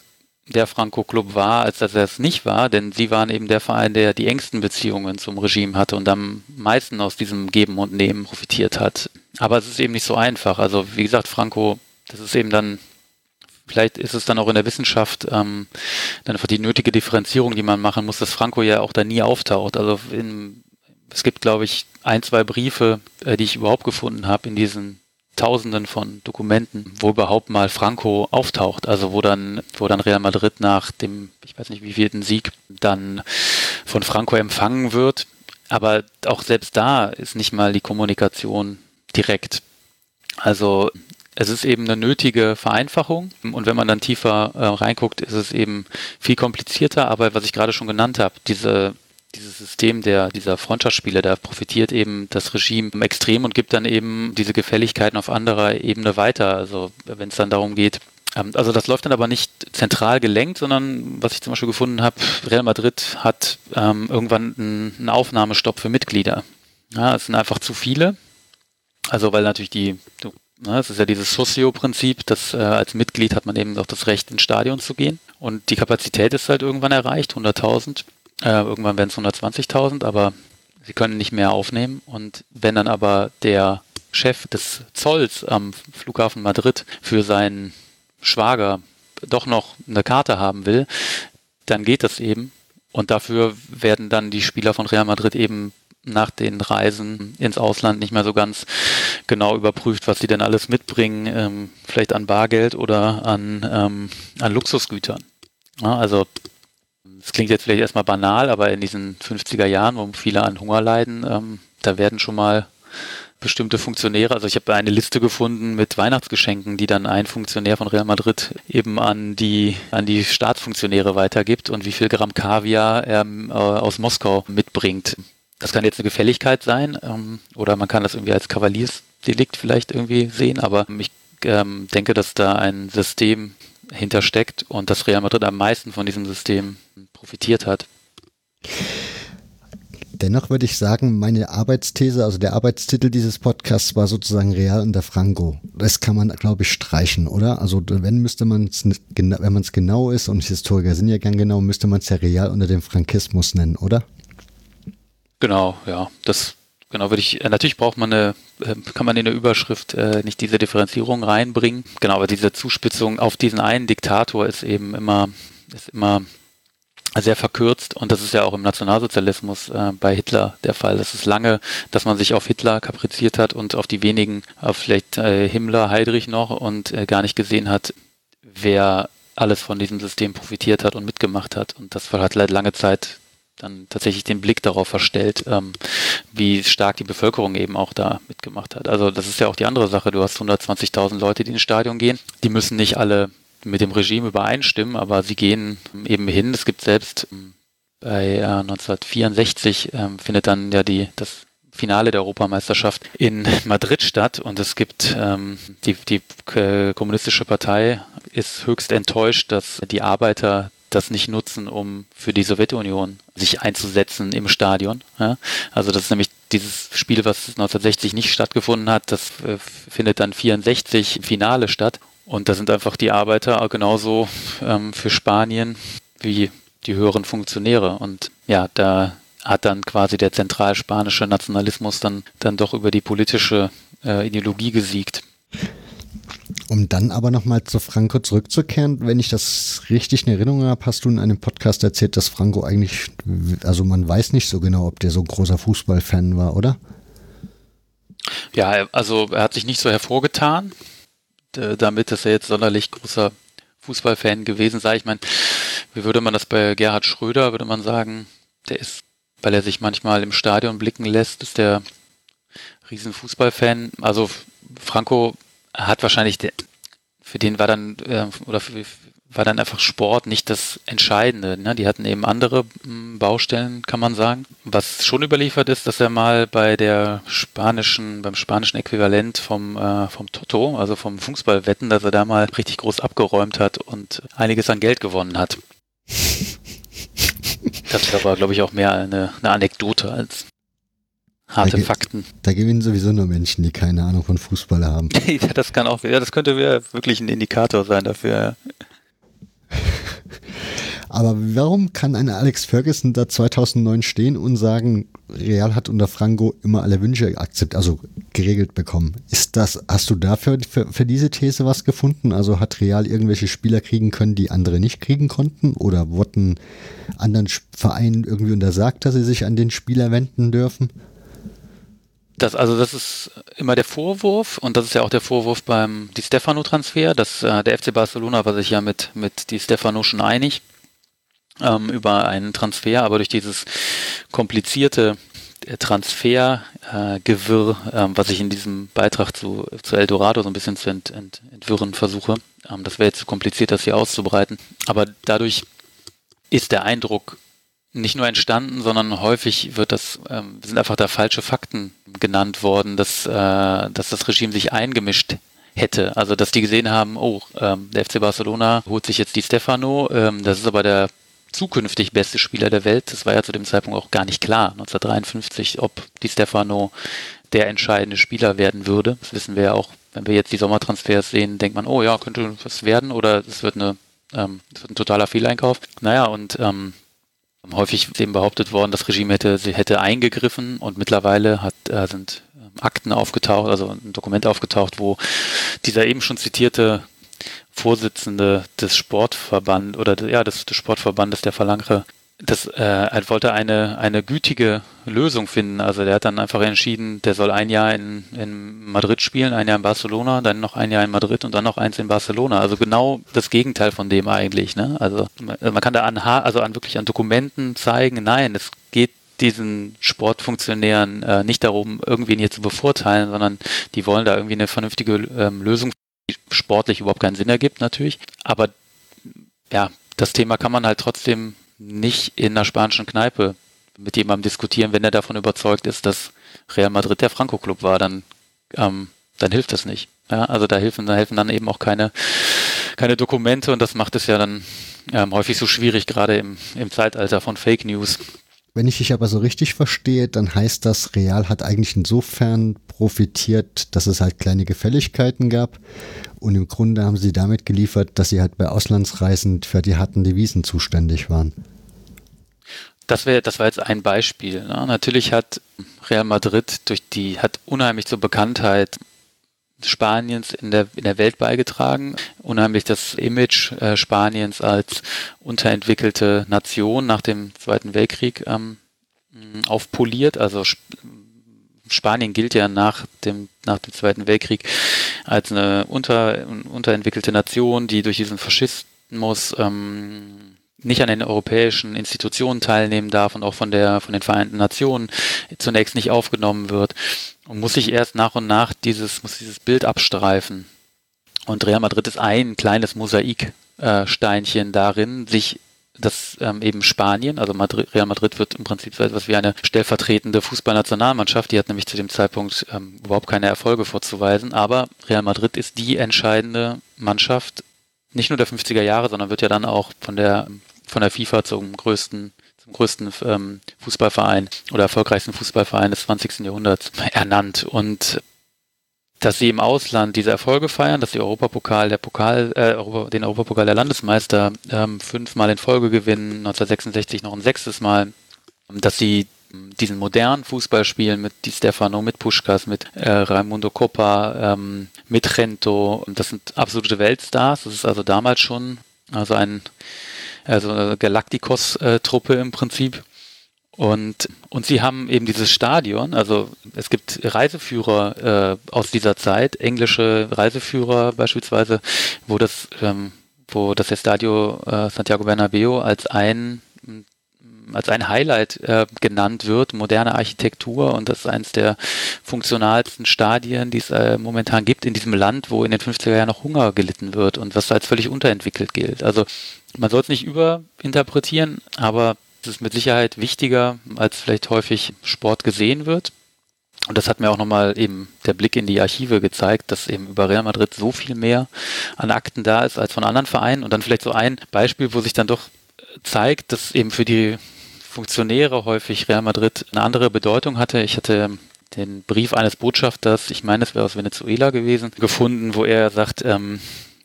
der Franco-Club war, als dass er es nicht war, denn sie waren eben der Verein, der die engsten Beziehungen zum Regime hatte und am meisten aus diesem Geben und Nehmen profitiert hat. Aber es ist eben nicht so einfach. Also wie gesagt, Franco, das ist eben dann, vielleicht ist es dann auch in der Wissenschaft ähm, dann einfach die nötige Differenzierung, die man machen muss, dass Franco ja auch da nie auftaucht. Also in, es gibt, glaube ich, ein, zwei Briefe, äh, die ich überhaupt gefunden habe in diesen Tausenden von Dokumenten, wo überhaupt mal Franco auftaucht, also wo dann, wo dann Real Madrid nach dem, ich weiß nicht wie vierten Sieg dann von Franco empfangen wird. Aber auch selbst da ist nicht mal die Kommunikation direkt. Also es ist eben eine nötige Vereinfachung und wenn man dann tiefer äh, reinguckt, ist es eben viel komplizierter, aber was ich gerade schon genannt habe, diese dieses System der, dieser Freundschaftsspiele, da profitiert eben das Regime extrem und gibt dann eben diese Gefälligkeiten auf anderer Ebene weiter. Also wenn es dann darum geht, ähm, also das läuft dann aber nicht zentral gelenkt, sondern was ich zum Beispiel gefunden habe, Real Madrid hat ähm, irgendwann einen, Aufnahmestopp für Mitglieder. Ja, es sind einfach zu viele. Also weil natürlich die, du, ne, es ist ja dieses Socio-Prinzip, dass äh, als Mitglied hat man eben auch das Recht, ins Stadion zu gehen. Und die Kapazität ist halt irgendwann erreicht, 100.000. Äh, irgendwann werden es 120.000, aber sie können nicht mehr aufnehmen. Und wenn dann aber der Chef des Zolls am Flughafen Madrid für seinen Schwager doch noch eine Karte haben will, dann geht das eben. Und dafür werden dann die Spieler von Real Madrid eben nach den Reisen ins Ausland nicht mehr so ganz genau überprüft, was sie denn alles mitbringen, ähm, vielleicht an Bargeld oder an, ähm, an Luxusgütern. Ja, also es klingt jetzt vielleicht erstmal banal, aber in diesen 50er Jahren, wo viele an Hunger leiden, ähm, da werden schon mal bestimmte Funktionäre, also ich habe eine Liste gefunden mit Weihnachtsgeschenken, die dann ein Funktionär von Real Madrid eben an die, an die Staatsfunktionäre weitergibt und wie viel Gramm Kaviar er äh, aus Moskau mitbringt. Das kann jetzt eine Gefälligkeit sein ähm, oder man kann das irgendwie als Kavaliersdelikt vielleicht irgendwie sehen, aber ich ähm, denke, dass da ein System hintersteckt und dass Real Madrid am meisten von diesem System profitiert hat. Dennoch würde ich sagen, meine Arbeitsthese, also der Arbeitstitel dieses Podcasts war sozusagen Real unter Franco. Das kann man, glaube ich, streichen, oder? Also wenn müsste man es, wenn man es genau ist, und Historiker sind ja gern genau, müsste man es ja Real unter dem Frankismus nennen, oder? Genau, ja. Das genau würde ich. Äh, natürlich braucht man eine, äh, kann man in der Überschrift äh, nicht diese Differenzierung reinbringen. Genau, aber diese Zuspitzung auf diesen einen Diktator ist eben immer, ist immer sehr verkürzt und das ist ja auch im Nationalsozialismus äh, bei Hitler der Fall. Das ist lange, dass man sich auf Hitler kapriziert hat und auf die wenigen, auf vielleicht äh, Himmler, Heydrich noch und äh, gar nicht gesehen hat, wer alles von diesem System profitiert hat und mitgemacht hat. Und das hat halt lange Zeit dann tatsächlich den Blick darauf verstellt, ähm, wie stark die Bevölkerung eben auch da mitgemacht hat. Also das ist ja auch die andere Sache. Du hast 120.000 Leute, die ins Stadion gehen. Die müssen nicht alle mit dem Regime übereinstimmen, aber sie gehen eben hin. Es gibt selbst ähm, bei äh, 1964 äh, findet dann ja die das Finale der Europameisterschaft in Madrid statt und es gibt ähm, die, die äh, kommunistische Partei ist höchst enttäuscht, dass die Arbeiter das nicht nutzen, um für die Sowjetunion sich einzusetzen im Stadion. Ja? Also das ist nämlich dieses Spiel, was 1960 nicht stattgefunden hat, das äh, findet dann 64 im Finale statt und da sind einfach die Arbeiter genauso ähm, für Spanien wie die höheren Funktionäre. Und ja, da hat dann quasi der zentralspanische Nationalismus dann, dann doch über die politische äh, Ideologie gesiegt. Um dann aber nochmal zu Franco zurückzukehren, wenn ich das richtig in Erinnerung habe, hast du in einem Podcast erzählt, dass Franco eigentlich, also man weiß nicht so genau, ob der so ein großer Fußballfan war, oder? Ja, also er hat sich nicht so hervorgetan. Damit, dass er jetzt sonderlich großer Fußballfan gewesen sei. Ich meine, wie würde man das bei Gerhard Schröder, würde man sagen, der ist, weil er sich manchmal im Stadion blicken lässt, ist der riesen Fußballfan. Also Franco hat wahrscheinlich, für den war dann, äh, oder für, war dann einfach Sport nicht das Entscheidende. Ne? Die hatten eben andere hm, Baustellen, kann man sagen. Was schon überliefert ist, dass er mal bei der spanischen, beim spanischen Äquivalent vom, äh, vom Toto, also vom Fußballwetten, dass er da mal richtig groß abgeräumt hat und einiges an Geld gewonnen hat. Das aber, glaube ich, auch mehr eine, eine Anekdote als harte da Fakten. Da gewinnen sowieso nur Menschen, die keine Ahnung von Fußball haben. das kann auch, ja, das könnte wirklich ein Indikator sein dafür. Aber warum kann ein Alex Ferguson da 2009 stehen und sagen, Real hat unter Franco immer alle Wünsche akzeptiert, also geregelt bekommen? Ist das, hast du dafür für, für diese These was gefunden? Also hat Real irgendwelche Spieler kriegen können, die andere nicht kriegen konnten? Oder wurden anderen Vereinen irgendwie untersagt, dass sie sich an den Spieler wenden dürfen? Das, also das ist immer der Vorwurf und das ist ja auch der Vorwurf beim Di Stefano-Transfer, dass äh, der FC Barcelona war sich ja mit, mit Di Stefano schon einig ähm, über einen Transfer, aber durch dieses komplizierte Transfergewirr, äh, was ich in diesem Beitrag zu, zu Eldorado so ein bisschen zu ent, ent, entwirren versuche. Ähm, das wäre jetzt zu kompliziert, das hier auszubreiten. Aber dadurch ist der Eindruck nicht nur entstanden, sondern häufig wird das, ähm, sind einfach da falsche Fakten genannt worden, dass, äh, dass das Regime sich eingemischt hätte. Also dass die gesehen haben, oh, ähm, der FC Barcelona holt sich jetzt die Stefano, ähm, das ist aber der zukünftig beste Spieler der Welt. Das war ja zu dem Zeitpunkt auch gar nicht klar, 1953, ob die Stefano der entscheidende Spieler werden würde. Das wissen wir ja auch, wenn wir jetzt die Sommertransfers sehen, denkt man, oh ja, könnte was werden oder es wird eine ähm, ein totaler Fehleinkauf. Naja, und ähm, häufig eben behauptet worden, das Regime hätte, sie hätte eingegriffen und mittlerweile hat, äh, sind ähm, Akten aufgetaucht, also ein Dokument aufgetaucht, wo dieser eben schon zitierte Vorsitzende des Sportverband oder ja, des, des Sportverbandes der Phalange das äh, er wollte eine, eine gütige Lösung finden. Also der hat dann einfach entschieden, der soll ein Jahr in, in Madrid spielen, ein Jahr in Barcelona, dann noch ein Jahr in Madrid und dann noch eins in Barcelona. Also genau das Gegenteil von dem eigentlich. Ne? Also man kann da an, also an wirklich an Dokumenten zeigen, nein, es geht diesen Sportfunktionären äh, nicht darum, irgendwen hier zu bevorteilen, sondern die wollen da irgendwie eine vernünftige ähm, Lösung, die sportlich überhaupt keinen Sinn ergibt natürlich. Aber ja, das Thema kann man halt trotzdem nicht in einer spanischen Kneipe mit jemandem diskutieren, wenn er davon überzeugt ist, dass Real Madrid der Franco-Club war, dann, ähm, dann hilft das nicht. Ja, also da helfen, da helfen dann eben auch keine, keine Dokumente und das macht es ja dann ähm, häufig so schwierig, gerade im, im Zeitalter von Fake News. Wenn ich dich aber so richtig verstehe, dann heißt das, Real hat eigentlich insofern profitiert, dass es halt kleine Gefälligkeiten gab. Und im Grunde haben sie damit geliefert, dass sie halt bei Auslandsreisen für die harten Devisen zuständig waren. Das wäre, das war jetzt ein Beispiel. Ne? Natürlich hat Real Madrid durch die, hat unheimlich zur Bekanntheit Spaniens in der, in der Welt beigetragen, unheimlich das Image äh, Spaniens als unterentwickelte Nation nach dem Zweiten Weltkrieg ähm, aufpoliert. Also Sp Spanien gilt ja nach dem, nach dem Zweiten Weltkrieg als eine unter, unterentwickelte Nation, die durch diesen Faschismus ähm, nicht an den europäischen Institutionen teilnehmen darf und auch von der von den Vereinten Nationen zunächst nicht aufgenommen wird und muss sich erst nach und nach dieses muss dieses Bild abstreifen. Und Real Madrid ist ein kleines Mosaiksteinchen äh, darin, sich dass ähm, eben Spanien, also Madrid, Real Madrid wird im Prinzip so etwas wie eine stellvertretende Fußballnationalmannschaft, die hat nämlich zu dem Zeitpunkt ähm, überhaupt keine Erfolge vorzuweisen, aber Real Madrid ist die entscheidende Mannschaft, nicht nur der 50er Jahre, sondern wird ja dann auch von der von der FIFA zum größten zum größten ähm, Fußballverein oder erfolgreichsten Fußballverein des 20. Jahrhunderts ernannt. Und dass sie im Ausland diese Erfolge feiern, dass die Europapokal, der Pokal, äh, Europa, den Europapokal der Landesmeister ähm, fünfmal in Folge gewinnen, 1966 noch ein sechstes Mal, dass sie diesen modernen Fußball spielen mit Di Stefano, mit Puschkas, mit äh, Raimundo Coppa, ähm, mit Rento. Das sind absolute Weltstars. Das ist also damals schon also ein also eine Galacticos-Truppe im Prinzip. Und, und sie haben eben dieses Stadion, also es gibt Reiseführer äh, aus dieser Zeit, englische Reiseführer beispielsweise, wo das, ähm, wo das Estadio äh, Santiago Bernabeo als ein als ein Highlight äh, genannt wird, moderne Architektur und das ist eines der funktionalsten Stadien, die es äh, momentan gibt in diesem Land, wo in den 50er Jahren noch Hunger gelitten wird und was als völlig unterentwickelt gilt. Also man soll es nicht überinterpretieren, aber es ist mit Sicherheit wichtiger, als vielleicht häufig Sport gesehen wird. Und das hat mir auch nochmal eben der Blick in die Archive gezeigt, dass eben über Real Madrid so viel mehr an Akten da ist als von anderen Vereinen. Und dann vielleicht so ein Beispiel, wo sich dann doch zeigt, dass eben für die Funktionäre häufig Real Madrid eine andere Bedeutung hatte. Ich hatte den Brief eines Botschafters, ich meine, es wäre aus Venezuela gewesen, gefunden, wo er sagt, ähm,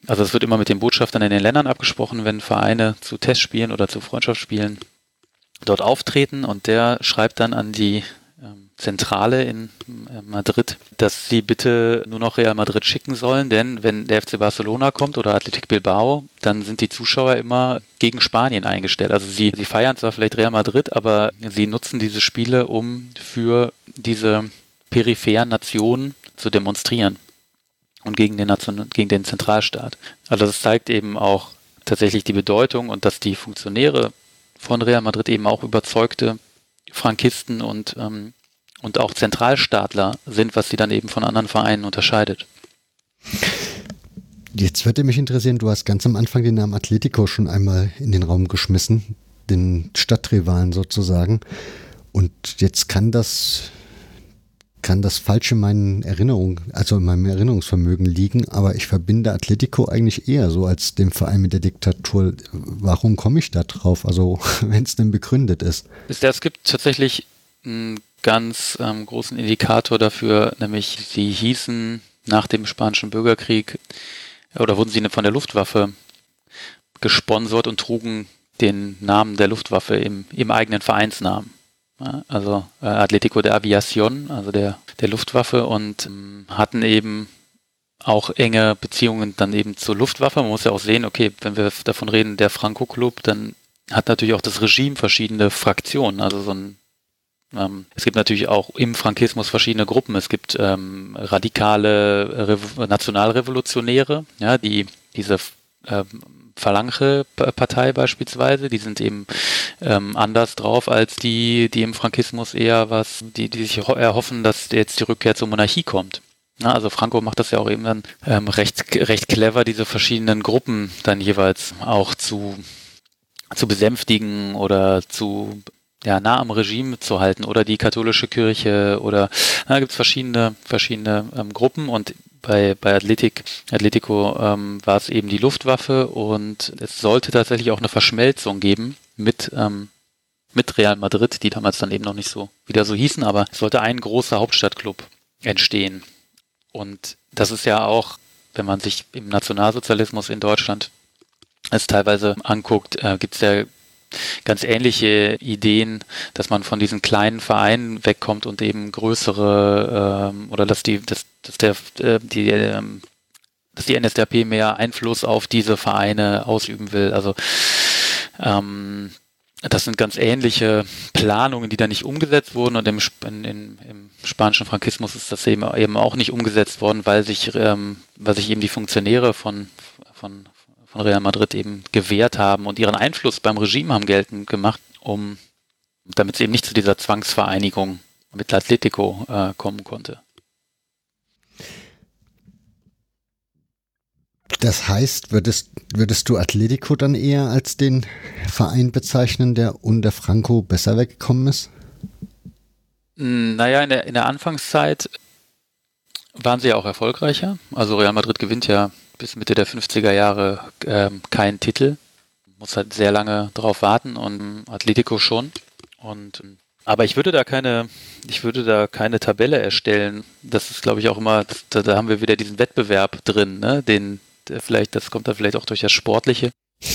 also es wird immer mit den Botschaftern in den Ländern abgesprochen, wenn Vereine zu Testspielen oder zu Freundschaftsspielen dort auftreten und der schreibt dann an die Zentrale in äh, Madrid, dass sie bitte nur noch Real Madrid schicken sollen, denn wenn der FC Barcelona kommt oder Athletic Bilbao, dann sind die Zuschauer immer gegen Spanien eingestellt. Also sie, sie feiern zwar vielleicht Real Madrid, aber sie nutzen diese Spiele, um für diese peripheren Nationen zu demonstrieren und gegen den, Nation gegen den Zentralstaat. Also das zeigt eben auch tatsächlich die Bedeutung und dass die Funktionäre von Real Madrid eben auch überzeugte Frankisten und ähm, und auch Zentralstaatler sind, was sie dann eben von anderen Vereinen unterscheidet. Jetzt würde mich interessieren, du hast ganz am Anfang den Namen Atletico schon einmal in den Raum geschmissen, den Stadtrivalen sozusagen. Und jetzt kann das kann das falsch in meinen Erinnerungen, also in meinem Erinnerungsvermögen liegen, aber ich verbinde Atletico eigentlich eher so als dem Verein mit der Diktatur. Warum komme ich da drauf? Also, wenn es denn begründet ist. Es gibt tatsächlich einen ganz ähm, großen Indikator dafür, nämlich sie hießen nach dem Spanischen Bürgerkrieg oder wurden sie von der Luftwaffe gesponsert und trugen den Namen der Luftwaffe im, im eigenen Vereinsnamen also äh, Atletico de Aviación, also der, der Luftwaffe und ähm, hatten eben auch enge Beziehungen dann eben zur Luftwaffe. Man muss ja auch sehen, okay, wenn wir davon reden, der Franco-Club, dann hat natürlich auch das Regime verschiedene Fraktionen. Also so ein es gibt natürlich auch im Frankismus verschiedene Gruppen. Es gibt ähm, radikale Revo Nationalrevolutionäre, ja, die diese ähm, Phalange-Partei beispielsweise, die sind eben ähm, anders drauf als die, die im Frankismus eher was, die, die sich erhoffen, dass jetzt die Rückkehr zur Monarchie kommt. Na, also Franco macht das ja auch eben dann ähm, recht, recht clever, diese verschiedenen Gruppen dann jeweils auch zu, zu besänftigen oder zu ja, nah am Regime zu halten oder die katholische Kirche oder da gibt es verschiedene, verschiedene ähm, Gruppen und bei, bei Athletic, Atletico ähm, war es eben die Luftwaffe und es sollte tatsächlich auch eine Verschmelzung geben mit, ähm, mit Real Madrid, die damals dann eben noch nicht so wieder so hießen, aber es sollte ein großer Hauptstadtclub entstehen. Und das ist ja auch, wenn man sich im Nationalsozialismus in Deutschland es teilweise anguckt, äh, gibt es ja ganz ähnliche Ideen, dass man von diesen kleinen Vereinen wegkommt und eben größere ähm, oder dass die, dass, dass der äh, die ähm, dass die NSDAP mehr Einfluss auf diese Vereine ausüben will. Also ähm, das sind ganz ähnliche Planungen, die da nicht umgesetzt wurden und im, in, in, im spanischen Frankismus ist das eben, eben auch nicht umgesetzt worden, weil sich, ähm, weil sich eben die Funktionäre von, von, von Real Madrid eben gewehrt haben und ihren Einfluss beim Regime haben geltend gemacht, um damit es eben nicht zu dieser Zwangsvereinigung mit Atletico äh, kommen konnte. Das heißt, würdest, würdest du Atletico dann eher als den Verein bezeichnen, der unter Franco besser weggekommen ist? Naja, in der, in der Anfangszeit waren sie ja auch erfolgreicher. Also Real Madrid gewinnt ja bis Mitte der 50er Jahre ähm, keinen Titel. Muss halt sehr lange drauf warten und Atletico schon. Und aber ich würde da keine, ich würde da keine Tabelle erstellen. Das ist, glaube ich, auch immer, da, da haben wir wieder diesen Wettbewerb drin, ne? Den, vielleicht, das kommt dann vielleicht auch durch das Sportliche.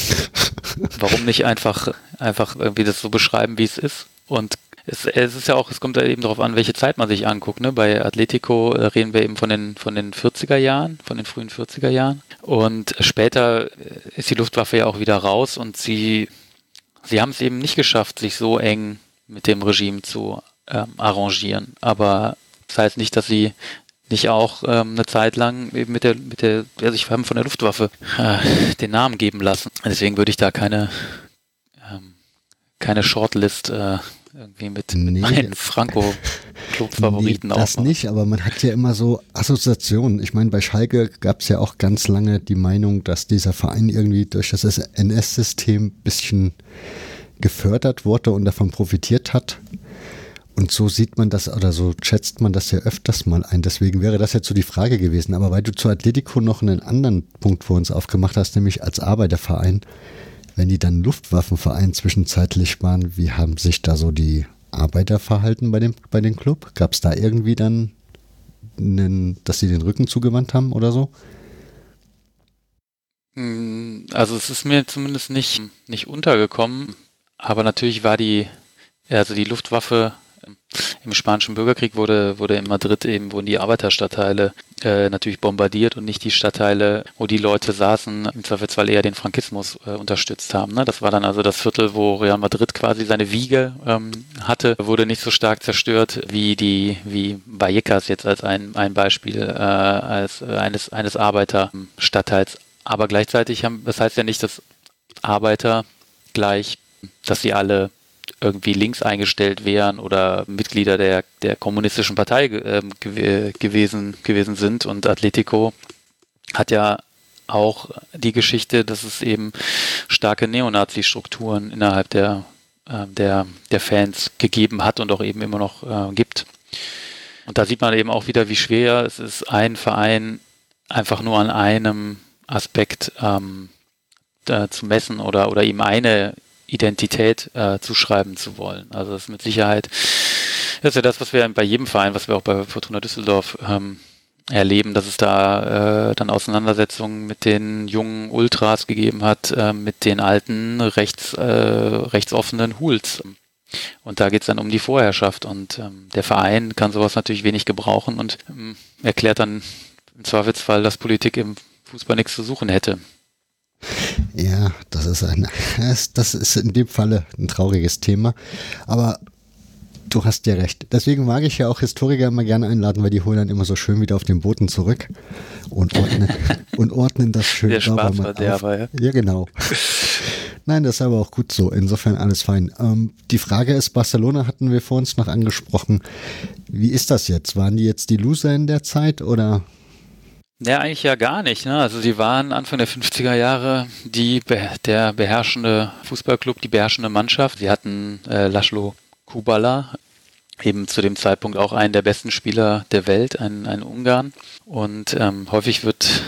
Warum nicht einfach, einfach irgendwie das so beschreiben, wie es ist? Und es, es ist ja auch, es kommt ja eben darauf an, welche Zeit man sich anguckt. Ne? Bei Atletico äh, reden wir eben von den, von den 40er Jahren, von den frühen 40er Jahren. Und später äh, ist die Luftwaffe ja auch wieder raus und sie, sie haben es eben nicht geschafft, sich so eng mit dem Regime zu ähm, arrangieren. Aber das heißt nicht, dass sie nicht auch ähm, eine Zeit lang eben mit der, mit der, ja, sich haben von der Luftwaffe äh, den Namen geben lassen. Deswegen würde ich da keine, ähm, keine Shortlist äh, irgendwie mit, nee, mit meinen Franco-Club-Favoriten nee, Das nicht, aber man hat ja immer so Assoziationen. Ich meine, bei Schalke gab es ja auch ganz lange die Meinung, dass dieser Verein irgendwie durch das NS-System ein bisschen gefördert wurde und davon profitiert hat. Und so sieht man das oder so schätzt man das ja öfters mal ein. Deswegen wäre das jetzt so die Frage gewesen. Aber weil du zu Atletico noch einen anderen Punkt vor uns aufgemacht hast, nämlich als Arbeiterverein, wenn die dann Luftwaffenverein zwischenzeitlich waren, wie haben sich da so die Arbeiter verhalten bei dem, bei dem Club? Gab es da irgendwie dann, einen, dass sie den Rücken zugewandt haben oder so? Hm, also es ist mir zumindest nicht, nicht untergekommen, aber natürlich war die, also die Luftwaffe im Spanischen Bürgerkrieg wurde, wurde in Madrid eben, wurden die Arbeiterstadtteile äh, natürlich bombardiert und nicht die Stadtteile, wo die Leute saßen, im Zweifelsfall eher den Frankismus äh, unterstützt haben. Ne? Das war dann also das Viertel, wo Real Madrid quasi seine Wiege ähm, hatte, wurde nicht so stark zerstört wie die, wie Vallecas jetzt als ein, ein Beispiel, äh, als äh, eines, eines Arbeiterstadtteils. Aber gleichzeitig haben, das heißt ja nicht, dass Arbeiter gleich, dass sie alle irgendwie links eingestellt wären oder Mitglieder der, der kommunistischen Partei äh, gew gewesen, gewesen sind. Und Atletico hat ja auch die Geschichte, dass es eben starke Neonazi-Strukturen innerhalb der, äh, der, der Fans gegeben hat und auch eben immer noch äh, gibt. Und da sieht man eben auch wieder, wie schwer es ist, einen Verein einfach nur an einem Aspekt ähm, äh, zu messen oder, oder ihm eine Identität äh, zuschreiben zu wollen. Also das ist mit Sicherheit, das ist ja das, was wir bei jedem Verein, was wir auch bei Fortuna Düsseldorf ähm, erleben, dass es da äh, dann Auseinandersetzungen mit den jungen Ultras gegeben hat, äh, mit den alten rechts, äh, rechtsoffenen Hools. Und da geht es dann um die Vorherrschaft und ähm, der Verein kann sowas natürlich wenig gebrauchen und ähm, erklärt dann im Zweifelsfall, dass Politik im Fußball nichts zu suchen hätte. Ja, das ist ein, das ist in dem Falle ein trauriges Thema. Aber du hast ja recht. Deswegen mag ich ja auch Historiker immer gerne einladen, weil die holen dann immer so schön wieder auf den Boden zurück und ordnen, und ordnen das schön Der Schwarzverderber, ja. Ja, genau. Nein, das ist aber auch gut so. Insofern alles fein. Ähm, die Frage ist, Barcelona hatten wir vor uns noch angesprochen. Wie ist das jetzt? Waren die jetzt die Loser in der Zeit oder ja, eigentlich ja gar nicht. Ne? Also sie waren Anfang der 50er Jahre die, der beherrschende Fußballclub, die beherrschende Mannschaft. Sie hatten äh, Laszlo Kubala, eben zu dem Zeitpunkt auch einen der besten Spieler der Welt, ein, ein Ungarn. Und ähm, häufig wird,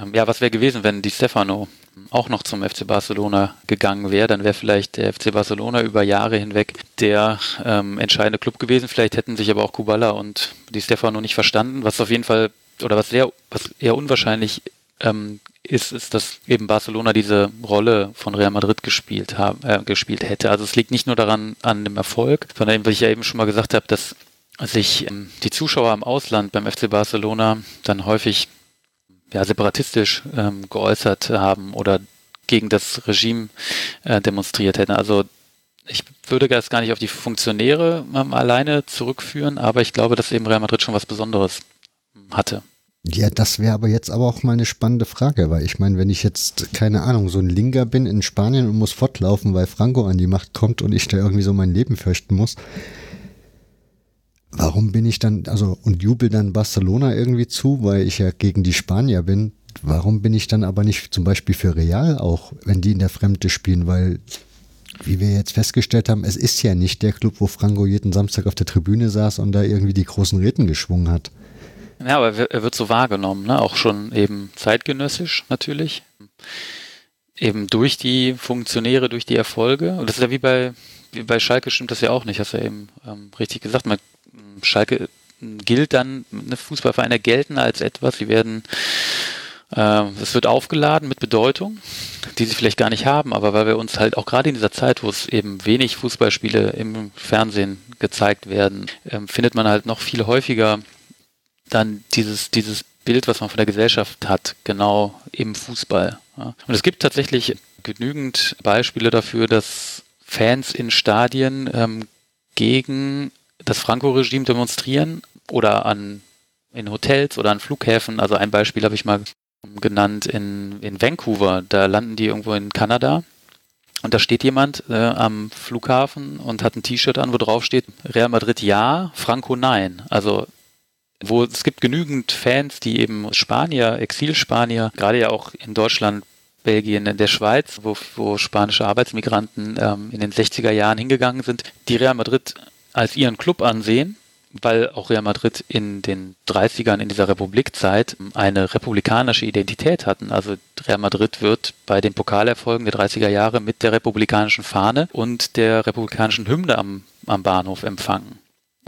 ähm, ja, was wäre gewesen, wenn Di Stefano auch noch zum FC Barcelona gegangen wäre, dann wäre vielleicht der FC Barcelona über Jahre hinweg der ähm, entscheidende Club gewesen. Vielleicht hätten sich aber auch Kubala und Di Stefano nicht verstanden, was auf jeden Fall oder was sehr, was eher unwahrscheinlich ähm, ist, ist, dass eben Barcelona diese Rolle von Real Madrid gespielt haben, äh, gespielt hätte. Also es liegt nicht nur daran an dem Erfolg, sondern eben, wie ich ja eben schon mal gesagt habe, dass sich ähm, die Zuschauer im Ausland beim FC Barcelona dann häufig ja, separatistisch ähm, geäußert haben oder gegen das Regime äh, demonstriert hätten. Also ich würde das gar nicht auf die Funktionäre ähm, alleine zurückführen, aber ich glaube, dass eben Real Madrid schon was Besonderes hatte. Ja, das wäre aber jetzt aber auch mal eine spannende Frage, weil ich meine, wenn ich jetzt, keine Ahnung, so ein Linker bin in Spanien und muss fortlaufen, weil Franco an die Macht kommt und ich da irgendwie so mein Leben fürchten muss, warum bin ich dann, also und jubel dann Barcelona irgendwie zu, weil ich ja gegen die Spanier bin, warum bin ich dann aber nicht zum Beispiel für Real auch, wenn die in der Fremde spielen, weil wie wir jetzt festgestellt haben, es ist ja nicht der Club, wo Franco jeden Samstag auf der Tribüne saß und da irgendwie die großen Reden geschwungen hat. Ja, aber er wird so wahrgenommen, ne? auch schon eben zeitgenössisch natürlich. Eben durch die Funktionäre, durch die Erfolge. Und das ist ja wie bei, wie bei Schalke stimmt das ja auch nicht, hast du ja eben ähm, richtig gesagt. Man, Schalke gilt dann, ne, Fußballvereine gelten als etwas, sie werden, äh, es wird aufgeladen mit Bedeutung, die sie vielleicht gar nicht haben, aber weil wir uns halt auch gerade in dieser Zeit, wo es eben wenig Fußballspiele im Fernsehen gezeigt werden, äh, findet man halt noch viel häufiger dann dieses, dieses Bild, was man von der Gesellschaft hat, genau im Fußball. Ja. Und es gibt tatsächlich genügend Beispiele dafür, dass Fans in Stadien ähm, gegen das Franco-Regime demonstrieren oder an in Hotels oder an Flughäfen. Also ein Beispiel habe ich mal genannt in, in Vancouver. Da landen die irgendwo in Kanada und da steht jemand äh, am Flughafen und hat ein T-Shirt an, wo drauf steht Real Madrid ja, Franco nein. Also wo es gibt genügend Fans, die eben Spanier, Exilspanier, gerade ja auch in Deutschland, Belgien, in der Schweiz, wo, wo spanische Arbeitsmigranten ähm, in den 60er Jahren hingegangen sind, die Real Madrid als ihren Club ansehen, weil auch Real Madrid in den 30ern in dieser Republikzeit eine republikanische Identität hatten. Also Real Madrid wird bei den Pokalerfolgen der 30er Jahre mit der republikanischen Fahne und der republikanischen Hymne am, am Bahnhof empfangen.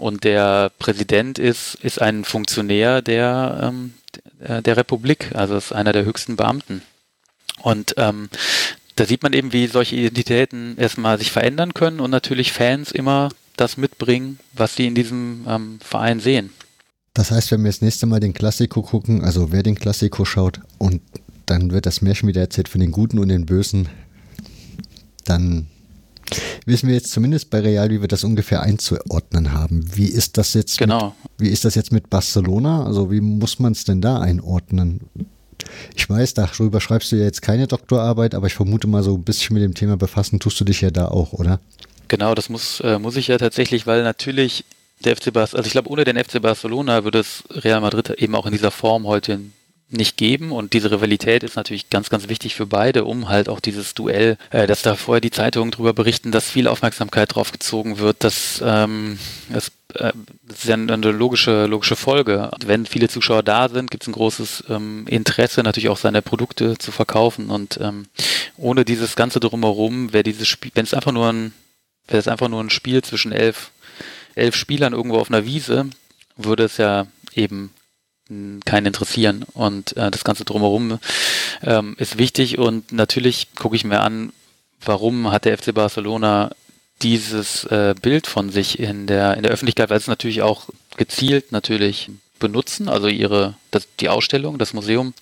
Und der Präsident ist, ist ein Funktionär der, ähm, der Republik, also ist einer der höchsten Beamten. Und ähm, da sieht man eben, wie solche Identitäten erstmal sich verändern können und natürlich Fans immer das mitbringen, was sie in diesem ähm, Verein sehen. Das heißt, wenn wir das nächste Mal den Klassiko gucken, also wer den Klassiko schaut und dann wird das Märchen wieder erzählt von den Guten und den Bösen, dann wissen wir jetzt zumindest bei Real, wie wir das ungefähr einzuordnen haben. Wie ist das jetzt? Genau. Mit, wie ist das jetzt mit Barcelona? Also wie muss man es denn da einordnen? Ich weiß, darüber schreibst du ja jetzt keine Doktorarbeit, aber ich vermute mal so ein bisschen mit dem Thema befassen tust du dich ja da auch, oder? Genau, das muss, äh, muss ich ja tatsächlich, weil natürlich der FC Barcelona, also ich glaube, ohne den FC Barcelona würde es Real Madrid eben auch in dieser Form heute nicht geben und diese Rivalität ist natürlich ganz, ganz wichtig für beide, um halt auch dieses Duell, äh, dass da vorher die Zeitungen darüber berichten, dass viel Aufmerksamkeit drauf gezogen wird, dass ähm, es äh, das ist ja eine logische, logische Folge. Wenn viele Zuschauer da sind, gibt es ein großes ähm, Interesse, natürlich auch seine Produkte zu verkaufen. Und ähm, ohne dieses Ganze drumherum wäre dieses Spiel, wenn es einfach nur ein, wäre es einfach nur ein Spiel zwischen elf, elf Spielern irgendwo auf einer Wiese, würde es ja eben keinen interessieren. Und äh, das Ganze drumherum ähm, ist wichtig und natürlich gucke ich mir an, warum hat der FC Barcelona dieses äh, Bild von sich in der, in der Öffentlichkeit, weil es natürlich auch gezielt natürlich benutzen, also ihre, das, die Ausstellung, das Museum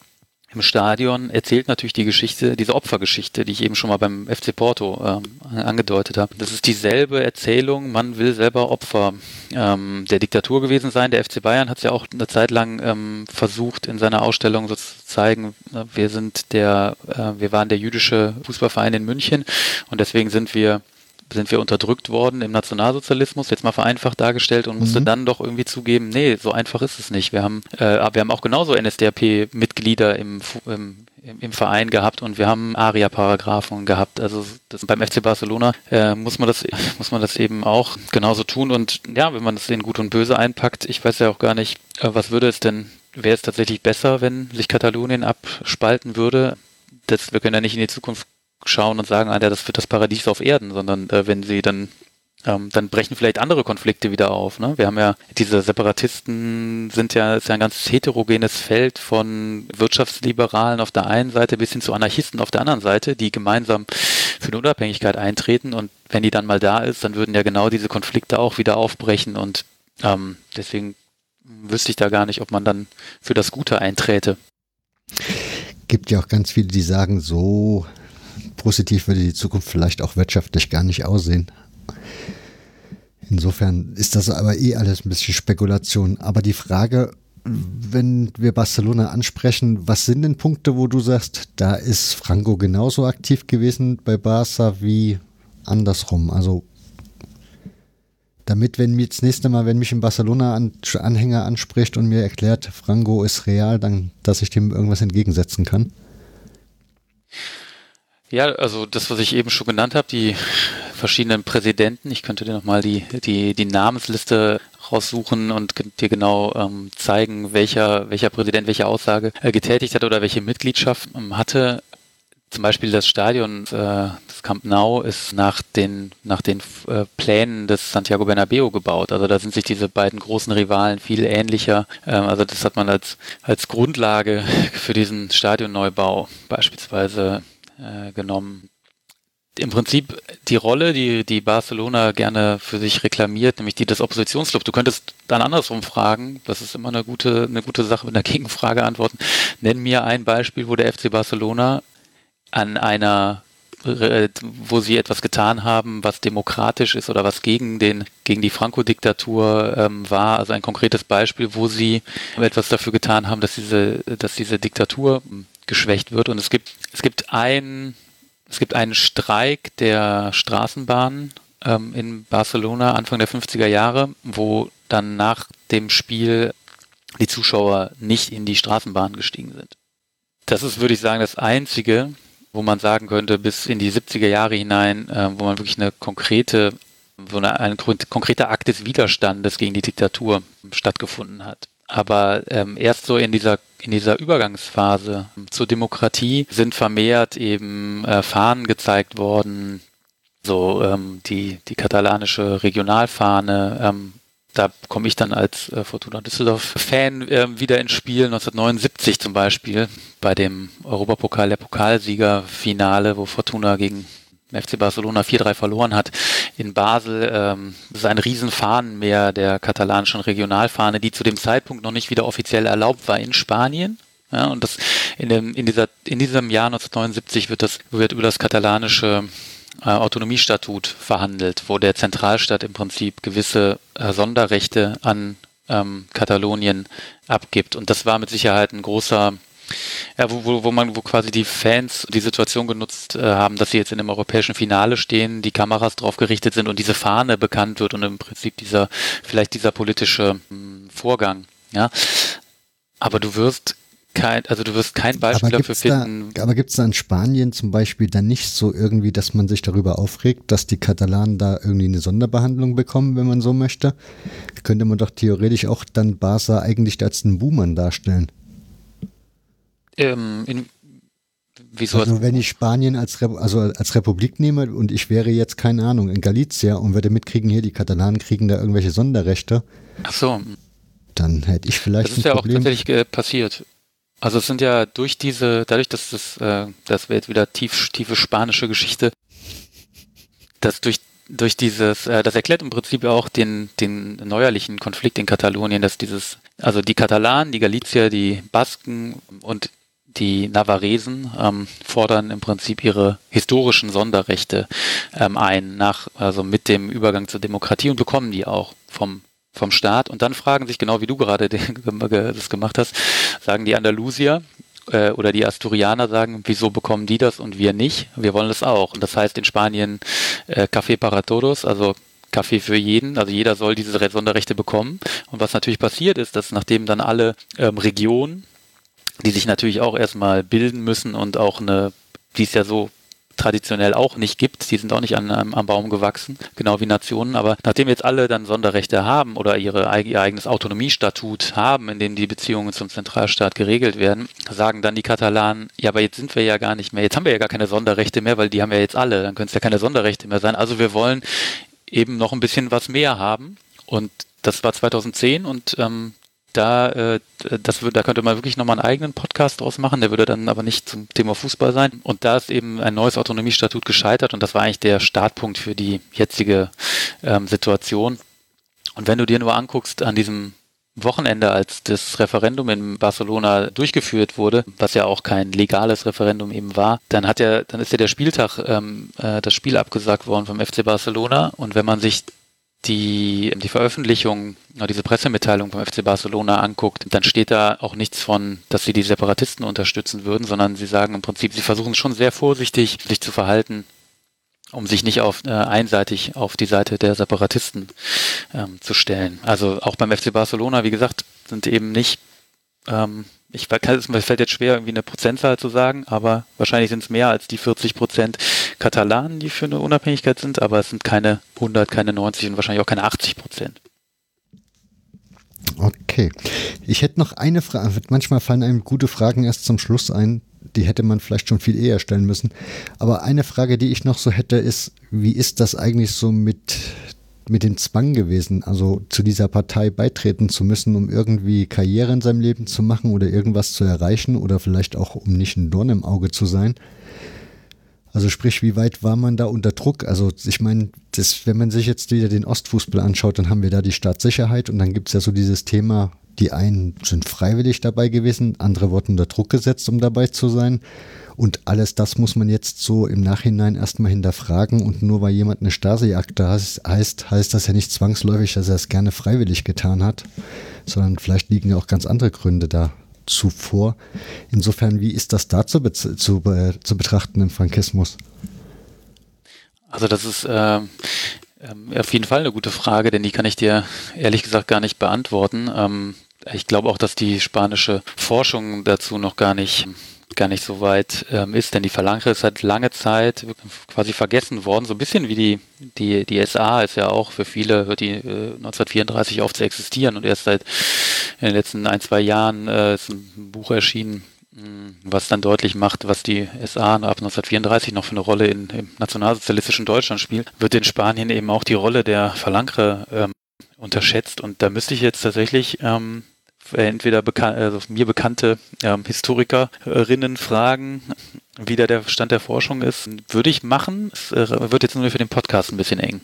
im Stadion erzählt natürlich die Geschichte, diese Opfergeschichte, die ich eben schon mal beim FC Porto ähm, angedeutet habe. Das ist dieselbe Erzählung, man will selber Opfer ähm, der Diktatur gewesen sein. Der FC Bayern hat es ja auch eine Zeit lang ähm, versucht, in seiner Ausstellung so zu zeigen, äh, wir sind der, äh, wir waren der jüdische Fußballverein in München und deswegen sind wir sind wir unterdrückt worden im Nationalsozialismus, jetzt mal vereinfacht dargestellt und musste mhm. dann doch irgendwie zugeben, nee, so einfach ist es nicht. Wir haben, äh, wir haben auch genauso NSDAP-Mitglieder im, im, im Verein gehabt und wir haben ARIA-Paragraphen gehabt. Also das, beim FC Barcelona äh, muss man das muss man das eben auch genauso tun und ja, wenn man das in Gut und Böse einpackt, ich weiß ja auch gar nicht, äh, was würde es denn, wäre es tatsächlich besser, wenn sich Katalonien abspalten würde? Das, wir können ja nicht in die Zukunft schauen und sagen, ah, das wird das Paradies auf Erden, sondern äh, wenn sie dann ähm, dann brechen vielleicht andere Konflikte wieder auf. Ne? Wir haben ja, diese Separatisten sind ja, ist ja ein ganz heterogenes Feld von Wirtschaftsliberalen auf der einen Seite bis hin zu Anarchisten auf der anderen Seite, die gemeinsam für eine Unabhängigkeit eintreten und wenn die dann mal da ist, dann würden ja genau diese Konflikte auch wieder aufbrechen und ähm, deswegen wüsste ich da gar nicht, ob man dann für das Gute einträte. Gibt ja auch ganz viele, die sagen, so positiv würde die Zukunft vielleicht auch wirtschaftlich gar nicht aussehen. Insofern ist das aber eh alles ein bisschen Spekulation. Aber die Frage, wenn wir Barcelona ansprechen, was sind denn Punkte, wo du sagst, da ist Franco genauso aktiv gewesen bei Barca wie andersrum? Also damit, wenn mir das nächste Mal, wenn mich ein Barcelona-Anhänger anspricht und mir erklärt, Franco ist real, dann, dass ich dem irgendwas entgegensetzen kann. Ja, also das, was ich eben schon genannt habe, die verschiedenen Präsidenten. Ich könnte dir nochmal die, die, die Namensliste raussuchen und dir genau ähm, zeigen, welcher, welcher Präsident welche Aussage äh, getätigt hat oder welche Mitgliedschaft ähm, hatte. Zum Beispiel das Stadion, äh, das Camp Nou, ist nach den, nach den äh, Plänen des Santiago Bernabeo gebaut. Also da sind sich diese beiden großen Rivalen viel ähnlicher. Ähm, also das hat man als, als Grundlage für diesen Stadionneubau beispielsweise äh, genommen. Im Prinzip die Rolle, die, die Barcelona gerne für sich reklamiert, nämlich die des Oppositionsclubs. Du könntest dann andersrum fragen, das ist immer eine gute, eine gute Sache mit einer Gegenfrage antworten. Nenn mir ein Beispiel, wo der FC Barcelona an einer äh, wo sie etwas getan haben, was demokratisch ist oder was gegen den gegen die Franco-Diktatur ähm, war. Also ein konkretes Beispiel, wo sie etwas dafür getan haben, dass diese dass diese Diktatur geschwächt wird. Und es gibt, es gibt ein, es gibt einen Streik der Straßenbahn ähm, in Barcelona Anfang der 50er Jahre, wo dann nach dem Spiel die Zuschauer nicht in die Straßenbahn gestiegen sind. Das ist, würde ich sagen, das einzige, wo man sagen könnte, bis in die 70er Jahre hinein, äh, wo man wirklich eine konkrete, so eine, ein konkreter Akt des Widerstandes gegen die Diktatur stattgefunden hat. Aber ähm, erst so in dieser in dieser Übergangsphase zur Demokratie sind vermehrt eben äh, Fahnen gezeigt worden, so ähm, die die katalanische Regionalfahne. Ähm, da komme ich dann als äh, Fortuna Düsseldorf-Fan äh, wieder ins Spiel. 1979 zum Beispiel bei dem Europapokal der Pokalsieger-Finale, wo Fortuna gegen FC Barcelona 4-3 verloren hat in Basel. Ähm, das ist ein Riesenfahnenmeer der katalanischen Regionalfahne, die zu dem Zeitpunkt noch nicht wieder offiziell erlaubt war in Spanien. Ja, und das in, dem, in, dieser, in diesem Jahr 1979 wird, das, wird über das katalanische äh, Autonomiestatut verhandelt, wo der Zentralstaat im Prinzip gewisse äh, Sonderrechte an ähm, Katalonien abgibt. Und das war mit Sicherheit ein großer Ja, wo, wo, wo man, wo quasi die Fans die Situation genutzt äh, haben, dass sie jetzt in dem europäischen Finale stehen, die Kameras drauf gerichtet sind und diese Fahne bekannt wird und im Prinzip dieser, vielleicht dieser politische mh, hm, Vorgang, ja. Aber du wirst kein, also du wirst kein Beispiel dafür finden. Da, aber gibt es da in Spanien zum Beispiel dann nicht so irgendwie, dass man sich darüber aufregt, dass die Katalanen da irgendwie eine Sonderbehandlung bekommen, wenn man so möchte? Könnte man doch theoretisch auch dann Barca eigentlich als einen Buhmann darstellen. Ähm, in, wieso also wenn ich Spanien als, Re also als Republik nehme und ich wäre jetzt, keine Ahnung, in Galicia und würde mitkriegen, hier die Katalanen kriegen da irgendwelche Sonderrechte. Ach so. Dann hätte ich vielleicht. Das ist ja Problem. auch tatsächlich äh, passiert. Also es sind ja durch diese, dadurch, dass das, äh, das wäre jetzt wieder tief, tiefe spanische Geschichte, dass durch durch dieses, äh, das erklärt im Prinzip auch den, den neuerlichen Konflikt in Katalonien, dass dieses, also die Katalanen, die Galizier, die Basken und die Navarresen ähm, fordern im Prinzip ihre historischen Sonderrechte ähm, ein, nach, also mit dem Übergang zur Demokratie und bekommen die auch vom vom Staat und dann fragen sich, genau wie du gerade das gemacht hast, sagen die Andalusier äh, oder die Asturianer sagen, wieso bekommen die das und wir nicht? Wir wollen das auch. Und das heißt in Spanien äh, Café para todos, also Kaffee für jeden, also jeder soll diese Sonderrechte bekommen. Und was natürlich passiert ist, dass nachdem dann alle ähm, Regionen, die sich natürlich auch erstmal bilden müssen und auch eine, die ist ja so traditionell auch nicht gibt. Die sind auch nicht an, am Baum gewachsen, genau wie Nationen. Aber nachdem jetzt alle dann Sonderrechte haben oder ihre, ihr eigenes Autonomiestatut haben, in dem die Beziehungen zum Zentralstaat geregelt werden, sagen dann die Katalanen, ja, aber jetzt sind wir ja gar nicht mehr, jetzt haben wir ja gar keine Sonderrechte mehr, weil die haben ja jetzt alle, dann können es ja keine Sonderrechte mehr sein. Also wir wollen eben noch ein bisschen was mehr haben. Und das war 2010 und ähm, da, äh, das da könnte man wirklich nochmal einen eigenen Podcast draus machen, der würde dann aber nicht zum Thema Fußball sein. Und da ist eben ein neues Autonomiestatut gescheitert und das war eigentlich der Startpunkt für die jetzige ähm, Situation. Und wenn du dir nur anguckst, an diesem Wochenende, als das Referendum in Barcelona durchgeführt wurde, was ja auch kein legales Referendum eben war, dann hat ja, dann ist ja der Spieltag, ähm, äh, das Spiel abgesagt worden vom FC Barcelona. Und wenn man sich die, die Veröffentlichung, diese Pressemitteilung vom FC Barcelona anguckt, dann steht da auch nichts von, dass sie die Separatisten unterstützen würden, sondern sie sagen im Prinzip, sie versuchen schon sehr vorsichtig, sich zu verhalten, um sich nicht auf, äh, einseitig auf die Seite der Separatisten ähm, zu stellen. Also auch beim FC Barcelona, wie gesagt, sind eben nicht ähm, ich es fällt jetzt schwer, irgendwie eine Prozentzahl zu sagen, aber wahrscheinlich sind es mehr als die 40 Prozent Katalanen, die für eine Unabhängigkeit sind, aber es sind keine 100, keine 90 und wahrscheinlich auch keine 80 Prozent. Okay. Ich hätte noch eine Frage. Manchmal fallen einem gute Fragen erst zum Schluss ein. Die hätte man vielleicht schon viel eher stellen müssen. Aber eine Frage, die ich noch so hätte, ist, wie ist das eigentlich so mit mit dem Zwang gewesen, also zu dieser Partei beitreten zu müssen, um irgendwie Karriere in seinem Leben zu machen oder irgendwas zu erreichen oder vielleicht auch um nicht ein Dorn im Auge zu sein. Also sprich, wie weit war man da unter Druck? Also ich meine, wenn man sich jetzt wieder den Ostfußball anschaut, dann haben wir da die Staatssicherheit und dann gibt es ja so dieses Thema, die einen sind freiwillig dabei gewesen, andere wurden unter Druck gesetzt, um dabei zu sein. Und alles das muss man jetzt so im Nachhinein erstmal hinterfragen. Und nur weil jemand eine Stasi-Akte heißt, heißt das ja nicht zwangsläufig, dass er es gerne freiwillig getan hat, sondern vielleicht liegen ja auch ganz andere Gründe da zuvor. Insofern, wie ist das da zu, zu, zu betrachten im Frankismus? Also das ist äh, auf jeden Fall eine gute Frage, denn die kann ich dir ehrlich gesagt gar nicht beantworten. Ähm, ich glaube auch, dass die spanische Forschung dazu noch gar nicht gar nicht so weit ähm, ist, denn die Phalange ist seit lange Zeit quasi vergessen worden, so ein bisschen wie die, die, die SA ist ja auch für viele, hört die äh, 1934 auf zu existieren und erst seit in den letzten ein, zwei Jahren äh, ist ein Buch erschienen, was dann deutlich macht, was die SA ab 1934 noch für eine Rolle in, im nationalsozialistischen Deutschland spielt, wird in Spanien eben auch die Rolle der Phalange ähm, unterschätzt. Und da müsste ich jetzt tatsächlich ähm, entweder bekan also mir bekannte ähm, Historikerinnen fragen, wie da der Stand der Forschung ist. Würde ich machen. Es äh, wird jetzt nur für den Podcast ein bisschen eng.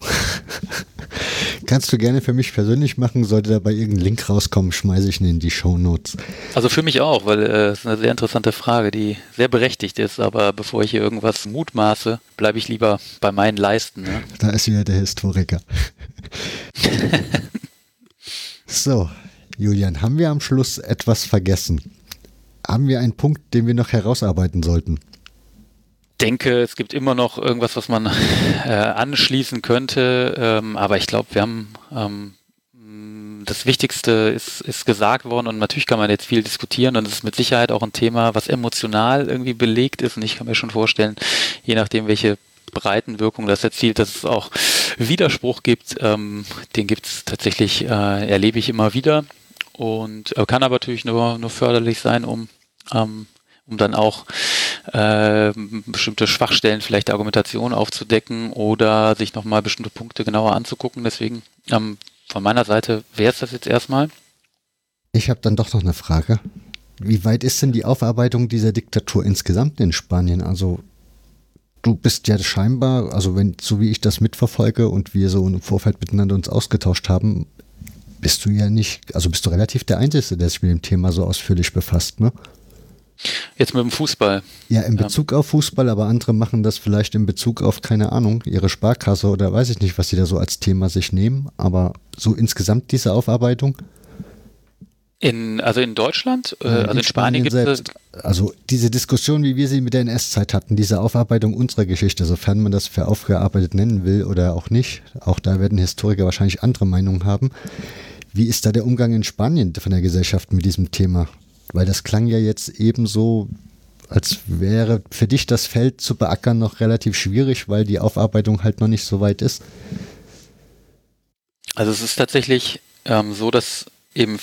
Kannst du gerne für mich persönlich machen. Sollte dabei irgendein Link rauskommen, schmeiße ich ihn in die Show Notes. Also für mich auch, weil äh, es ist eine sehr interessante Frage, die sehr berechtigt ist. Aber bevor ich hier irgendwas mutmaße, bleibe ich lieber bei meinen Leisten. Ne? Da ist wieder der Historiker. so, Julian, haben wir am Schluss etwas vergessen? haben wir einen Punkt, den wir noch herausarbeiten sollten? denke, es gibt immer noch irgendwas, was man äh, anschließen könnte, ähm, aber ich glaube, wir haben ähm, das Wichtigste ist, ist gesagt worden und natürlich kann man jetzt viel diskutieren und es ist mit Sicherheit auch ein Thema, was emotional irgendwie belegt ist und ich kann mir schon vorstellen, je nachdem, welche Breitenwirkung das erzielt, dass es auch Widerspruch gibt, ähm, den gibt es tatsächlich, äh, erlebe ich immer wieder und äh, kann aber natürlich nur, nur förderlich sein, um ähm, um dann auch äh, bestimmte Schwachstellen vielleicht der Argumentation aufzudecken oder sich nochmal bestimmte Punkte genauer anzugucken. Deswegen ähm, von meiner Seite wäre es das jetzt erstmal. Ich habe dann doch noch eine Frage. Wie weit ist denn die Aufarbeitung dieser Diktatur insgesamt in Spanien? Also du bist ja scheinbar, also wenn so wie ich das mitverfolge und wir so im Vorfeld miteinander uns ausgetauscht haben, bist du ja nicht, also bist du relativ der Einzige, der sich mit dem Thema so ausführlich befasst, ne? Jetzt mit dem Fußball. Ja, in Bezug ja. auf Fußball, aber andere machen das vielleicht in Bezug auf, keine Ahnung, ihre Sparkasse oder weiß ich nicht, was sie da so als Thema sich nehmen. Aber so insgesamt diese Aufarbeitung? In, also in Deutschland, äh, also in, in Spanien, gibt es. Also diese Diskussion, wie wir sie mit der NS-Zeit hatten, diese Aufarbeitung unserer Geschichte, sofern man das für aufgearbeitet nennen will oder auch nicht, auch da werden Historiker wahrscheinlich andere Meinungen haben. Wie ist da der Umgang in Spanien von der Gesellschaft mit diesem Thema? Weil das klang ja jetzt ebenso, als wäre für dich das Feld zu beackern noch relativ schwierig, weil die Aufarbeitung halt noch nicht so weit ist. Also es ist tatsächlich ähm, so, dass eben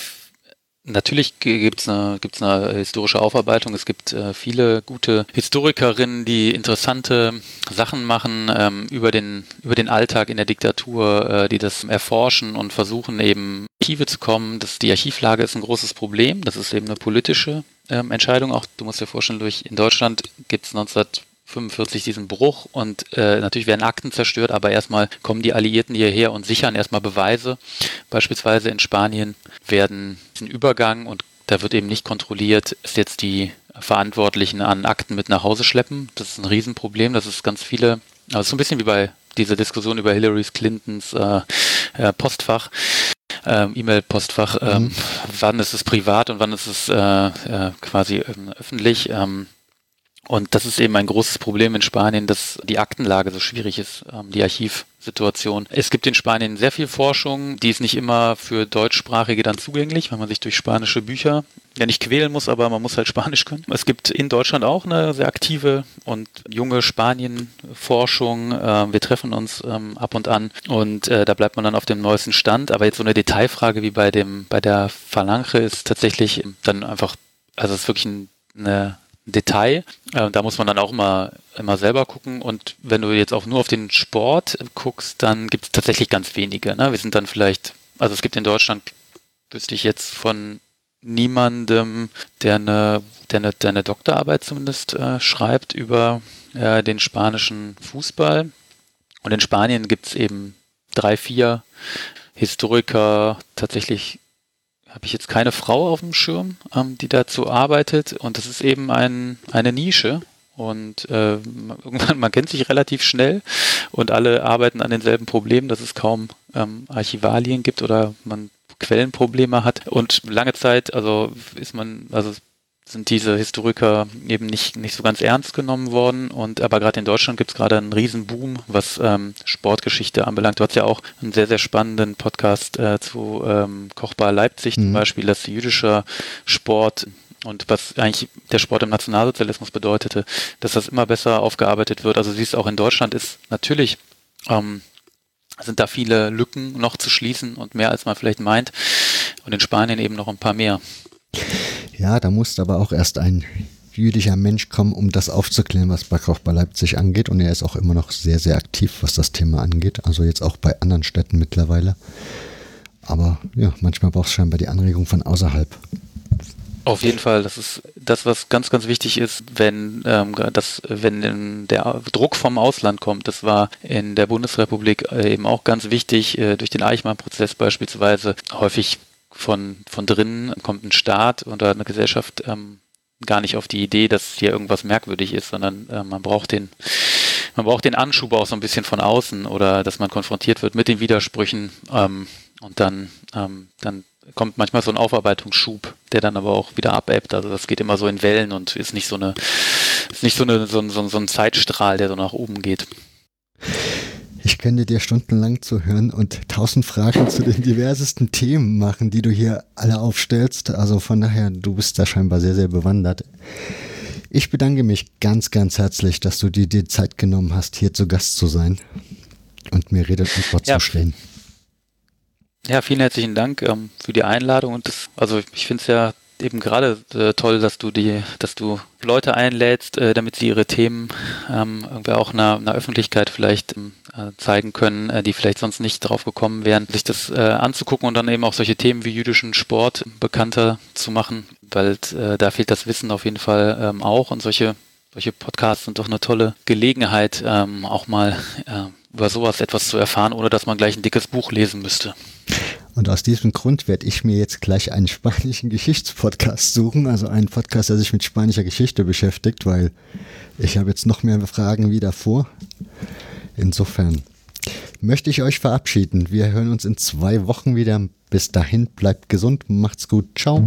Natürlich gibt es eine, gibt's eine historische Aufarbeitung. Es gibt äh, viele gute Historikerinnen, die interessante Sachen machen ähm, über, den, über den Alltag in der Diktatur, äh, die das erforschen und versuchen eben Archive zu kommen. Das, die Archivlage ist ein großes Problem. Das ist eben eine politische ähm, Entscheidung. Auch du musst dir vorstellen, durch in Deutschland gibt es 19 45 diesen Bruch und äh, natürlich werden Akten zerstört, aber erstmal kommen die Alliierten hierher und sichern erstmal Beweise. Beispielsweise in Spanien werden diesen Übergang und da wird eben nicht kontrolliert, ist jetzt die Verantwortlichen an Akten mit nach Hause schleppen. Das ist ein Riesenproblem. Das ist ganz viele, also so ein bisschen wie bei dieser Diskussion über Hillary Clintons äh, äh, Postfach. Ähm, E-Mail-Postfach, ähm, mhm. wann ist es privat und wann ist es äh, äh, quasi ähm, öffentlich. Ähm, und das ist eben ein großes Problem in Spanien, dass die Aktenlage so schwierig ist, ähm, die Archivsituation. Es gibt in Spanien sehr viel Forschung, die ist nicht immer für Deutschsprachige dann zugänglich, weil man sich durch spanische Bücher ja nicht quälen muss, aber man muss halt Spanisch können. Es gibt in Deutschland auch eine sehr aktive und junge Spanien-Forschung. Äh, wir treffen uns ähm, ab und an und äh, da bleibt man dann auf dem neuesten Stand. Aber jetzt so eine Detailfrage wie bei dem bei der Phalange ist tatsächlich dann einfach, also es ist wirklich ein, eine Detail. Äh, da muss man dann auch immer, immer selber gucken. Und wenn du jetzt auch nur auf den Sport guckst, dann gibt es tatsächlich ganz wenige. Ne? Wir sind dann vielleicht, also es gibt in Deutschland, wüsste ich jetzt von niemandem, der eine, der eine, der eine Doktorarbeit zumindest äh, schreibt über äh, den spanischen Fußball. Und in Spanien gibt es eben drei, vier Historiker, tatsächlich habe ich jetzt keine Frau auf dem Schirm, ähm, die dazu arbeitet. Und das ist eben ein, eine Nische. Und äh, irgendwann, man kennt sich relativ schnell und alle arbeiten an denselben Problemen, dass es kaum ähm, Archivalien gibt oder man Quellenprobleme hat. Und lange Zeit, also ist man, also sind diese Historiker eben nicht, nicht so ganz ernst genommen worden. Und aber gerade in Deutschland gibt es gerade einen Riesenboom, was ähm, Sportgeschichte anbelangt. Du hast ja auch einen sehr, sehr spannenden Podcast äh, zu ähm, Kochbar Leipzig mhm. zum Beispiel, dass jüdischer Sport und was eigentlich der Sport im Nationalsozialismus bedeutete, dass das immer besser aufgearbeitet wird. Also siehst auch in Deutschland ist natürlich ähm, sind da viele Lücken noch zu schließen und mehr als man vielleicht meint. Und in Spanien eben noch ein paar mehr. Ja, da musste aber auch erst ein jüdischer Mensch kommen, um das aufzuklären, was Backhoff bei Leipzig angeht. Und er ist auch immer noch sehr, sehr aktiv, was das Thema angeht. Also jetzt auch bei anderen Städten mittlerweile. Aber ja, manchmal braucht es scheinbar die Anregung von außerhalb. Auf jeden Fall, das ist das, was ganz, ganz wichtig ist, wenn ähm, das, wenn der Druck vom Ausland kommt. Das war in der Bundesrepublik äh, eben auch ganz wichtig, äh, durch den Eichmann-Prozess beispielsweise. Häufig von, von drinnen kommt ein Staat oder eine Gesellschaft ähm, gar nicht auf die Idee, dass hier irgendwas merkwürdig ist, sondern äh, man braucht den, man braucht den Anschub auch so ein bisschen von außen oder dass man konfrontiert wird mit den Widersprüchen ähm, und dann, ähm, dann kommt manchmal so ein Aufarbeitungsschub, der dann aber auch wieder abebbt. Also das geht immer so in Wellen und ist nicht so eine, ist nicht so, eine, so, so, so ein Zeitstrahl, der so nach oben geht. Ich könnte dir stundenlang zuhören und tausend Fragen zu den diversesten Themen machen, die du hier alle aufstellst. Also von daher, du bist da scheinbar sehr, sehr bewandert. Ich bedanke mich ganz, ganz herzlich, dass du dir die Zeit genommen hast, hier zu Gast zu sein und mir Rede und Wort ja. zu stehen. Ja, vielen herzlichen Dank ähm, für die Einladung und das, also ich finde es ja eben gerade äh, toll, dass du die, dass du Leute einlädst, äh, damit sie ihre Themen ähm, irgendwie auch einer, einer Öffentlichkeit vielleicht ähm, äh, zeigen können, äh, die vielleicht sonst nicht drauf gekommen wären, sich das äh, anzugucken und dann eben auch solche Themen wie jüdischen Sport bekannter zu machen, weil äh, da fehlt das Wissen auf jeden Fall ähm, auch und solche solche Podcasts sind doch eine tolle Gelegenheit, ähm, auch mal äh, über sowas etwas zu erfahren, ohne dass man gleich ein dickes Buch lesen müsste. Und aus diesem Grund werde ich mir jetzt gleich einen spanischen Geschichtspodcast suchen, also einen Podcast, der sich mit spanischer Geschichte beschäftigt, weil ich habe jetzt noch mehr Fragen wie davor. Insofern möchte ich euch verabschieden. Wir hören uns in zwei Wochen wieder. Bis dahin bleibt gesund, macht's gut, ciao.